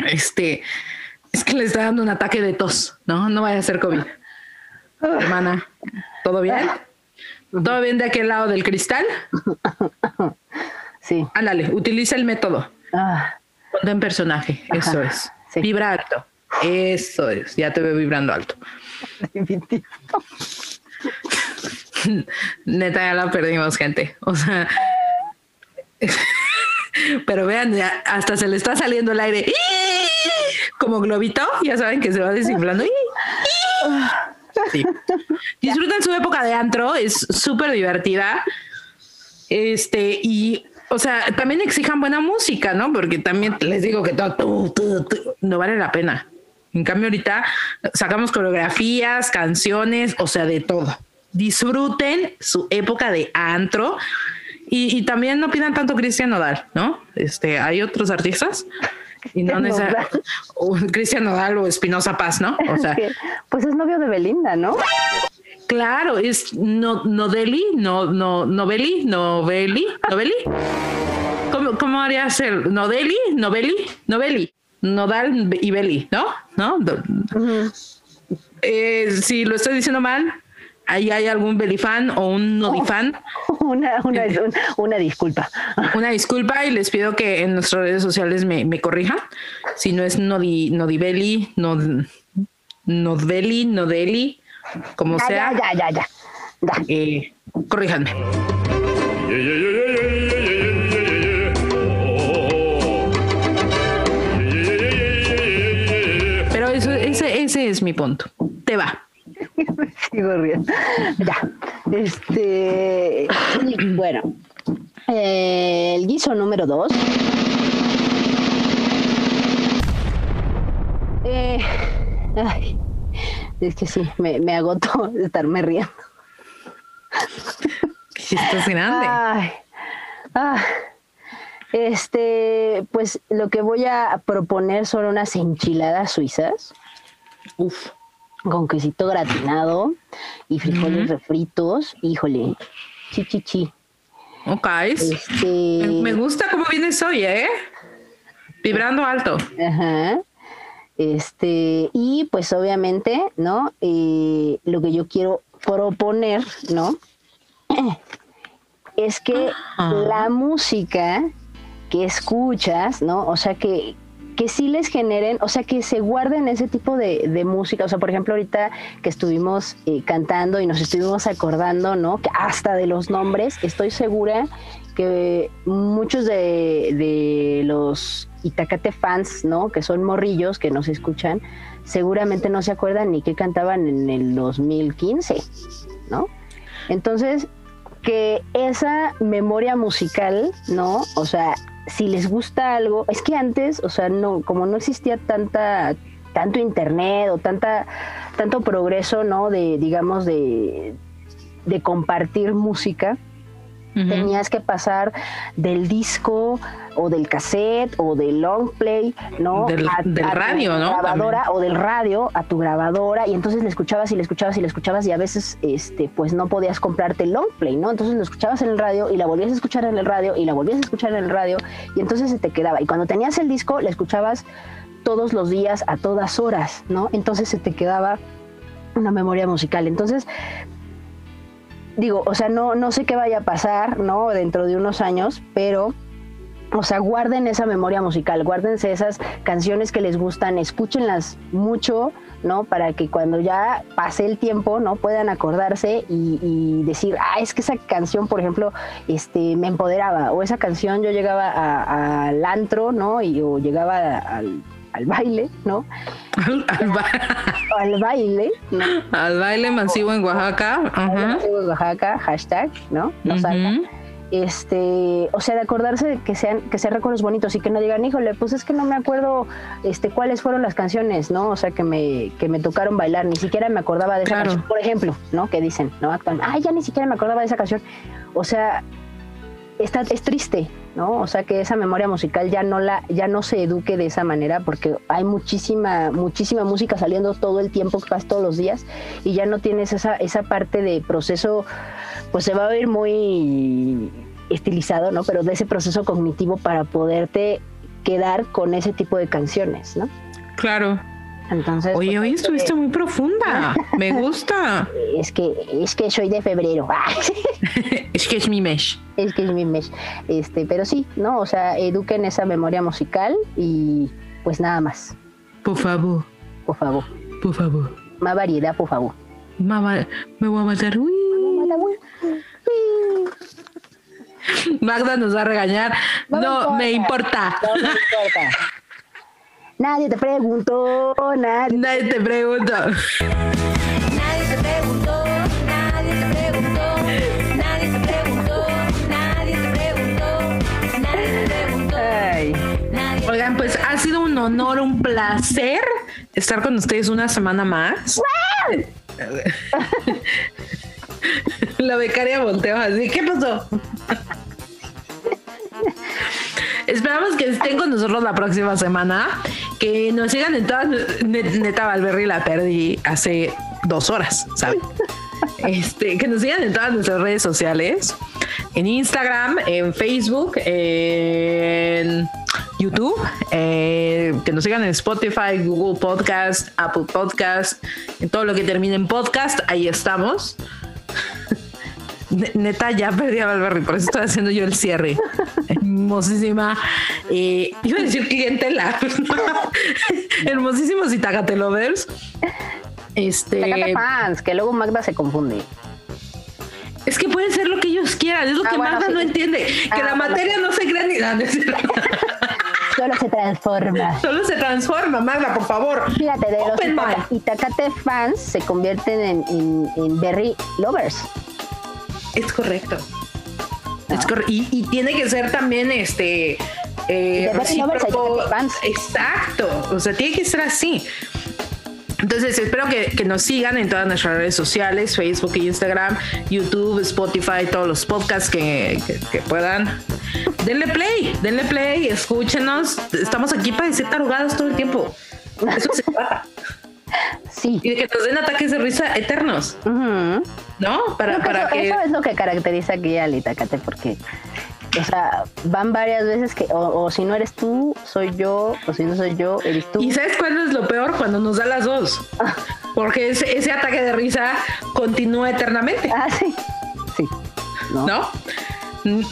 Este, es que le está dando un ataque de tos, ¿no? No vaya a ser COVID. Hermana, ¿todo bien? ¿Todo bien de aquel lado del cristal? Sí. Ándale, utiliza el método. Ah, Ponte en personaje, eso Ajá, es. sí. Vibra alto. Eso es, ya te veo vibrando alto. Neta, ya la perdimos, gente. O sea. Pero vean, ya hasta se le está saliendo el aire. Como globito, ya saben que se va desinflando. Sí. Disfruten su época de antro, es súper divertida. Este, y, o sea, también exijan buena música, ¿no? Porque también les digo que todo, no vale la pena. En cambio, ahorita sacamos coreografías, canciones, o sea, de todo. Disfruten su época de antro y, y también no pidan tanto Cristian Nodal, ¿no? Este, hay otros artistas y no Cristian necesariamente Cristian Nodal o Espinosa Paz, ¿no? O sea, pues es novio de Belinda, ¿no? claro, es no, Nodeli, no, no, Noveli, Noveli, Noveli. ¿Cómo, cómo harías el Nodeli, Noveli, Noveli? Nodal y Beli, ¿no? ¿No? Eh, si lo estoy diciendo mal, ahí hay algún Belifan o un Nodifan. Una, una, una, una disculpa. Una disculpa y les pido que en nuestras redes sociales me, me corrijan. Si no es Nodi, Nodibeli, Nod, Nodbeli, Nodeli, como Ya, sea, ya, ya, ya, ya. Ya. eh, corríjanme. Ese, es mi punto. Te va. Sigo riendo. Ya. Este. Bueno. eh, el guiso número dos. Eh, ay, es que sí, me, me agotó de estarme riendo. Esto es grande. Ay, ah, este, pues lo que voy a proponer son unas enchiladas suizas Uf. con quesito gratinado y frijoles refritos. Híjole, chi, chi, chi. Ok. Este, Me me gusta cómo vienes hoy, ¿eh? Vibrando alto. ajá. Este, y pues obviamente, ¿no? Eh, lo que yo quiero proponer, ¿no? Es que la música que escuchas, ¿no? O sea, que, que sí les generen, o sea, que se guarden ese tipo de, de música. O sea, por ejemplo, ahorita que estuvimos eh, cantando y nos estuvimos acordando, ¿no? Que hasta de los nombres, estoy segura que muchos de, de los Itacate fans, ¿no? Que son morrillos que nos escuchan, seguramente no se acuerdan ni qué cantaban en el 2015, ¿no? Entonces, que esa memoria musical, ¿no? O sea, si les gusta algo, es que antes, o sea, no, como no existía tanta, tanto internet o tanta, tanto progreso, ¿no? De, digamos, de, de compartir música, tenías que pasar del disco o del cassette o del long play, ¿no? Del- del tu radio, ¿no? Grabadora o del radio a tu grabadora y entonces le escuchabas y le escuchabas y le escuchabas y a veces, este, pues no podías comprarte el long play, ¿no? Entonces lo escuchabas en el radio y la volvías a escuchar en el radio y la volvías a escuchar en el radio y entonces se te quedaba. Y cuando tenías el disco, la escuchabas todos los días a todas horas, ¿no? Entonces se te quedaba una memoria musical. Entonces, digo, o sea, no, no sé qué vaya a pasar, ¿no? Dentro de unos años, pero, o sea, guarden esa memoria musical, guárdense esas canciones que les gustan, escúchenlas mucho, ¿no? Para que cuando ya pase el tiempo, ¿no? Puedan acordarse y, y decir, ah, es que esa canción, por ejemplo, este, me empoderaba, o esa canción yo llegaba al antro, ¿no? Y, o llegaba al, al baile, ¿no? Al, al ba- Al baile, ¿no? al baile masivo en Oaxaca. Ajá. en Oaxaca, hashtag, ¿no? No salga. Ujú. Este, o sea, de acordarse de que sean, que sean recuerdos bonitos y que no digan, híjole, pues es que no me acuerdo este cuáles fueron las canciones, ¿no? O sea, que me, que me tocaron bailar, ni siquiera me acordaba de esa Claro. canción, por ejemplo, ¿no? Que dicen, ¿no? Actualmente, ay, ya ni siquiera me acordaba de esa canción. O sea, está, es triste, ¿no? O sea, que esa memoria musical ya no la, ya no se eduque de esa manera, porque hay muchísima, muchísima música saliendo todo el tiempo, casi todos los días, y ya no tienes esa, esa parte de proceso, pues se va a oír muy estilizado, ¿no? Pero de ese proceso cognitivo para poderte quedar con ese tipo de canciones, ¿no? Claro. Entonces, Oye, pues, hoy estuviste que- muy profunda. Me gusta. es que es que soy de febrero. Es que es mi mesh. es que es mi mes. Este, pero sí, ¿no? O sea, eduquen esa memoria musical y pues nada más, Por favor, por favor. por favor. Más variedad, por favor. Mamá, me voy a matar. Uy. Magda nos va a regañar. No, me importa. No me importa. Nadie te preguntó, nadie. Nadie te pregunta. Nadie te preguntó, nadie te preguntó, nadie te preguntó, nadie te preguntó, nadie te preguntó, Ay, nadie Oigan, pues ha sido un honor, un placer estar con ustedes una semana más. La becaria volteó así. ¿Qué pasó? Esperamos que estén con nosotros la próxima semana. Que nos sigan en todas. ne- Neta Valverri la perdí hace dos horas, ¿saben? Este, que nos sigan en todas nuestras redes sociales. En Instagram, en Facebook, en YouTube. eh, que nos sigan en Spotify, Google Podcast, Apple Podcast. En todo lo que termine en podcast, ahí estamos. Ne- Neta, ya perdí a Valverri, por eso estoy haciendo yo el cierre. Hermosísima. eh, iba a decir clientela. Hermosísimos Itagate Lovers. Este. Fans, que luego Magda se confunde. Es que pueden ser lo que ellos quieran, es lo Ah, que bueno, Magda sí. no entiende. Que Ah, la bueno, materia no se crea ni nada. Solo se transforma. Solo se transforma, Magda, por favor. Fíjate, de los Open mind. Itacate fans se convierten en, en, en Berry lovers. Es correcto. Es correcto. Y, y tiene que ser también este. eh, recíproco. Exacto. O sea, tiene que ser así. Entonces, espero que, que nos sigan en todas nuestras redes sociales: Facebook, Instagram, YouTube, Spotify, todos los podcasts que, que- que puedan. Denle play, denle play, escúchenos. Estamos aquí para decir tarugadas todo el tiempo. Eso se trata. Sí. Y que nos den ataques de risa eternos. ¿no? Para, Creo que para eso, que. eso es lo que caracteriza aquí al Itacate, porque O sea, van varias veces que, o, o si no eres tú, soy yo, o si no soy yo, eres tú. ¿Y sabes cuándo es lo peor? Cuando nos da las dos. Porque ese, ese ataque de risa continúa eternamente, Ah, sí. Sí. ¿No? ¿no?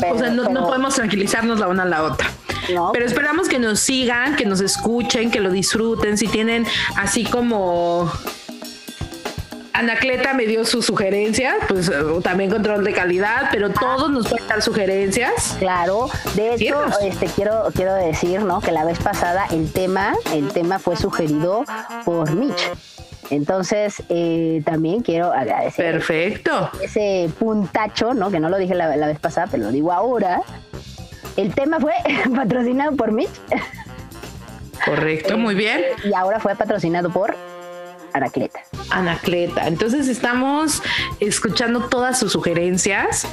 Pero- o sea, no, no podemos tranquilizarnos la una a la otra. No. Pero esperamos que nos sigan, que nos escuchen, que lo disfruten. Si tienen así como Anacleta me dio sus sugerencias, pues también control de calidad, pero todos nos pueden dar sugerencias. Claro, de hecho, este quiero quiero decir, ¿no? Que la vez pasada el tema, el tema fue sugerido por Mitch. Entonces, eh, también quiero agradecer Perfecto. ese puntacho, ¿no? Que no lo dije la, la vez pasada, pero lo digo ahora. El tema fue patrocinado por Mitch Correcto, muy bien. y ahora fue patrocinado por Anacleta. Anacleta. Entonces estamos escuchando todas sus sugerencias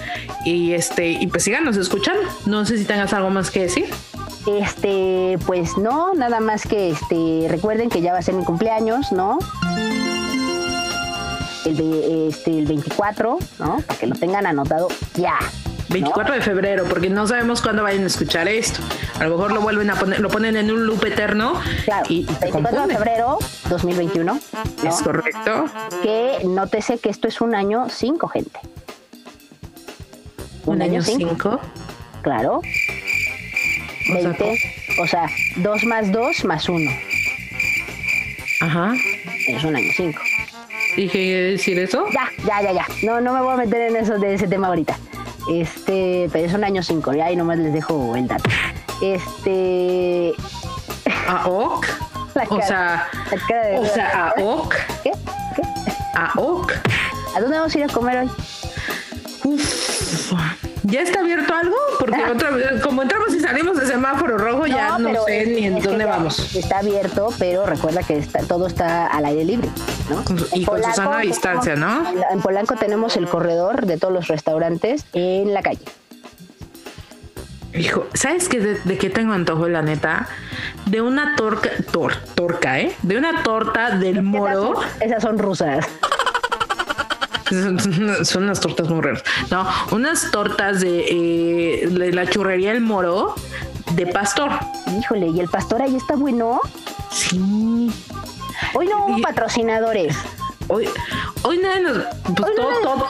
y este y pues síganos escuchando. No sé si tengas algo más que decir. Este, pues no, nada más que este, recuerden que ya va a ser mi cumpleaños, ¿no? El, de, este, el 24, ¿no? Para que lo tengan anotado ya. ¿No? 24 de febrero, porque no sabemos cuándo vayan a escuchar esto. A lo mejor lo vuelven a poner, lo ponen en un loop eterno Claro, y, y te 24 de febrero 2021, ¿no? Es correcto. Que nótese que esto es un año 5, gente. Un año cinco, 5. Claro. O sea, 20, o sea, 2 más 2 más 1. Ajá. Es un año 5. ¿Y qué quiere decir eso? Ya, ya, ya, ya. No, no me voy a meter en eso de ese tema ahorita. Este, pero es un año 5, ya, y nomás les dejo el dato. Este. A OK. La O cara- sea, cara o sea, a OK. ¿Qué? ¿Qué? A OK. ¿A dónde vamos a ir a comer hoy? Uf. ¿Ya está abierto algo? Porque otra vez, como entramos y salimos de semáforo rojo, ya no sé es- ni en dónde vamos. Está abierto, pero recuerda que está, todo está al aire libre, ¿no? Y En con Polanco Susana a tenemos- distancia, ¿no? En, en Polanco tenemos el corredor de todos los restaurantes en la calle. Hijo, ¿sabes qué? De, de qué tengo antojo, la neta? De una torca, tor, torca, ¿eh? De una torta del moro. Esas son, esas son rusas. Son, son unas tortas muy raras. No, unas tortas de, eh, de la churrería El Moro de pastor. Híjole, y el pastor ahí está bueno. Sí. Hoy no hubo Y- patrocinadores. Hoy, hoy nadie nos. Pues Hoy todo- nadie- todo-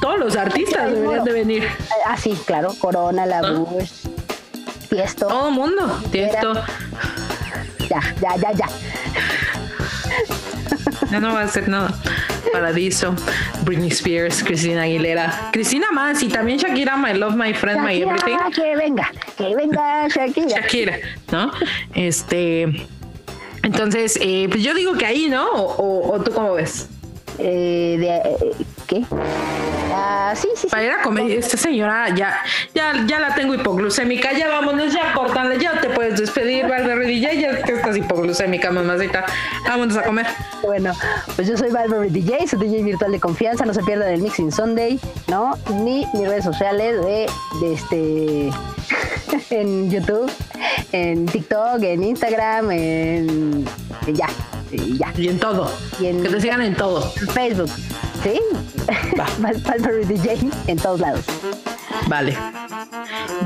todos los artistas deberían Moro. de venir. Ah, sí, claro. Corona, la Bush, Tiesto. Todo el mundo. Tiesto. Ya, ya, ya, ya. Ya no va a hacer nada. Paradiso, Britney Spears, Cristina Aguilera, Cristina más y también Shakira, My Love, My Friend, My Everything. que venga, que venga Shakira. Shakira, ¿no? Este. Entonces, eh, pues yo digo que ahí, ¿no? O, o- o tú cómo ves? Eh, de, eh, ¿Qué? Ah, sí, sí, sí. Para ir a comer, esta señora ya, ya, ya la tengo hipoglucémica, ya vámonos, ya cortale, ya te puedes despedir, Valverde DJ, ya que estás hipoglucémica, mamacita. Vámonos a comer. Bueno, pues yo soy Valverde DJ, su DJ virtual de confianza. No se pierdan el Mixing Sunday, ¿no? Ni mis redes sociales de, de este. en YouTube, en TikTok, en Instagram, en ya, y ya. Y en todo. Y en- Que te sigan en todo. En Facebook, ¿sí? Valverde DJ en todos lados. Vale.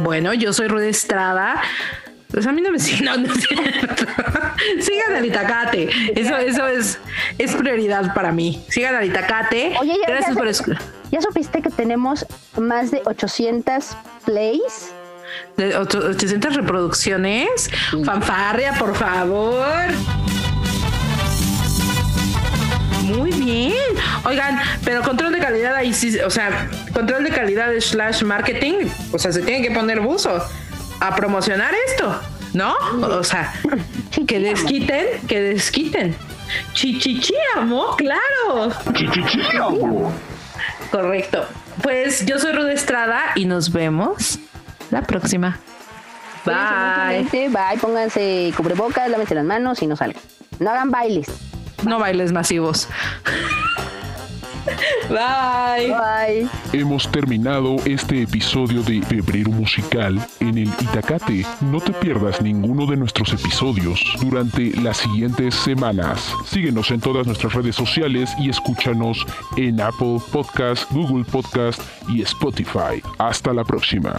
Bueno, yo soy Rudy Estrada. Pues a mí no me siguen, no, no es cierto. Sigan al Itacate. Eso, eso es, es prioridad para mí. Sigan al Itacate. Oye, ya, Gracias ya, por se- escu- ¿ya supiste que tenemos más de 800 plays? de ocho- 800 reproducciones. Fanfarria, por favor. Muy bien. Oigan, pero control de calidad ahí sí, o sea, control de calidad slash marketing, o sea, se tienen que poner buzo a promocionar esto, ¿no? O sea, que desquiten, que desquiten. Chichichiamo, claro. Correcto. Pues yo soy Rude Estrada y nos vemos la próxima. Bye. Bye. Bye, pónganse cubrebocas, lávense las manos y no salgan. No hagan bailes. No bailes masivos. Bye. Bye. Hemos terminado este episodio de Febrero Musical en el Itacate. No te pierdas ninguno de nuestros episodios durante las siguientes semanas. Síguenos en todas nuestras redes sociales y escúchanos en Apple Podcast, Google Podcast y Spotify. Hasta la próxima.